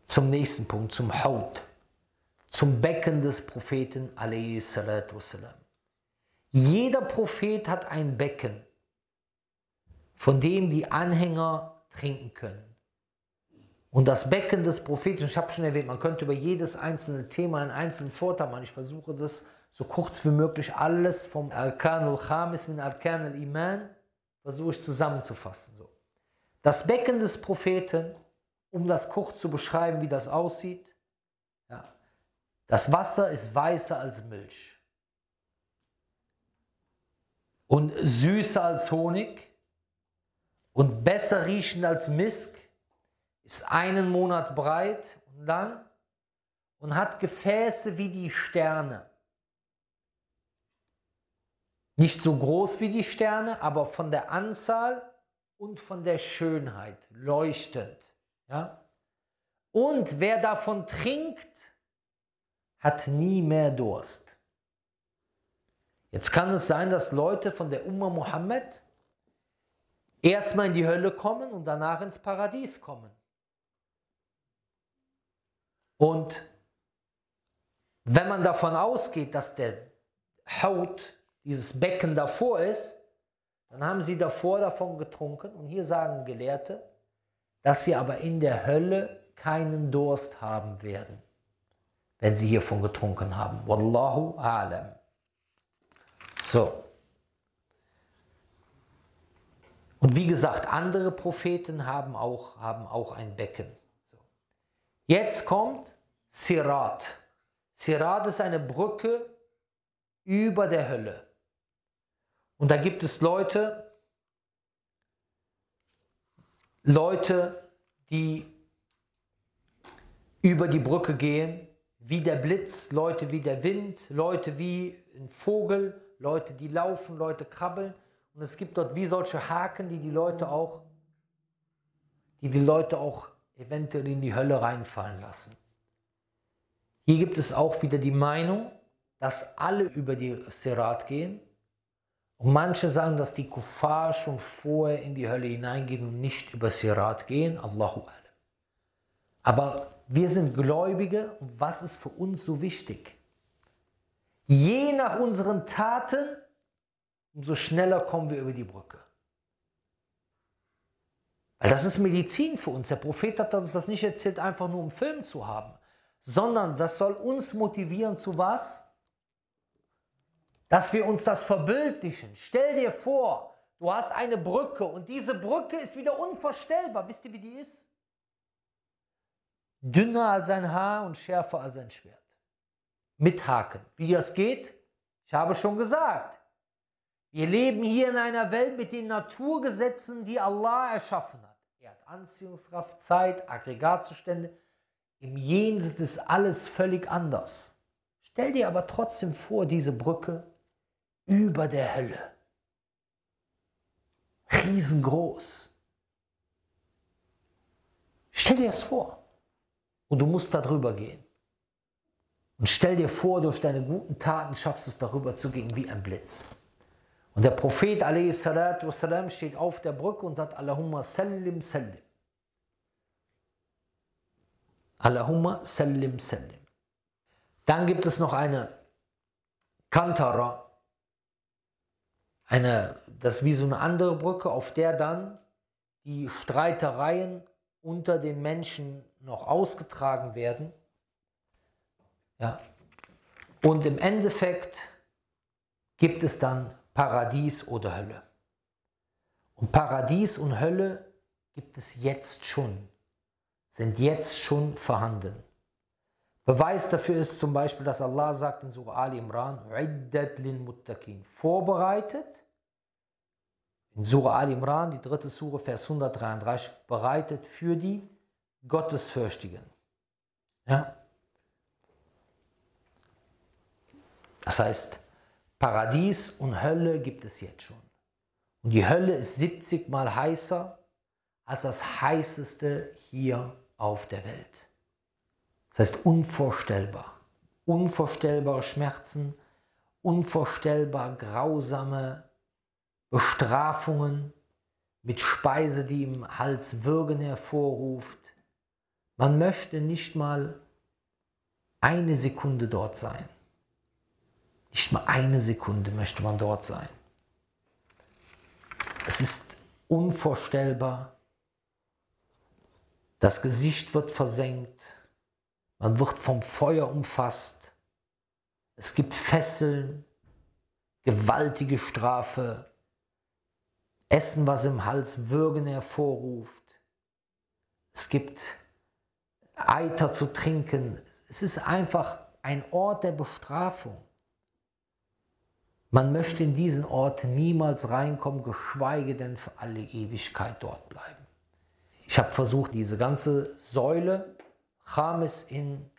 Zum nächsten Punkt, zum Haut, zum Becken des Propheten. Jeder Prophet hat ein Becken, von dem die Anhänger trinken können. Und das Becken des Propheten, ich habe schon erwähnt, man könnte über jedes einzelne Thema einen einzelnen Vorteil machen. Ich versuche das so kurz wie möglich alles vom Arkan al-Khamis mit Arkan al-Iman versuche ich zusammenzufassen. So. Das Becken des Propheten, um das kurz zu beschreiben, wie das aussieht, ja. das Wasser ist weißer als Milch und süßer als Honig und besser riechend als Misk, ist einen Monat breit und lang und hat Gefäße wie die Sterne. Nicht so groß wie die Sterne, aber von der Anzahl und von der Schönheit leuchtend. Ja? Und wer davon trinkt, hat nie mehr Durst. Jetzt kann es sein, dass Leute von der Umma Mohammed erstmal in die Hölle kommen und danach ins Paradies kommen. Und wenn man davon ausgeht, dass der Haut dieses Becken davor ist, dann haben sie davor davon getrunken. Und hier sagen Gelehrte, dass sie aber in der Hölle keinen Durst haben werden, wenn sie hiervon getrunken haben. Wallahu alam. So. Und wie gesagt, andere Propheten haben auch, haben auch ein Becken. Jetzt kommt Sirat. Sirat ist eine Brücke über der Hölle. Und da gibt es Leute, Leute, die über die Brücke gehen, wie der Blitz, Leute wie der Wind, Leute wie ein Vogel, Leute, die laufen, Leute krabbeln. Und es gibt dort wie solche Haken, die die Leute auch, die die Leute auch eventuell in die Hölle reinfallen lassen. Hier gibt es auch wieder die Meinung, dass alle über die Sirat gehen und manche sagen, dass die Kuffar schon vorher in die Hölle hineingehen und nicht über Sirat gehen. Allahu alam. Aber wir sind Gläubige und was ist für uns so wichtig? Je nach unseren Taten, umso schneller kommen wir über die Brücke. Weil das ist Medizin für uns. Der Prophet hat uns das nicht erzählt, einfach nur um Film zu haben, sondern das soll uns motivieren zu was? Dass wir uns das verbildlichen. Stell dir vor, du hast eine Brücke und diese Brücke ist wieder unvorstellbar. Wisst ihr, wie die ist? Dünner als ein Haar und schärfer als ein Schwert. Mit Haken. Wie das geht? Ich habe schon gesagt. Wir leben hier in einer Welt mit den Naturgesetzen, die Allah erschaffen hat. Er hat Anziehungskraft, Zeit, Aggregatzustände. Im Jenseits ist alles völlig anders. Stell dir aber trotzdem vor, diese Brücke über der Hölle. Riesengroß. Stell dir das vor. Und du musst darüber gehen. Und stell dir vor, durch deine guten Taten schaffst du es darüber zu gehen wie ein Blitz. Und der Prophet wassalam, steht auf der Brücke und sagt, Allahumma sallim sallim. Allahumma sallim sallim. Dann gibt es noch eine Kantara, eine, das ist wie so eine andere Brücke, auf der dann die Streitereien unter den Menschen noch ausgetragen werden. Ja. Und im Endeffekt gibt es dann Paradies oder Hölle. Und Paradies und Hölle gibt es jetzt schon, sind jetzt schon vorhanden. Beweis dafür ist zum Beispiel, dass Allah sagt in Surah Ali Imran, vorbereitet. In Surah Ali Imran, die dritte Surah, Vers 133, bereitet für die Gottesfürchtigen. Ja? Das heißt, Paradies und Hölle gibt es jetzt schon. Und die Hölle ist 70 mal heißer als das heißeste hier auf der Welt. Das heißt unvorstellbar. Unvorstellbare Schmerzen, unvorstellbar grausame Bestrafungen mit Speise, die im Hals Würgen hervorruft. Man möchte nicht mal eine Sekunde dort sein. Nicht mal eine Sekunde möchte man dort sein. Es ist unvorstellbar. Das Gesicht wird versenkt. Man wird vom Feuer umfasst. Es gibt Fesseln, gewaltige Strafe, Essen, was im Hals Würgen hervorruft. Es gibt Eiter zu trinken. Es ist einfach ein Ort der Bestrafung. Man möchte in diesen Ort niemals reinkommen, geschweige denn für alle Ewigkeit dort bleiben. Ich habe versucht, diese ganze Säule Chamis in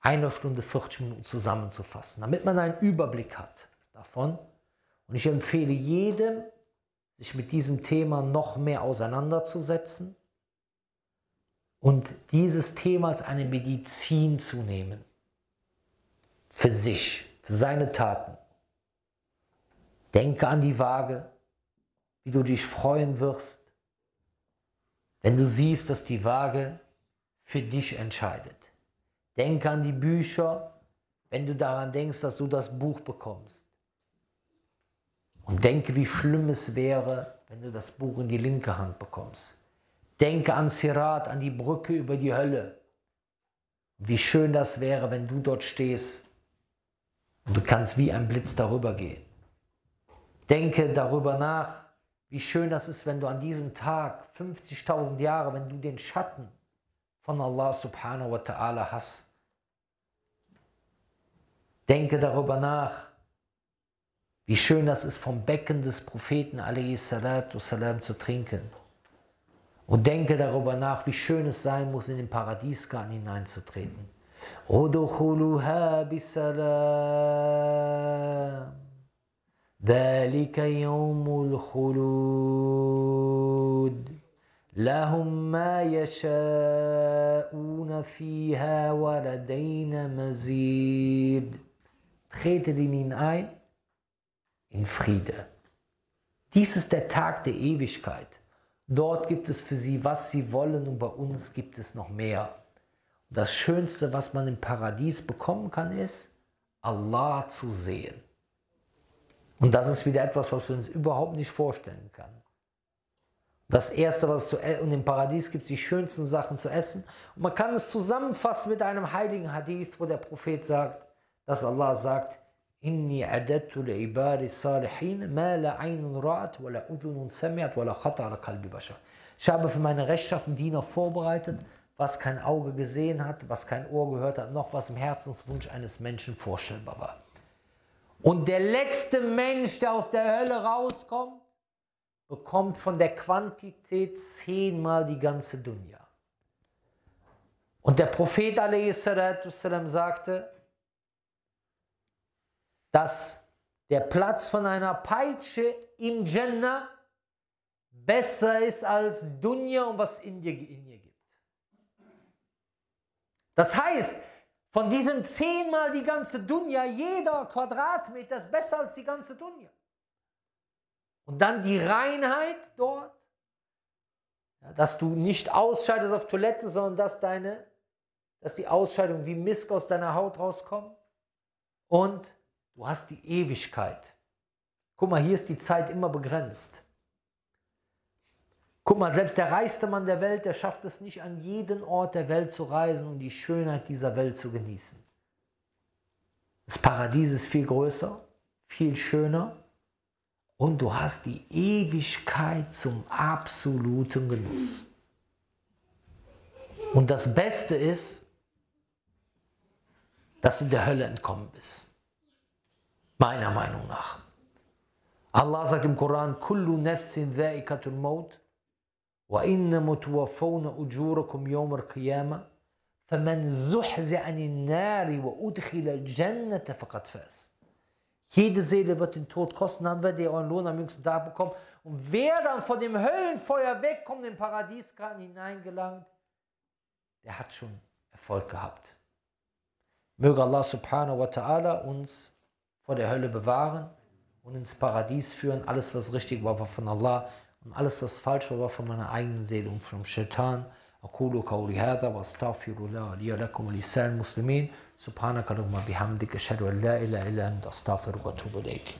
einer Stunde 40 Minuten zusammenzufassen, damit man einen Überblick hat davon. Und ich empfehle jedem, sich mit diesem Thema noch mehr auseinanderzusetzen und dieses Thema als eine Medizin zu nehmen. Für sich, für seine Taten. Denke an die Waage, wie du dich freuen wirst, wenn du siehst, dass die Waage für dich entscheidet. Denke an die Bücher, wenn du daran denkst, dass du das Buch bekommst. Und denke, wie schlimm es wäre, wenn du das Buch in die linke Hand bekommst. Denke an Sirat, an die Brücke über die Hölle. Wie schön das wäre, wenn du dort stehst und du kannst wie ein Blitz darüber gehen. Denke darüber nach, wie schön das ist, wenn du an diesem Tag 50.000 Jahre, wenn du den Schatten von Allah subhanahu wa ta'ala hast. Denke darüber nach, wie schön das ist, vom Becken des Propheten salam zu trinken. Und denke darüber nach, wie schön es sein muss, in den Paradiesgarten hineinzutreten. ذلك يوم الخلود لهم ما يشاءون فيها ولدينا مزيد Tretet in ihn ein in Friede. Dies ist der Tag der Ewigkeit. Dort gibt es für sie, was sie wollen und bei uns gibt es noch mehr. Und das Schönste, was man im Paradies bekommen kann, ist, Allah zu sehen. Und das ist wieder etwas, was wir uns überhaupt nicht vorstellen können. Das Erste, was zu essen, und im Paradies gibt es die schönsten Sachen zu essen. Und man kann es zusammenfassen mit einem heiligen Hadith, wo der Prophet sagt, dass Allah sagt, Inni adadtu li'ibari salihin ma la aynun ra'at wa la udhunun sami'at wa la khata ala qalbi bashar. Ich habe für meine rechtschaffenen Diener vorbereitet, was kein Auge gesehen hat, was kein Ohr gehört hat, noch was im Herzenswunsch eines Menschen vorstellbar war. Und der letzte Mensch, der aus der Hölle rauskommt, bekommt von der Quantität zehnmal die ganze Dunya. Und der Prophet والسلام, sagte, dass der Platz von einer Peitsche im Jannah besser ist als Dunya und was in dir, in ihr gibt. Das heißt, von diesen zehnmal die ganze Dunya, jeder Quadratmeter ist besser als die ganze Dunya. Und dann die Reinheit dort, ja, dass du nicht ausscheidest auf Toilette, sondern dass deine, dass die Ausscheidung wie Misk aus deiner Haut rauskommt. Und du hast die Ewigkeit. Guck mal, hier ist die Zeit immer begrenzt. Guck mal, selbst der reichste Mann der Welt, der schafft es nicht, an jeden Ort der Welt zu reisen und die Schönheit dieser Welt zu genießen. Das Paradies ist viel größer, viel schöner und du hast die Ewigkeit zum absoluten Genuss. Und das Beste ist, dass du der Hölle entkommen bist. Meiner Meinung nach. Allah sagt im Koran, Kullu nafsin dhaikatul maut, wa innamu tuwaffawna ujurakum yawm al-qiyamah, faman zuhzi anin nari wa udkhila al-jannata faqad faz. Jede Seele wird den Tod kosten, dann werdet ihr euren Lohn am jüngsten Tag bekommen. Und wer dann von dem Höllenfeuer wegkommt, in den Paradiesgarten hineingelangt, der hat schon Erfolg gehabt. Möge Allah subhanahu wa ta'ala uns vor der Hölle bewahren und ins Paradies führen. Alles, was richtig war, war von Allah und alles, was falsch war, war von meiner eigenen Seele und vom Shaitan. أقول قولي هذا وأستغفر الله لي ولكم ولسائر المسلمين. سبحانك اللهم بحمدك أشهد أن لا إله إلا أنت أستغفرك وأتوب إليك.